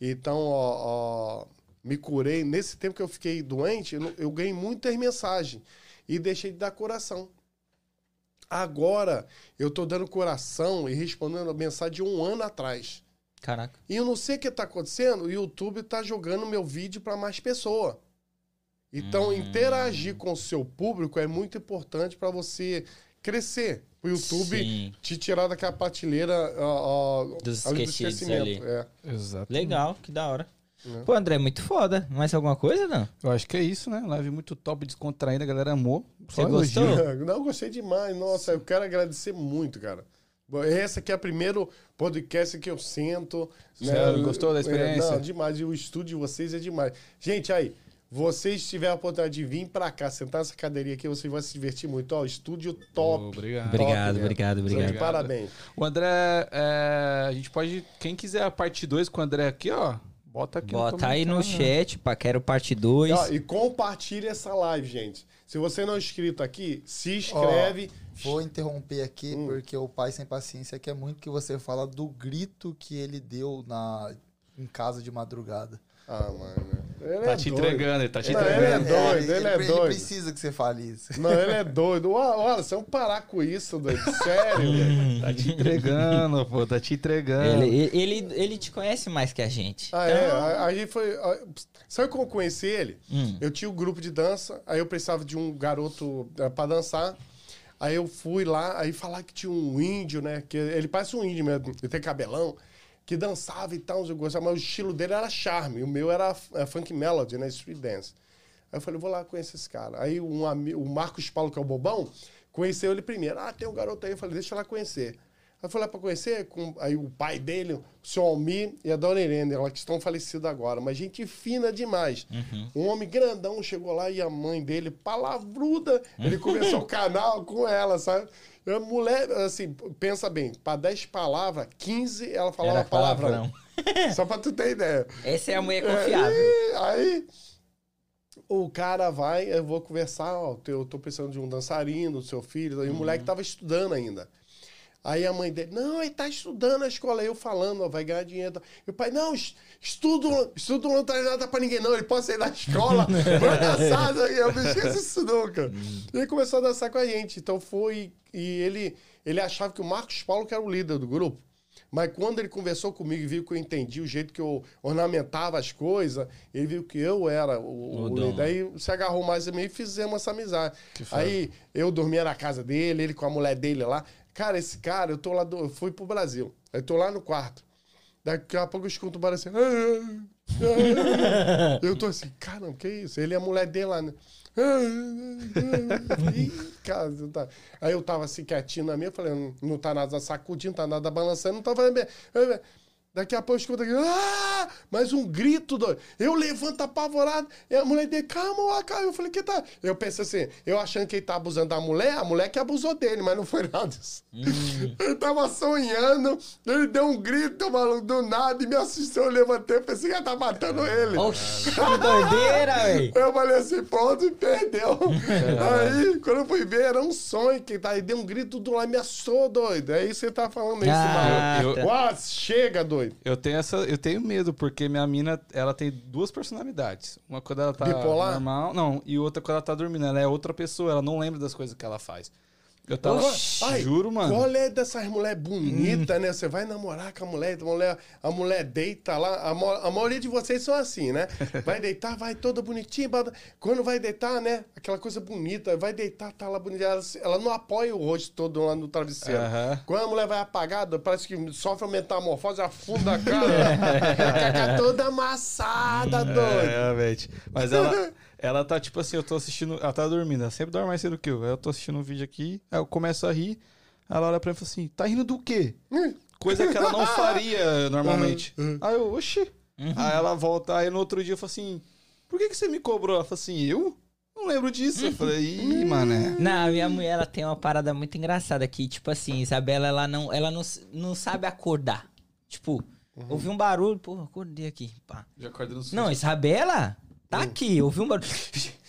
Então, ó, ó, me curei. Nesse tempo que eu fiquei doente, eu, eu ganhei muitas mensagens e deixei de dar coração. Agora, eu tô dando coração e respondendo a mensagem de um ano atrás. Caraca. E eu não sei o que está acontecendo, o YouTube está jogando meu vídeo para mais pessoa. Então, Hum. interagir com o seu público é muito importante para você crescer. O YouTube Sim. te tirar daquela prateleira ó, ó, Dos ali do esquecimento. ali. É. Exato. Legal, que da hora. É. Pô, André, muito foda. Mais alguma coisa, não? Eu acho que é isso, né? Live muito top, descontraída, a galera amou. Você gostou? elogio. Não, eu gostei demais. Nossa, eu quero agradecer muito, cara. Esse aqui é o primeiro podcast que eu sento. né? Gostou da É, experiência? Não, demais. E o estúdio de vocês é demais. Gente, aí, vocês tiverem a oportunidade de vir pra cá, sentar nessa cadeirinha aqui, vocês vão se divertir muito. Ó, estúdio top. Obrigado. Obrigado, né? obrigado, de obrigado. Parabéns. O André, é, a gente pode. Quem quiser a parte 2 com o André aqui, ó. Bota aqui Bota aí no chat, pá, quero parte 2. Ó, e compartilhe essa live, gente. Se você não é inscrito aqui, se inscreve. Vou interromper aqui, Hum. porque o pai sem paciência quer muito que você fala do grito que ele deu na, em casa de madrugada. Ah, mano. Ele Tá é te doido. entregando, ele tá te Não, entregando. ele é doido, ele é ele doido. precisa que você fale isso. Não, ele é doido. Olha, você é um parar com isso, doido. Sério, velho. Tá te entregando, pô, tá te entregando. Ele, ele, ele te conhece mais que a gente. Ah, é? A- Aí foi. Sabe como eu conheci ele? Hum. Eu tinha um grupo de dança, aí eu precisava de um garoto eh, pra dançar. Aí eu fui lá, aí falar que tinha um índio, né? Que ele parece um índio mesmo, ele tem cabelão, que dançava e tal, eu gostava, mas o estilo dele era charme, o meu era eh, funk melody, né? Street dance. Aí eu falei, vou lá conhecer esse cara. Aí um ami- o Marcos Paulo, que é o bobão, conheceu ele primeiro. Ah, tem um garoto aí. Eu falei, deixa eu lá conhecer. Aí eu fui lá pra conhecer, com, aí o pai dele, o senhor Almir e a dona Irene, ela que estão falecidas agora, mas gente fina demais. Um homem grandão chegou lá e a mãe dele, palavruda, ele começou o canal com ela, sabe? A mulher, assim, pensa bem, pra 10 palavras, 15 ela falava Era palavrão. palavrão. Só pra tu ter ideia. Essa é a mulher confiável. Aí, aí o cara vai, eu vou conversar, ó, eu tô precisando de um dançarino, do seu filho, e o moleque tava estudando ainda. Aí a mãe dele, não, ele tá estudando na escola. Eu falando, ó, vai ganhar dinheiro. E o pai, não, estudo, estudo não traz nada pra ninguém, não. Ele pode sair da escola, vai dançar. Eu não esqueço isso nunca. E ele começou a dançar com a gente. Então foi. E ele, ele achava que o Marcos Paulo que era o líder do grupo. Mas quando ele conversou comigo e viu que eu entendi o jeito que eu ornamentava as coisas, ele viu que eu era o, O o dono. líder. Aí se agarrou mais a mim e fizemos essa amizade. Aí eu dormia na casa dele, ele com a mulher dele lá. Cara, esse cara, eu tô lá, do, eu fui pro Brasil. Eu tô lá no quarto. Daqui a pouco eu escuto um barulho assim. "Ah, ah, ah". Eu tô assim, caramba, que isso? Ele e a mulher dele lá, né? Cara, tá. Aí eu tava assim quietinho na minha, falei, não, não tá nada sacudindo, tá nada balançando, não tá fazendo bem. Daqui a pouco eu escuto aqui, ah! Mais um grito, doido. Eu levanto apavorado, e a mulher dele, calma, calma. Eu falei, que tá? Eu pensei assim, eu achando que ele tá abusando da mulher, a mulher que abusou dele, mas não foi nada disso. Ele tava sonhando, ele deu um grito, maluco, do nada, e me assustou. Eu levantei, eu pensei que ia tá matando ele. Oxi, que doideira, velho. Eu falei assim, pronto, e perdeu. Aí, quando eu fui ver, era um sonho que tá aí, deu um grito do lado, me assustou, doido. É isso que você tá falando isso, Ah, maluco. tá. Uau, chega, doido. Eu tenho essa, eu tenho medo porque minha mina, ela tem duas personalidades. Uma quando ela tá Bipolar? normal, não, e outra quando ela tá dormindo. Ela é outra pessoa, ela não lembra das coisas que ela faz. Eu tava. Ai, juro, mano. Qual é dessas mulheres bonitas, Hum. né? Você vai namorar com a mulher, a mulher, a mulher deita lá. A, mo- a maioria de vocês são assim, né? Vai deitar, vai toda bonitinha. Quando vai deitar, né? Aquela coisa bonita, vai deitar, tá lá bonita. Ela, ela não apoia o rosto todo lá no travesseiro. Aham. Quando a mulher vai apagada, parece que sofre uma metamorfose, afunda a cara. Fica toda amassada, doido. É, realmente. Mas ela, ela tá tipo assim, eu tô assistindo. Ela tá dormindo, ela sempre dorme mais cedo que eu. Aí eu tô assistindo um vídeo aqui, aí eu começo a rir. Ela olha pra mim e fala assim: tá rindo do quê? Coisa que ela não faria normalmente. Aí eu, oxi. Aí ela volta, aí no outro dia eu falo assim: por que, que você me cobrou? Ela falou assim: eu? Não lembro disso. Eu falei, ih, mané. Não, a minha mulher ela tem uma parada muito engraçada que, tipo assim, Isabela, ela não, ela não, não sabe acordar. Tipo, ouvi um barulho, pô, acordei aqui, pá. Já acordei no susto. Não, Isabela, tá aqui, ouvi um barulho.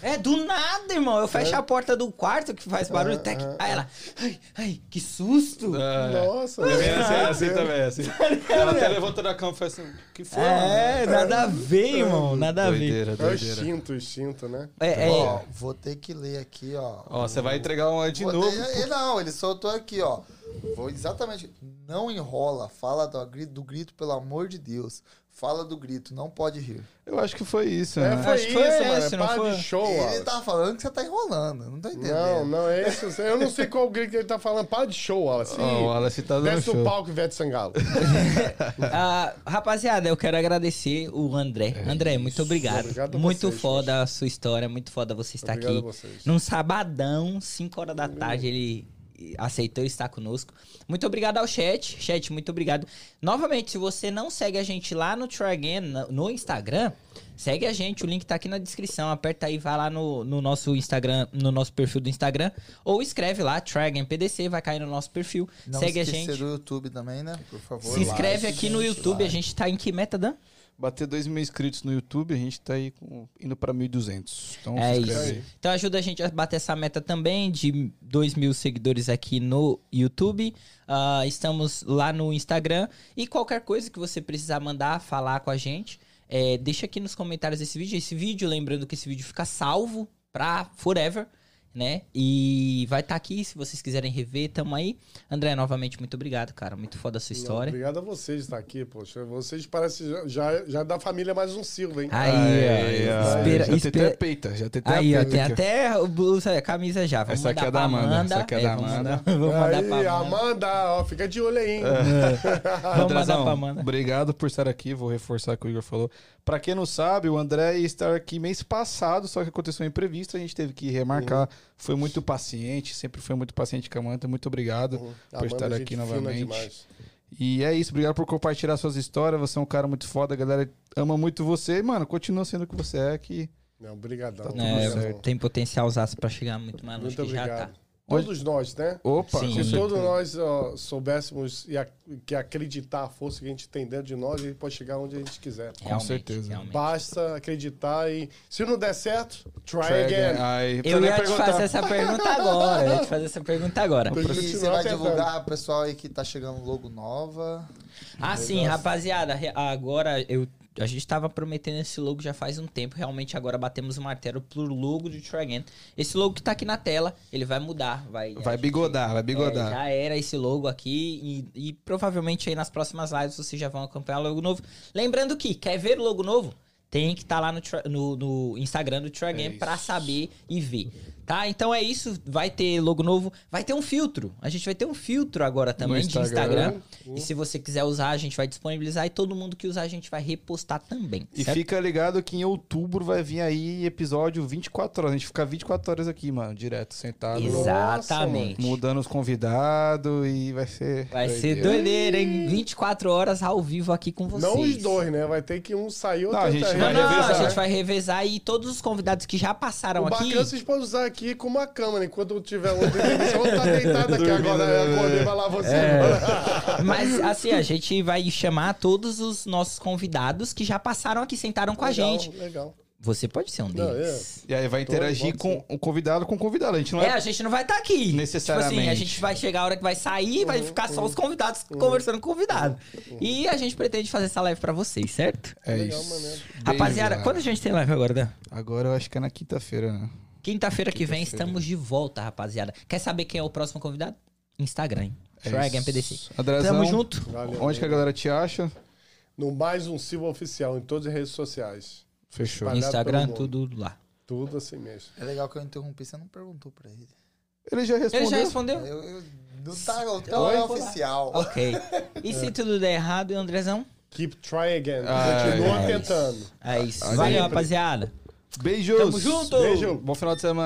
É do nada, irmão. Eu fecho a porta do quarto que faz barulho. tec. Aí ela. Ai, ai, que susto! Nossa, É bem assim, é, assim também, assim. Ela até levantou da cama e faz assim, que foi, É, mano? nada a ver, irmão. Nada a ver. Doideira, é o instinto, o instinto, né? É, é, Ó, vou ter que ler aqui, ó. Ó, você vai entregar uma de Vou novo. não, ele soltou aqui, ó. Vou exatamente. Não enrola. Fala do grito, do grito, pelo amor de Deus. Fala do grito, não pode rir. Eu acho que foi isso, É, né? foi Acho que isso, foi mano. esse, É não pá foi? de show, ele Wallace. tá falando que você tá enrolando. Não tô entendendo. Não, não é isso. Eu não sei qual grito que ele tá falando. Para de show, Wallace. Ó, o Wallace tá dando Desce show. no palco, Ivete Sangalo. Ah, rapaziada, eu quero agradecer o André. André, muito obrigado. Obrigado muito vocês, foda a sua história, muito foda você estar Obrigado a aqui. vocês. Num sabadão, 5 horas da tarde, ele aceitou estar conosco. Muito obrigado ao chat. Chat, muito obrigado. Novamente, se você não segue a gente lá no Try Again, no- Instagram, segue a gente. O link tá aqui na descrição. Aperta aí, vai lá no, no nosso Instagram, no nosso perfil do Instagram. Ou escreve lá, Try Again PDC, vai cair no nosso perfil. Não segue a gente. do YouTube também, né? Por favor. Se inscreve like, aqui no YouTube. A like. gente tá em que meta, Dan? Bater 2 mil inscritos no YouTube, a gente tá aí com- indo pra 1.200. Então É se isso. aí. Então ajuda a gente a bater essa meta também de 2 mil seguidores aqui no YouTube. Ah, estamos lá no Instagram. E qualquer coisa que você precisar mandar, falar com a gente, é, deixa aqui nos comentários desse vídeo. Esse vídeo, lembrando que esse vídeo fica salvo pra forever, né? E vai estar aqui se vocês quiserem rever, tamo aí. André, novamente, muito obrigado, cara. Muito foda a sua história. obrigado a vocês estar aqui, poxa. Vocês parecem já, já, já da família mais um Silva, hein? Aí, Aí, ó, ó, espera- já tem espera- até peita, já tem até Aí, ó, peita tem até o blusa, a camisa já. Vamos Essa aqui mandar é da Amanda, Amanda. essa aqui é da vamos Amanda. mandar- Vamos mandar Aí, pra Amanda. Amanda, ó, fica de olho aí, hein? Vamos mandar Andrezão, pra Amanda. obrigado por estar aqui. Vou reforçar o que o Igor falou. Pra quem não sabe, o André ia estar aqui mês passado, só que aconteceu um imprevisto, a gente teve que remarcar. Foi muito paciente, sempre foi muito paciente com a Amanda. Muito obrigado Uhum. por estar aqui novamente. E é isso, obrigado por compartilhar suas histórias. Você é um cara muito foda, a galera ama muito você. E, mano, continua sendo o que você é, que Não, obrigadão. Tá É, tem potencial usaço pra chegar muito mais longe Muito que já tá. Todos nós, né? Opa, Sim. com Se todos nós ó, soubéssemos e ac- que acreditar a força que a gente tem dentro de nós, a gente pode chegar onde a gente quiser. Realmente, certeza. realmente. Basta acreditar e se não der certo, try, Try again. again. Aí, Eu nem ia te fazer essa pergunta agora. Eu ia te fazer essa pergunta agora. E você vai divulgar pro pessoal aí que tá chegando logo nova. Ah, sim, rapaziada. Agora eu. A gente tava prometendo esse logo já faz um tempo. Realmente agora batemos o martelo pro logo de Try Again. Esse logo que tá aqui na tela, ele vai mudar. Vai, Vai gente- bigodar, vai É, bigodar. já era esse logo aqui e, e provavelmente aí nas próximas lives vocês já vão acompanhar o logo novo. Lembrando que, quer ver o logo novo? Tem que estar lá no, no- no Instagram do Try Again É pra saber e ver. Tá? Então é isso. Vai ter logo novo. Vai ter um filtro. A gente vai ter um filtro agora também de Instagram. Instagram. E se você quiser usar, a gente vai disponibilizar. E todo mundo que usar, a gente vai repostar também. E certo? fica ligado que em outubro vai vir aí episódio 24 horas. A gente fica 24 horas aqui, mano, direto, sentado. Exatamente. Mudando os convidados e vai ser. Vai ser doideira. doideira, hein? 24 horas ao vivo aqui com vocês. Não os dois, né? Vai ter que um sair outro Não, a gente vai revezar, a gente vai revezar e todos os convidados que já passaram O aqui. bacana vocês podem usar aqui como uma câmera. Enquanto eu tiver outra entrevista, eu vou estar deitado aqui agora. Eu acordei, vai lá você. É. Mas assim, a gente vai chamar todos os nossos convidados que já passaram aqui, sentaram com a Legal, gente. Legal. Você pode ser um Não, deles. E aí vai interagir com o convidado com o convidado. A gente não É, é. a gente não vai estar aqui. Necessariamente. Tipo assim, a gente vai chegar a hora que vai sair e vai ficar só os convidados conversando com o convidado. E a gente pretende fazer essa live pra vocês, certo? É Legal, isso. maneiro. Rapaziada, visado. quando a gente tem live agora, Dan? Agora eu acho que é na quinta-feira, né? Quinta-feira que vem estamos de volta, rapaziada. Quer saber quem é o próximo convidado? Instagram, hein? É Dragon. PDC. Andrezão, Tamo junto. Valeu. Onde que a galera te acha? No mais um Silva Oficial, em todas as redes sociais. Fechou. Espalhado Instagram, tudo lá. Tudo assim mesmo. É legal que eu interrompi, você não perguntou pra ele. Ele já respondeu. Ele já respondeu? Eu, eu, não tá, então é oficial. Ok. E se tudo der errado, Andrezão? Keep try again. Ah, Continua é tentando. É isso. Valeu, rapaziada. Beijos. Tamo junto. Beijo. Bom final de semana.